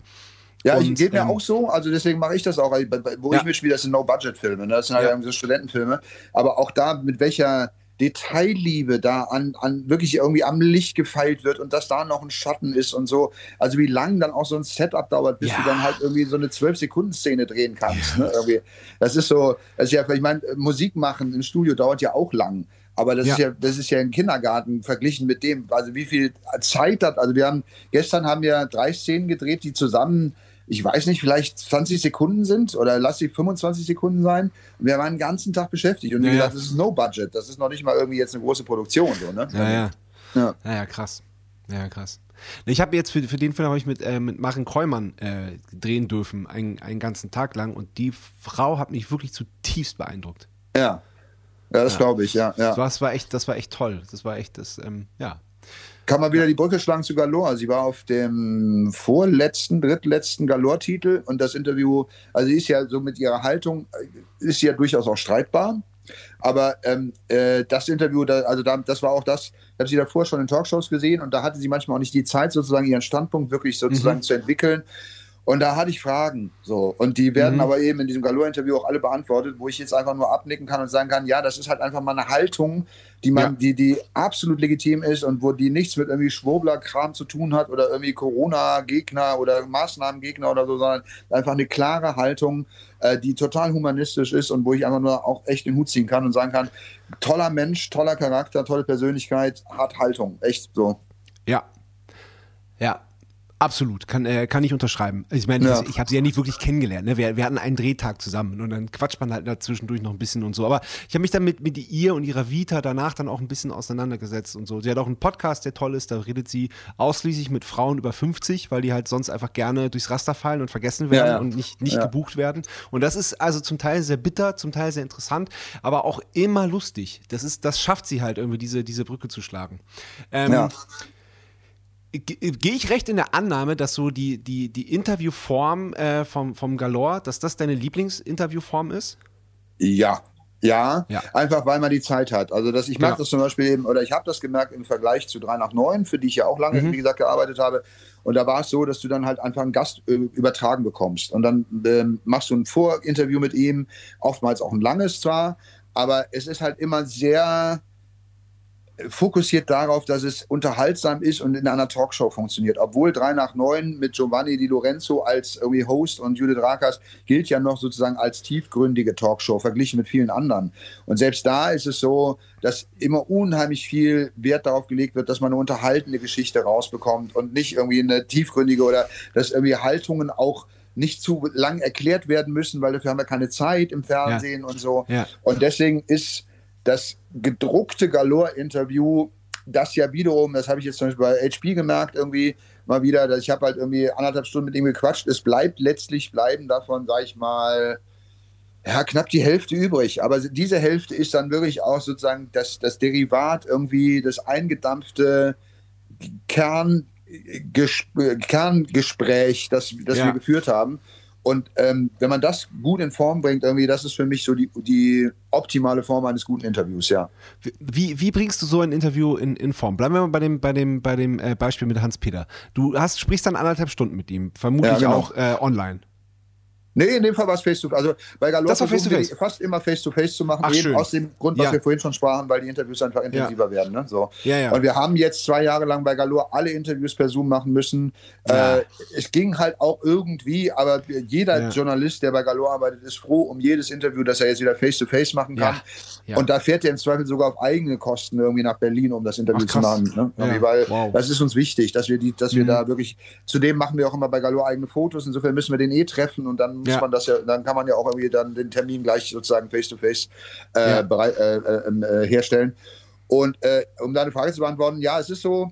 Ja, ich Und, geht mir ähm, auch so, also deswegen mache ich das auch, wo Ja. ich mitspiele, das sind No-Budget-Filme, ne? das sind halt Ja. so Studentenfilme, aber auch da, mit welcher Detailliebe da an, an wirklich irgendwie am Licht gefeilt wird und dass da noch ein Schatten ist und so, also wie lang dann auch so ein Setup dauert, bis Ja. du dann halt irgendwie so eine 12-Sekunden-Szene drehen kannst. Ne? Irgendwie. Das ist so, das ist ja, ich meine, Musik machen im Studio dauert ja auch lang. Aber das Ja. ist ja, das ist ja ein Kindergarten verglichen mit dem, also wie viel Zeit hat. Also wir haben gestern haben wir drei Szenen gedreht, die zusammen, ich weiß nicht, vielleicht 20 Sekunden sind oder lass sie 25 Sekunden sein. Und wir waren den ganzen Tag beschäftigt. Und wie Ja, gesagt, das ist no budget. Das ist noch nicht mal irgendwie jetzt eine große Produktion. So, ne? Ja, ja. Ja. Ja, krass. Ja, krass. Ich habe jetzt für, für den Film habe ich mit, äh, mit Maren Kreumann äh, drehen dürfen, einen, einen ganzen Tag lang. Und die Frau hat mich wirklich zutiefst beeindruckt. Ja. Ja, das Ja. glaube ich, ja. Das, ja. war, das, war echt, das war echt toll. Das war echt das, ähm, ja. Kann man wieder die Brücke schlagen zu Galore. Sie war auf dem vorletzten, drittletzten Galore-Titel und das Interview, also sie ist ja so mit ihrer Haltung, äh, ist sie ja durchaus auch streitbar. Aber ähm, äh, das Interview, da, also da, das war auch das, ich habe sie davor schon in Talkshows gesehen und da hatte sie manchmal auch nicht die Zeit, sozusagen ihren Standpunkt wirklich sozusagen Mhm. zu entwickeln. Und da hatte ich Fragen. So. Und die werden Mhm. aber eben in diesem Galore-Interview auch alle beantwortet, wo ich jetzt einfach nur abnicken kann und sagen kann, ja, das ist halt einfach mal eine Haltung, die man, Ja. die, die absolut legitim ist und wo die nichts mit irgendwie Schwurbler-Kram zu tun hat oder irgendwie Corona-Gegner oder Maßnahmengegner oder so, sondern einfach eine klare Haltung, äh, die total humanistisch ist und wo ich einfach nur auch echt den Hut ziehen kann und sagen kann, toller Mensch, toller Charakter, tolle Persönlichkeit, hat Haltung. Echt so. Ja. Ja. Absolut, kann, äh, kann ich unterschreiben. Ich meine, Ja. ich, habe sie ja nicht wirklich kennengelernt. Ne? Wir, wir hatten einen Drehtag zusammen und dann quatscht man halt dazwischendurch noch ein bisschen und so. Aber ich habe mich dann mit, mit ihr und ihrer Vita danach dann auch ein bisschen auseinandergesetzt und so. Sie hat auch einen Podcast, der toll ist. Da redet sie ausschließlich mit Frauen über 50, weil die halt sonst einfach gerne durchs Raster fallen und vergessen werden Ja, ja. und nicht, nicht gebucht werden. Und das ist also zum Teil sehr bitter, zum Teil sehr interessant, aber auch immer lustig. Das, ist, das schafft sie halt irgendwie, diese, diese Brücke zu schlagen. Ähm, Ja. Ge- Gehe ich recht in der Annahme, dass so die, die, die Interviewform äh, vom, vom Galore, dass das deine Lieblingsinterviewform ist? Ja. Ja, Ja. einfach weil man die Zeit hat. Also das, ich merke Genau. das zum Beispiel eben, oder ich habe das gemerkt im Vergleich zu 3 nach 9, für die ich ja auch lange, Mhm. wie gesagt, gearbeitet habe. Und da war es so, dass du dann halt einfach einen Gast äh, übertragen bekommst. Und dann ähm, machst du ein Vorinterview mit ihm, oftmals auch ein langes zwar, aber es ist halt immer sehr fokussiert darauf, dass es unterhaltsam ist und in einer Talkshow funktioniert. Obwohl 3 nach 9 mit Giovanni Di Lorenzo als irgendwie Host und Judith Rakers gilt ja noch sozusagen als tiefgründige Talkshow, verglichen mit vielen anderen. Und selbst da ist es so, dass immer unheimlich viel Wert darauf gelegt wird, dass man eine unterhaltende Geschichte rausbekommt und nicht irgendwie eine tiefgründige oder dass irgendwie Haltungen auch nicht zu lang erklärt werden müssen, weil dafür haben wir keine Zeit im Fernsehen und so. Ja. Und deswegen ist das gedruckte Galore-Interview, das ja wiederum, das habe ich jetzt zum Beispiel bei HP gemerkt, irgendwie mal wieder, dass ich habe halt irgendwie anderthalb Stunden mit ihm gequatscht. Es bleibt letztlich bleiben davon, sage ich mal, ja, knapp die Hälfte übrig. Aber diese Hälfte ist dann wirklich auch sozusagen das, das Derivat irgendwie, das eingedampfte Kern, Ges Kerngespräch, das, das Ja. wir geführt haben. Und ähm, wenn man das gut in Form bringt, irgendwie, das ist für mich so die, die optimale Form eines guten Interviews, ja. Wie, wie bringst du so ein Interview in, in Form? Bleiben wir mal bei dem, bei dem, bei dem äh, Beispiel mit Hans-Peter. Du hast, sprichst dann anderthalb Stunden mit ihm, vermutlich ja, genau. auch äh, online. Nee, in dem Fall war es face to face. Also bei Galore versuchen wir fast immer face to face zu machen, Ach, eben schön. aus dem Grund, was ja. wir vorhin schon sprachen, weil die Interviews einfach intensiver ja. werden. Ne? So. Ja. Und wir haben jetzt zwei Jahre lang bei Galore alle Interviews per Zoom machen müssen. Äh, es ging halt auch irgendwie, aber jeder Journalist, der bei Galore arbeitet, ist froh um jedes Interview, das er jetzt wieder face to face machen kann. Und da fährt er im Zweifel sogar auf eigene Kosten irgendwie nach Berlin, um das Interview Ach, zu machen. Ne? Weil wow. das ist uns wichtig, dass wir die, dass wir mhm. da wirklich. Zudem machen wir auch immer bei Galore eigene Fotos. Insofern müssen wir den eh treffen und dann muss ja. man das ja, dann kann man ja auch irgendwie dann den Termin gleich sozusagen face-to-face äh, ja. äh, äh, äh, herstellen. Und um deine Frage zu beantworten, ja, es ist so,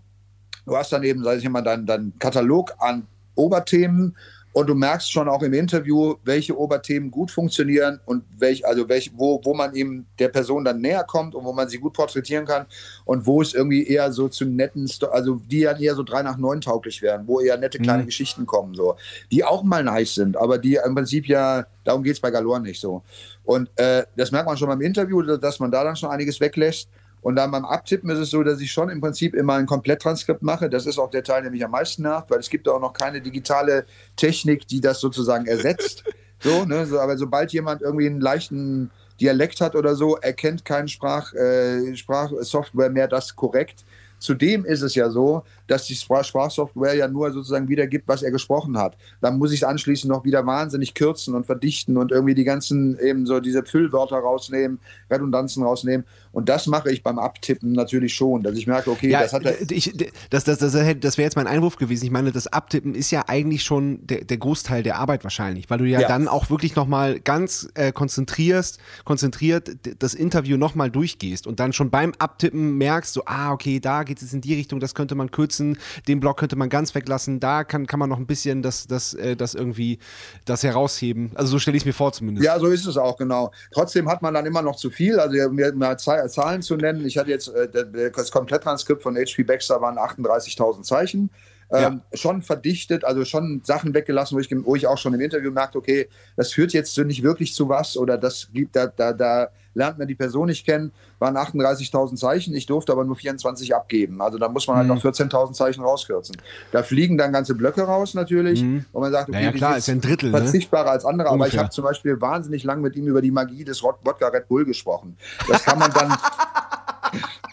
du hast dann eben, sag ich mal, deinen dein Katalog an Oberthemen und du merkst schon auch im Interview, welche Oberthemen gut funktionieren und welch, also welch, wo, wo man eben der Person dann näher kommt und wo man sie gut porträtieren kann und wo es irgendwie eher so zu netten, also die dann eher so drei nach neun tauglich werden, wo eher nette kleine mhm. Geschichten kommen, so, die auch mal nice sind, aber die im Prinzip ja, darum geht es bei Galore nicht so. Und äh, das merkt man schon beim Interview, dass man da dann schon einiges weglässt. Und dann beim Abtippen ist es so, dass ich schon im Prinzip immer ein Kompletttranskript mache. Das ist auch der Teil, der mich am meisten nervt, weil es gibt auch noch keine digitale Technik, die das sozusagen ersetzt. (laughs) So, ne? so, aber sobald jemand irgendwie einen leichten Dialekt hat oder so, erkennt kein Sprach, äh, Sprachsoftware mehr das korrekt. Zudem ist es ja so, dass die Sprachsoftware ja nur sozusagen wiedergibt, was er gesprochen hat. Dann muss ich es anschließend noch wieder wahnsinnig kürzen und verdichten und irgendwie die ganzen eben so diese Füllwörter rausnehmen, Redundanzen rausnehmen. Und das mache ich beim Abtippen natürlich schon, dass ich merke, okay, ja, das hat er. Ich, das das, das, das wäre jetzt mein Einwurf gewesen. Ich meine, das Abtippen ist ja eigentlich schon der, der Großteil der Arbeit wahrscheinlich, weil du ja, ja. dann auch wirklich nochmal ganz äh, konzentrierst, konzentriert das Interview nochmal durchgehst und dann schon beim Abtippen merkst, so, ah, okay, da geht es in die Richtung, das könnte man kürzen, den Block könnte man ganz weglassen, da kann, kann man noch ein bisschen das, das, äh, das irgendwie das herausheben. Also so stelle ich es mir vor zumindest. Ja, so ist es auch, genau. Trotzdem hat man dann immer noch zu viel. Also mir, mir Zahlen zu nennen, ich hatte jetzt äh, das Kompletttranskript von HP Baxter waren 38.000 Zeichen. Ähm, ja. schon verdichtet, also schon Sachen weggelassen, wo ich, wo ich auch schon im Interview merkte, okay, das führt jetzt nicht wirklich zu was oder das gibt, da, da, da lernt man die Person nicht kennen, waren 38.000 Zeichen, ich durfte aber nur 24 abgeben. Also da muss man halt mhm. noch 14.000 Zeichen rauskürzen. Da fliegen dann ganze Blöcke raus natürlich mhm. und man sagt, okay, ja, klar, ist ein Drittel, ne? verzichtbarer ne? als andere, Ungefähr. aber ich habe zum Beispiel wahnsinnig lang mit ihm über die Magie des Wodka Red Bull gesprochen. Das kann man dann (laughs)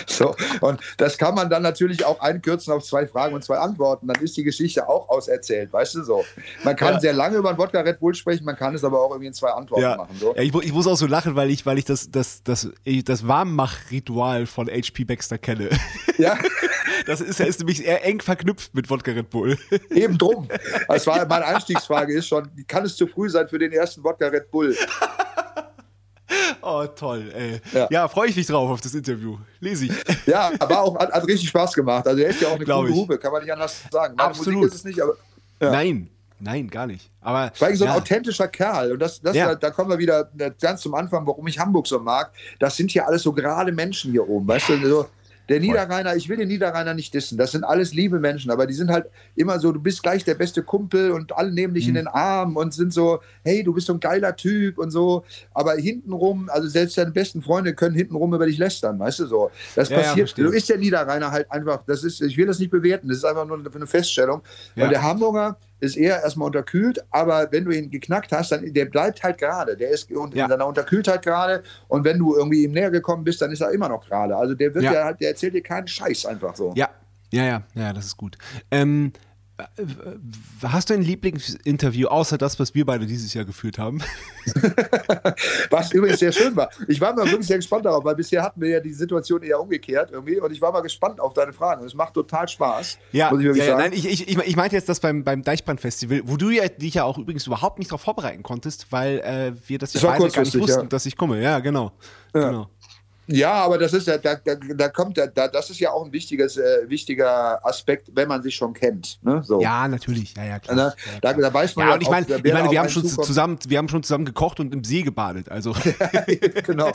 (laughs) So, und das kann man dann natürlich auch einkürzen auf zwei Fragen und zwei Antworten. Dann ist die Geschichte auch auserzählt, weißt du so. Man kann ja. sehr lange über ein Wodka Red Bull sprechen, man kann es aber auch irgendwie in zwei Antworten ja. machen. So. Ja, ich, ich, muss auch so lachen, weil ich, weil ich das, das, das, das Warmmach-Ritual von HP Baxter kenne. (laughs) Ja. Das ist, ist nämlich eher eng verknüpft mit Wodka Red Bull. (laughs) Eben drum. Das war, meine Einstiegsfrage ist schon, kann es zu früh sein für den ersten Wodka Red Bull? (laughs) Oh, toll, ey. Ja, ja freue ich mich drauf auf das Interview. Lese ich. (laughs) Ja, aber auch hat, hat richtig Spaß gemacht. Also er ist ja auch eine Glaube coole Hupe, kann man nicht anders sagen. Meine Absolut. Musik ist es nicht, aber. Ja. Nein, Nein, gar nicht. Aber weil so ein ja. authentischer Kerl und das, das ja. da, da, kommen wir wieder ganz zum Anfang, warum ich Hamburg so mag. Das sind hier alles so gerade Menschen hier oben, weißt du? So, der Niederrheiner, ich will den Niederrheiner nicht dissen. Das sind alles liebe Menschen, aber die sind halt immer so, du bist gleich der beste Kumpel und alle nehmen dich mhm. in den Arm und sind so, hey, du bist so ein geiler Typ und so. Aber hintenrum, also selbst deine besten Freunde können hintenrum über dich lästern, weißt du so. Das ja, passiert. Ja, du ist der Niederrheiner halt einfach, das ist, ich will das nicht bewerten, das ist einfach nur eine Feststellung. Ja. Weil der Hamburger, ist eher erstmal unterkühlt, aber wenn du ihn geknackt hast, dann der bleibt halt gerade. Der ist in ja. seiner Unterkühltheit gerade und wenn du irgendwie ihm näher gekommen bist, dann ist er immer noch gerade. Also der wird ja. ja, der erzählt dir keinen Scheiß einfach so. Ja, ja, ja, ja, das ist gut. Ähm, Hast du ein Lieblingsinterview außer das, was wir beide dieses Jahr geführt haben? (laughs) was übrigens sehr schön war. Ich war mal wirklich sehr gespannt darauf, weil bisher hatten wir ja die Situation eher umgekehrt irgendwie und ich war mal gespannt auf deine Fragen. Es macht total Spaß. Ja, ja, ja nein, ich, ich, ich meinte jetzt das beim, beim Deichbrand-Festival, wo du ja dich ja auch übrigens überhaupt nicht darauf vorbereiten konntest, weil äh, wir das ja das beide gar nicht wussten, ja. dass ich komme. Ja, genau. Ja. genau. Ja, aber das ist ja, da, da, da kommt da, das ist ja auch ein wichtiges, äh, wichtiger Aspekt, wenn man sich schon kennt. Ne? So. Ja, natürlich. Ja, ja, klar. Da, da, da weiß man ja, ja und ich meine, ich meine, wir haben schon zusammen, wir haben schon zusammen gekocht und im See gebadet. Also. (laughs) genau.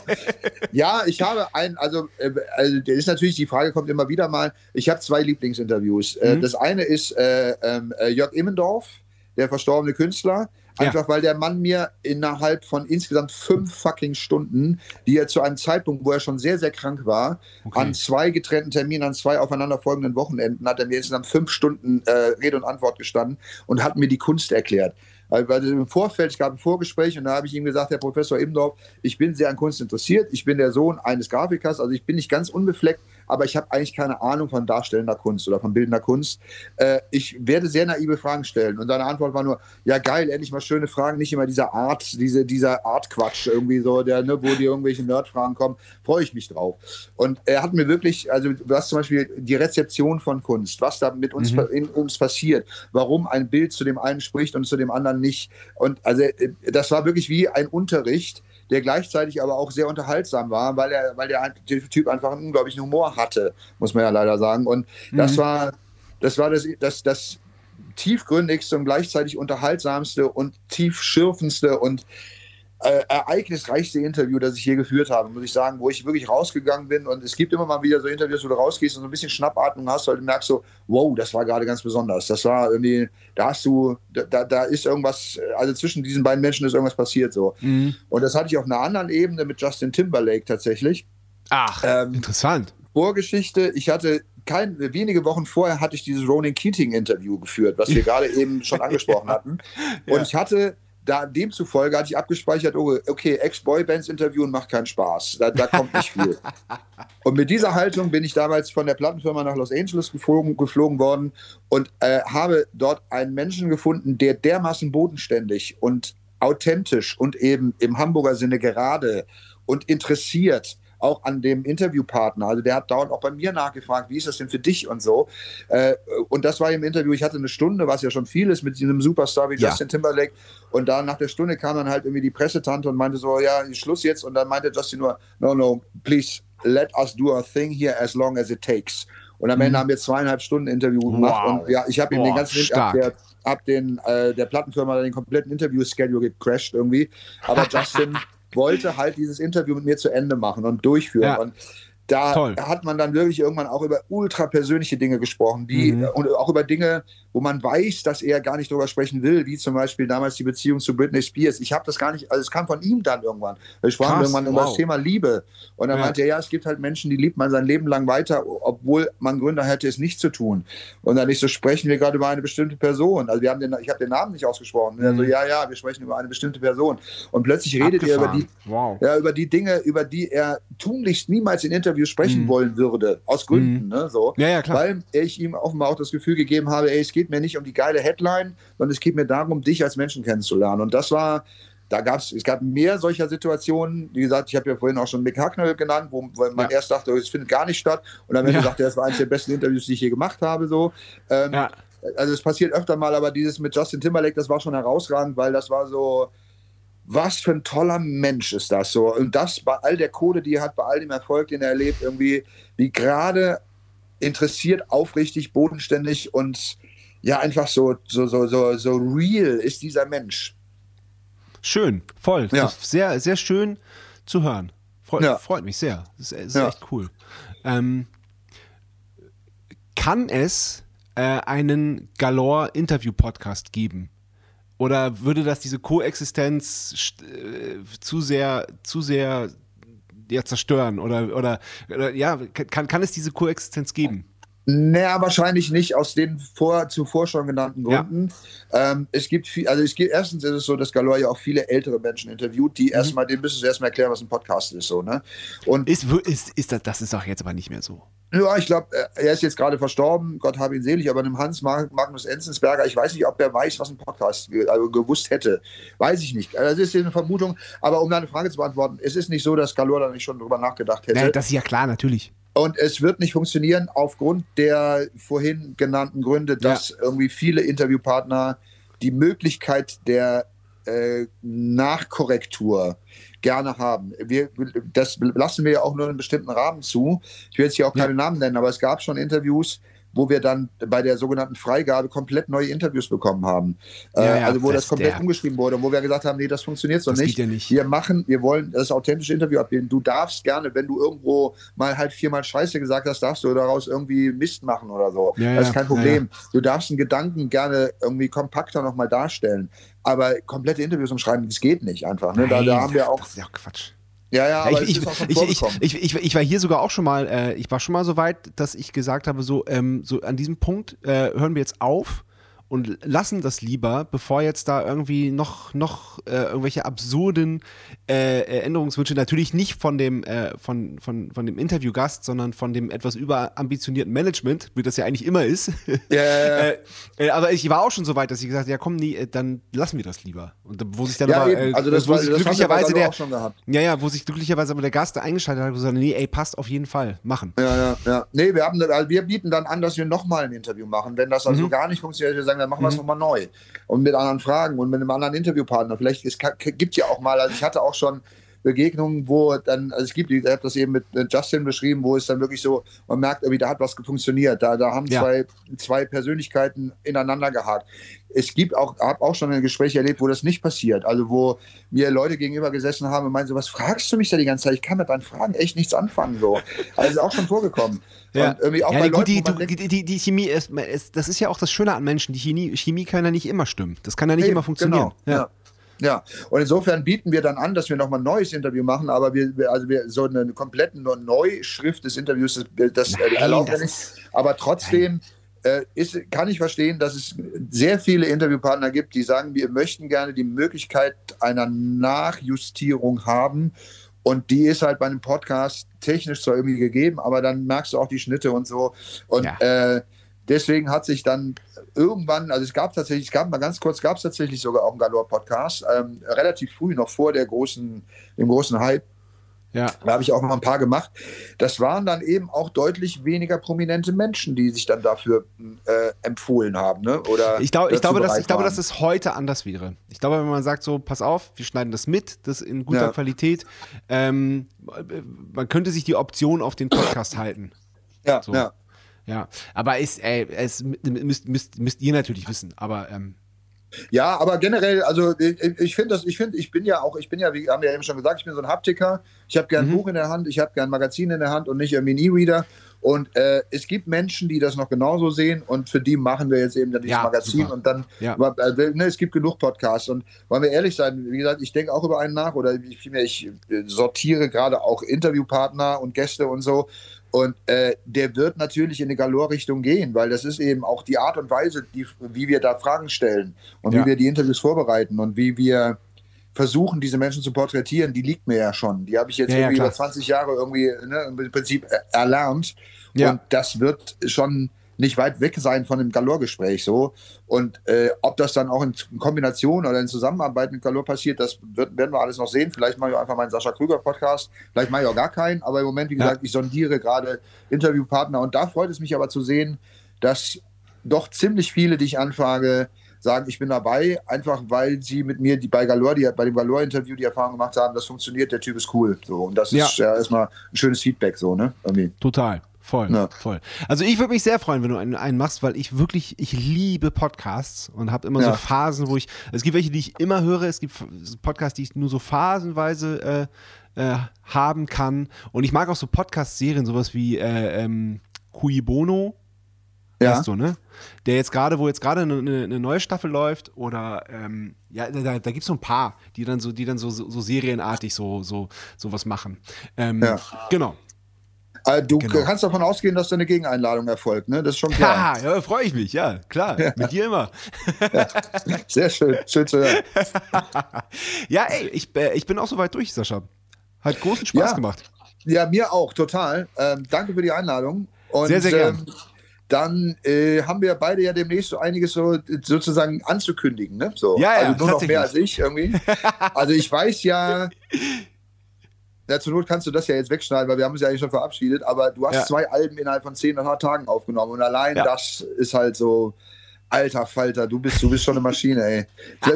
Ja, ich habe ein, also, äh, also ist natürlich die Frage kommt immer wieder mal. Ich habe zwei Lieblingsinterviews. Äh, mhm. das eine ist äh, ähm, äh, Jörg Immendorf der verstorbene Künstler. Einfach ja. weil der Mann mir innerhalb von insgesamt fünf fucking Stunden, die er zu einem Zeitpunkt, wo er schon sehr, sehr krank war, okay. an zwei getrennten Terminen, an zwei aufeinanderfolgenden Wochenenden, hat er mir insgesamt fünf Stunden äh, Rede und Antwort gestanden und hat mir die Kunst erklärt. Weil im Vorfeld, es gab ein Vorgespräch und da habe ich ihm gesagt, Herr Professor Imdorf, ich bin sehr an Kunst interessiert, ich bin der Sohn eines Grafikers, also ich bin nicht ganz unbefleckt, aber ich habe eigentlich keine Ahnung von darstellender Kunst oder von bildender Kunst. Äh, ich werde sehr naive Fragen stellen. Und seine Antwort war nur, ja geil, endlich mal schöne Fragen, nicht immer dieser Art, diese, dieser Art-Quatsch irgendwie so, der, ne, wo die irgendwelche Nerd-Fragen kommen, freue ich mich drauf. Und er hat mir wirklich, also was zum Beispiel die Rezeption von Kunst, was da mit uns, mhm. in uns passiert, warum ein Bild zu dem einen spricht und zu dem anderen nicht. Und also äh, das war wirklich wie ein Unterricht, der gleichzeitig aber auch sehr unterhaltsam war, weil er, weil der, Typ einfach einen unglaublichen Humor hatte, muss man ja leider sagen. Und das mhm. war, das war das, das, das tiefgründigste und gleichzeitig unterhaltsamste und tiefschürfendste und äh, ereignisreichste Interview, das ich je geführt habe, muss ich sagen, wo ich wirklich rausgegangen bin. Und es gibt immer mal wieder so Interviews, wo du rausgehst und so ein bisschen Schnappatmung hast, weil du merkst so, wow, das war gerade ganz besonders. Das war irgendwie, da hast du, da, da ist irgendwas, also zwischen diesen beiden Menschen ist irgendwas passiert so. Mhm. Und das hatte ich auf einer anderen Ebene mit Justin Timberlake tatsächlich. Ach, ähm, interessant. Vorgeschichte, ich hatte kein, wenige Wochen vorher hatte ich dieses Ronan Keating Interview geführt, was wir (laughs) gerade eben schon angesprochen hatten. Und ja. ich hatte da demzufolge hatte ich abgespeichert, oh, okay, Ex-Boybands interviewen macht keinen Spaß. Da, da kommt nicht viel. (laughs) und mit dieser Haltung bin ich damals von der Plattenfirma nach Los Angeles geflogen, geflogen worden und äh, habe dort einen Menschen gefunden, der dermaßen bodenständig und authentisch und eben im Hamburger Sinne gerade und interessiert auch an dem Interviewpartner. Also der hat dauernd auch bei mir nachgefragt, wie ist das denn für dich und so. Äh, und das war im Interview, ich hatte eine Stunde, was ja schon viel ist mit diesem Superstar wie ja. Justin Timberlake. Und da nach der Stunde kam dann halt irgendwie die Pressetante und meinte so, ja, Schluss jetzt. Und dann meinte Justin nur, no, no, please let us do our thing here as long as it takes. Und am Ende mhm. haben wir zweieinhalb Stunden Interview gemacht. Wow. Und ja, ich habe ihm den ganzen ab der, ab den, äh, der Plattenfirma den kompletten Interview-Schedule gecrashed irgendwie. Aber (laughs) Justin wollte halt dieses Interview mit mir zu Ende machen und durchführen. Ja. Und da Toll. hat man dann wirklich irgendwann auch über ultra persönliche Dinge gesprochen, die mhm. und auch über Dinge, wo man weiß, dass er gar nicht drüber sprechen will, wie zum Beispiel damals die Beziehung zu Britney Spears. Ich habe das gar nicht, also es kam von ihm dann irgendwann. Wir sprachen Krass, irgendwann wow. über das Thema Liebe. Und dann ja. meinte er, ja, es gibt halt Menschen, die liebt man sein Leben lang weiter, obwohl man Gründe hätte, es nicht zu tun. Und dann nicht so, sprechen wir gerade über eine bestimmte Person. Also wir haben den, ich habe den Namen nicht ausgesprochen. Mhm. Also ja, ja, wir sprechen über eine bestimmte Person. Und plötzlich redet er über die, wow. ja, über die Dinge, über die er tunlichst niemals in Interviews sprechen mhm. wollen würde. Aus Gründen, mhm. ne, so. Ja, ja, klar. Weil ich ihm offenbar auch das Gefühl gegeben habe, ey, es geht mir nicht um die geile Headline, sondern es geht mir darum, dich als Menschen kennenzulernen. Und das war, da gab es, es gab mehr solcher Situationen. Wie gesagt, ich habe ja vorhin auch schon Mick Hacknell genannt, wo, wo man ja. erst dachte, es findet gar nicht statt. Und dann ja. gesagt, das war eines der besten Interviews, die ich je gemacht habe. So. Ähm, ja. Also es passiert öfter mal, aber dieses mit Justin Timberlake, das war schon herausragend, weil das war so, was für ein toller Mensch ist das so. Und das bei all der Kohle, die er hat, bei all dem Erfolg, den er erlebt, irgendwie, wie gerade interessiert, aufrichtig, bodenständig und ja, einfach so, so, so, so, so real ist dieser Mensch. Schön, voll. Ja. Sehr, sehr schön zu hören. Freut, ja. freut mich sehr. Das ist, ist ja. echt cool. Ähm, kann es äh, einen Galore-Interview-Podcast geben? Oder würde das diese Koexistenz äh, zu sehr, zu sehr ja, zerstören? Oder, oder, oder ja, kann, kann es diese Koexistenz geben? Naja, wahrscheinlich nicht aus den vor, zuvor schon genannten Gründen. Ja. Ähm, es gibt viel, also es gibt, erstens ist es so, dass Galore ja auch viele ältere Menschen interviewt, die mhm. erstmal, denen müssen sie erstmal erklären, was ein Podcast ist, so, ne? Und ist, ist, ist das, das ist doch jetzt aber nicht mehr so. Ja, ich glaube, äh, er ist jetzt gerade verstorben, Gott habe ihn selig, aber dem Hans Magnus Enzensberger, ich weiß nicht, ob er weiß, was ein Podcast also gewusst hätte. Weiß ich nicht. Das ist eine Vermutung, aber um deine Frage zu beantworten, es ist nicht so, dass Galore da nicht schon drüber nachgedacht hätte. Nein, das ist ja klar, natürlich. Und es wird nicht funktionieren aufgrund der vorhin genannten Gründe, dass ja. irgendwie viele Interviewpartner die Möglichkeit der äh, Nachkorrektur gerne haben. Wir, das lassen wir ja auch nur in einem bestimmten Rahmen zu. Ich will jetzt hier auch keine ja. Namen nennen, aber es gab schon Interviews, wo wir dann bei der sogenannten Freigabe komplett neue Interviews bekommen haben. Ja, äh, ja, also wo das, das- komplett der- umgeschrieben wurde und wo wir gesagt haben, nee, das funktioniert so Das nicht. geht ja nicht. Wir machen, wir wollen das authentische Interview abbilden. Du darfst gerne, wenn du irgendwo mal halt viermal Scheiße gesagt hast, darfst du daraus irgendwie Mist machen oder so. Das ist kein Problem. Du darfst einen Gedanken gerne irgendwie kompakter nochmal darstellen. Aber komplette Interviews umschreiben, das geht nicht einfach. Ne? Da, Nein, da haben wir auch. Das ist ja Quatsch. Ja, ja, aber ich, ich, ich, ich war hier sogar auch schon mal, äh, ich war schon mal so weit, dass ich gesagt habe, so, ähm, so an diesem Punkt äh, hören wir jetzt auf und lassen das lieber, bevor jetzt da irgendwie noch, noch äh, irgendwelche absurden äh, Änderungswünsche, natürlich nicht von dem, äh, von, von, von dem Interviewgast, sondern von dem etwas überambitionierten Management, wie das ja eigentlich immer ist. Ja, ja, ja. (laughs) äh, äh, aber ich war auch schon so weit, dass ich gesagt habe, ja komm, nee, äh, dann lassen wir das lieber. Und wo sich dann Ja, aber. Also das wo war- sich das glücklicherweise der, auch schon gehabt. ja, ja, wo sich glücklicherweise aber der Gast eingeschaltet hat und gesagt hat, nee, ey, passt auf jeden Fall, machen. Ja, ja, ja. Nee, wir, haben, also wir bieten dann an, dass wir nochmal ein Interview machen. Wenn das Mhm. also gar nicht funktioniert, wir sagen, dann machen wir es nochmal neu. Und mit anderen Fragen und mit einem anderen Interviewpartner. Vielleicht es gibt ja auch mal, also ich hatte auch schon Begegnungen, wo dann, also es gibt, ich habe das eben mit Justin beschrieben, wo es dann wirklich so, man merkt irgendwie, da hat was funktioniert. Da, da haben Ja. zwei, zwei Persönlichkeiten ineinander gehakt. Es gibt auch, habe auch schon ein Gespräch erlebt, wo das nicht passiert. Also wo mir Leute gegenüber gesessen haben und meinen so, was fragst du mich da die ganze Zeit? Ich kann mit deinen Fragen echt nichts anfangen. So. Also ist auch schon vorgekommen. Ja, irgendwie auch ja gut, Leuten, die, du, denkt, die, die, Chemie ist, das ist ja auch das Schöne an Menschen. Die Chemie, Chemie kann ja nicht immer stimmen. Das kann ja nicht Nee, immer funktionieren. Genau, ja. ja. und insofern bieten wir dann an, dass wir nochmal ein neues Interview machen, aber wir, wir also wir so eine komplette Neuschrift des Interviews, das, das Nein, erlauben wir das nicht. Aber trotzdem äh, ist, kann ich verstehen, dass es sehr viele Interviewpartner gibt, die sagen, wir möchten gerne die Möglichkeit einer Nachjustierung haben. Und die ist halt bei einem Podcast technisch zwar irgendwie gegeben, aber dann merkst du auch die Schnitte und so. Und Ja. äh, deswegen hat sich dann irgendwann, also es gab tatsächlich, es gab mal ganz kurz, gab es tatsächlich sogar auch einen Galore-Podcast, ähm, relativ früh, noch vor der großen, dem großen Hype. Ja. Da habe ich auch mal ein paar gemacht. Das waren dann eben auch deutlich weniger prominente Menschen, die sich dann dafür äh, empfohlen haben. Ne? Oder Ich, glaub, ich, glaube, dass, ich glaube, dass es heute anders wäre. Ich glaube, wenn man sagt, so, pass auf, wir schneiden das mit, das in guter Ja. Qualität, ähm, man könnte sich die Option auf den Podcast halten. ja, so. ja. Ja, aber es, ey, es müsst, müsst, müsst ihr natürlich wissen, aber ähm, Ja, aber generell, also ich, ich finde das, ich finde, ich bin ja auch, ich bin ja, wie haben wir ja eben schon gesagt, ich bin so ein Haptiker. Ich habe gern ein Mhm. Buch in der Hand, ich habe gern ein Magazin in der Hand und nicht irgendwie ein E-Reader. Und äh, es gibt Menschen, die das noch genauso sehen und für die machen wir jetzt eben dann dieses Ja, Magazin super. und dann, Ja. aber, äh, ne, es gibt genug Podcasts und wollen wir ehrlich sein, wie gesagt, ich denke auch über einen nach oder ich, ich äh, sortiere gerade auch Interviewpartner und Gäste und so und äh, der wird natürlich in eine Galore-Richtung gehen, weil das ist eben auch die Art und Weise, die, wie wir da Fragen stellen und Ja. wie wir die Interviews vorbereiten und wie wir versuchen, diese Menschen zu porträtieren, die liegt mir ja schon. Die habe ich jetzt Ja, ja, irgendwie klar. über 20 Jahre irgendwie ne, im Prinzip äh, erlernt. Ja. Und das wird schon nicht weit weg sein von dem Galore-Gespräch so. Und äh, ob das dann auch in Kombination oder in Zusammenarbeit mit Galore passiert, das wird, werden wir alles noch sehen. Vielleicht mache ich auch einfach meinen Sascha Krüger-Podcast, vielleicht mache ich auch gar keinen. Aber im Moment, wie Ja. gesagt, ich sondiere gerade Interviewpartner. Und da freut es mich aber zu sehen, dass doch ziemlich viele, die ich anfrage, sagen, ich bin dabei, einfach weil sie mit mir die bei Galore, die bei dem Galore-Interview die Erfahrung gemacht haben, das funktioniert, der Typ ist cool. So, und das Ja. ist ja erstmal ein schönes Feedback, so, ne? Irgendwie. total. Voll, Ja. voll. Also ich würde mich sehr freuen, wenn du einen, einen machst, weil ich wirklich, ich liebe Podcasts und habe immer so Ja. Phasen, wo ich, es gibt welche, die ich immer höre, es gibt Podcasts, die ich nur so phasenweise äh, äh, haben kann und ich mag auch so Podcast-Serien, sowas wie äh, ähm, Cui Bono, Ja. weißt du, ne? Der jetzt gerade, wo jetzt gerade eine, eine eine neue Staffel läuft oder ähm, ja, da, da gibt es so ein paar, die dann so, die dann so, so, so serienartig so, so, so was machen. Ähm, Ja. Genau. Äh, du Genau. kannst davon ausgehen, dass deine Gegeneinladung erfolgt, ne? Das ist schon klar. Ja, freue ich mich, ja, klar. Mit dir immer. Sehr schön, schön zu hören. (laughs) Ja, ey, ich, äh, ich bin auch soweit durch, Sascha. Hat großen Spaß Ja. gemacht. Ja, mir auch, total. Ähm, danke für die Einladung. Und, Sehr, sehr gern. Ähm, dann äh, haben wir beide ja demnächst so einiges so sozusagen anzukündigen, ne? So. Ja, ja, also nur noch mehr als ich irgendwie. also ich weiß ja, (laughs) ja, zur Not kannst du das ja jetzt wegschneiden, weil wir haben uns ja eigentlich schon verabschiedet, aber du hast Ja. zwei Alben innerhalb von 10 Tagen aufgenommen und allein Ja. das ist halt so Alter Falter, du bist, du bist schon eine Maschine, ey.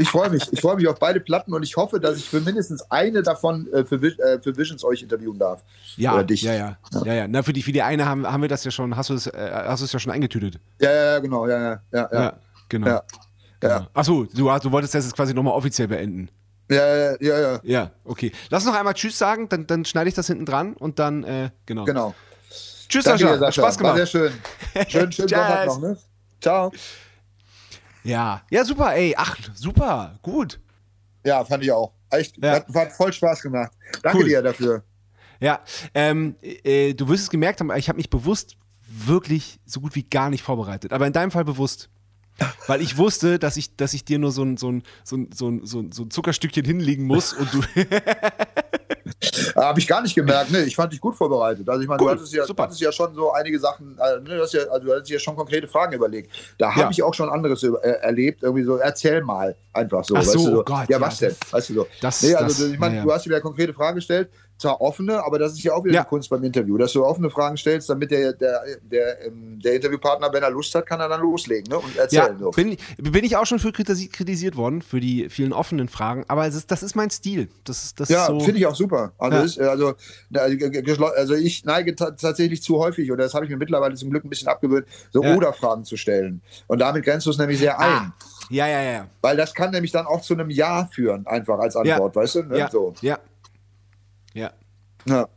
Ich freue mich. Ich freue mich auf beide Platten und ich hoffe, dass ich für mindestens eine davon äh, für, äh, für Visions euch interviewen darf. Ja, Oder dich. Ja, ja, ja. ja, ja. Na, für die, für die eine haben, haben wir das ja schon, hast du es, äh, hast du es ja schon eingetütet. Ja, ja, ja, genau, ja, ja, ja. ja. genau. Ja. Ja. Achso, du, du wolltest das jetzt quasi nochmal offiziell beenden. Ja, ja, ja, ja. Ja, okay. Lass noch einmal Tschüss sagen, dann, dann schneide ich das hinten dran und dann, äh, genau. Genau. Tschüss, Danke Sascha. Dir, Sascha. Hat Spaß gemacht. War sehr schön. Schön, schön (laughs) Sonntag noch, ne? Ciao. Ja, ja, super, ey. Ach, super, gut. Ja, fand ich auch. Echt, ja. hat, hat voll Spaß gemacht. Danke cool. dir dafür. Ja, ähm, äh, du wirst es gemerkt haben, ich habe mich bewusst wirklich so gut wie gar nicht vorbereitet. Aber in deinem Fall bewusst. Weil ich wusste, dass ich, dass ich dir nur so ein, so ein, so ein, so ein, so ein Zuckerstückchen hinlegen muss und du. (laughs) Habe ich gar nicht gemerkt. Nee, ich fand dich gut vorbereitet. Also ich meine, cool, du hattest ja, super. hattest ja schon so einige Sachen, äh, ne, du, hast ja, also du hattest ja schon konkrete Fragen überlegt. Da habe ja. ich auch schon anderes äh, erlebt. Irgendwie so, erzähl mal einfach so. Ach so, weißt du, so. Gott, ja, was denn? Weißt du so. Das, nee, also das, ich meine, ja, du hast dir wieder konkrete Fragen gestellt zwar offene, aber das ist ja auch wieder ja. die Kunst beim Interview, dass du offene Fragen stellst, damit der, der, der, ähm, der Interviewpartner, wenn er Lust hat, kann er dann loslegen ne? und erzählen. Ja, bin, bin ich auch schon für kritisiert worden, für die vielen offenen Fragen, aber ist, das ist mein Stil. Das, das ja, so finde ich auch super. Also, ja. ist, also, also ich neige tatsächlich zu häufig, oder das habe ich mir mittlerweile zum Glück ein bisschen abgewöhnt, so ja. Oder-Fragen zu stellen. Und damit grenzt du es nämlich sehr ah. ein. Ja, ja, ja. Weil das kann nämlich dann auch zu einem Ja führen, einfach als Antwort, weißt du? Ne? Ja. So. ja. Ja. Ja.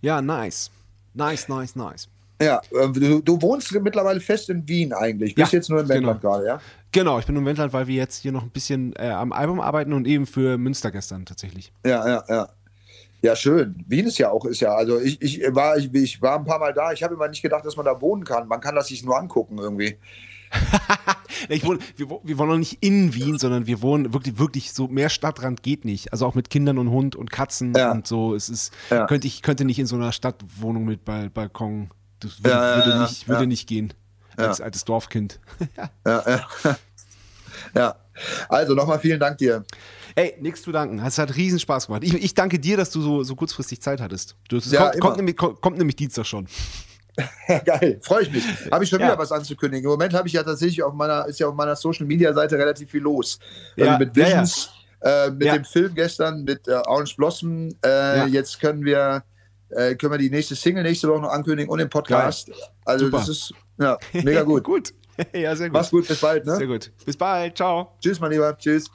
Ja, nice. Nice, nice, nice. Ja, ähm, du, du, wohnst mittlerweile fest in Wien eigentlich. Bist ja, jetzt nur in Wendland genau. gerade, ja? Genau, ich bin in Wendland, weil wir jetzt hier noch ein bisschen äh, am Album arbeiten und eben für Münster gestern tatsächlich. Ja, ja, ja. Ja, schön. Wien ist ja auch, ist ja, also ich, ich, war, ich, ich war ein paar Mal da. Ich habe immer nicht gedacht, dass man da wohnen kann. Man kann das sich nur angucken irgendwie. Ich wohne, wir, wir, wohnen noch nicht in Wien, sondern wir wohnen wirklich, wirklich so, mehr Stadtrand geht nicht. Also auch mit Kindern und Hund und Katzen ja. und so. Es ist, ja. könnte ich könnte nicht in so einer Stadtwohnung mit Balkon. Das würde, ja, würde nicht, würde nicht gehen. Als altes Dorfkind. (laughs) ja, ja. Also nochmal vielen Dank dir. Ey, nichts zu danken. Es hat riesen Spaß gemacht. Ich, ich danke dir, dass du so, so kurzfristig Zeit hattest. Du, ja, kommt, kommt, nämlich, kommt, kommt nämlich Dienstag schon. (laughs) Geil, freue ich mich. Habe ich schon ja. wieder was anzukündigen. Im Moment habe ich ja tatsächlich auf meiner, ist ja auf meiner Social Media Seite relativ viel los. Ja. Also mit Visions, ja, äh, mit dem Film gestern, mit äh, Orange Blossom. Äh, jetzt können wir, äh, können wir die nächste Single nächste Woche noch ankündigen und den Podcast. Geil. Also Super. das ist ja, mega (laughs) gut. gut. (laughs) ja, sehr gut. Mach's gut, bis bald. Ne? Sehr gut. Bis bald. Ciao. Tschüss, mein Lieber. Tschüss.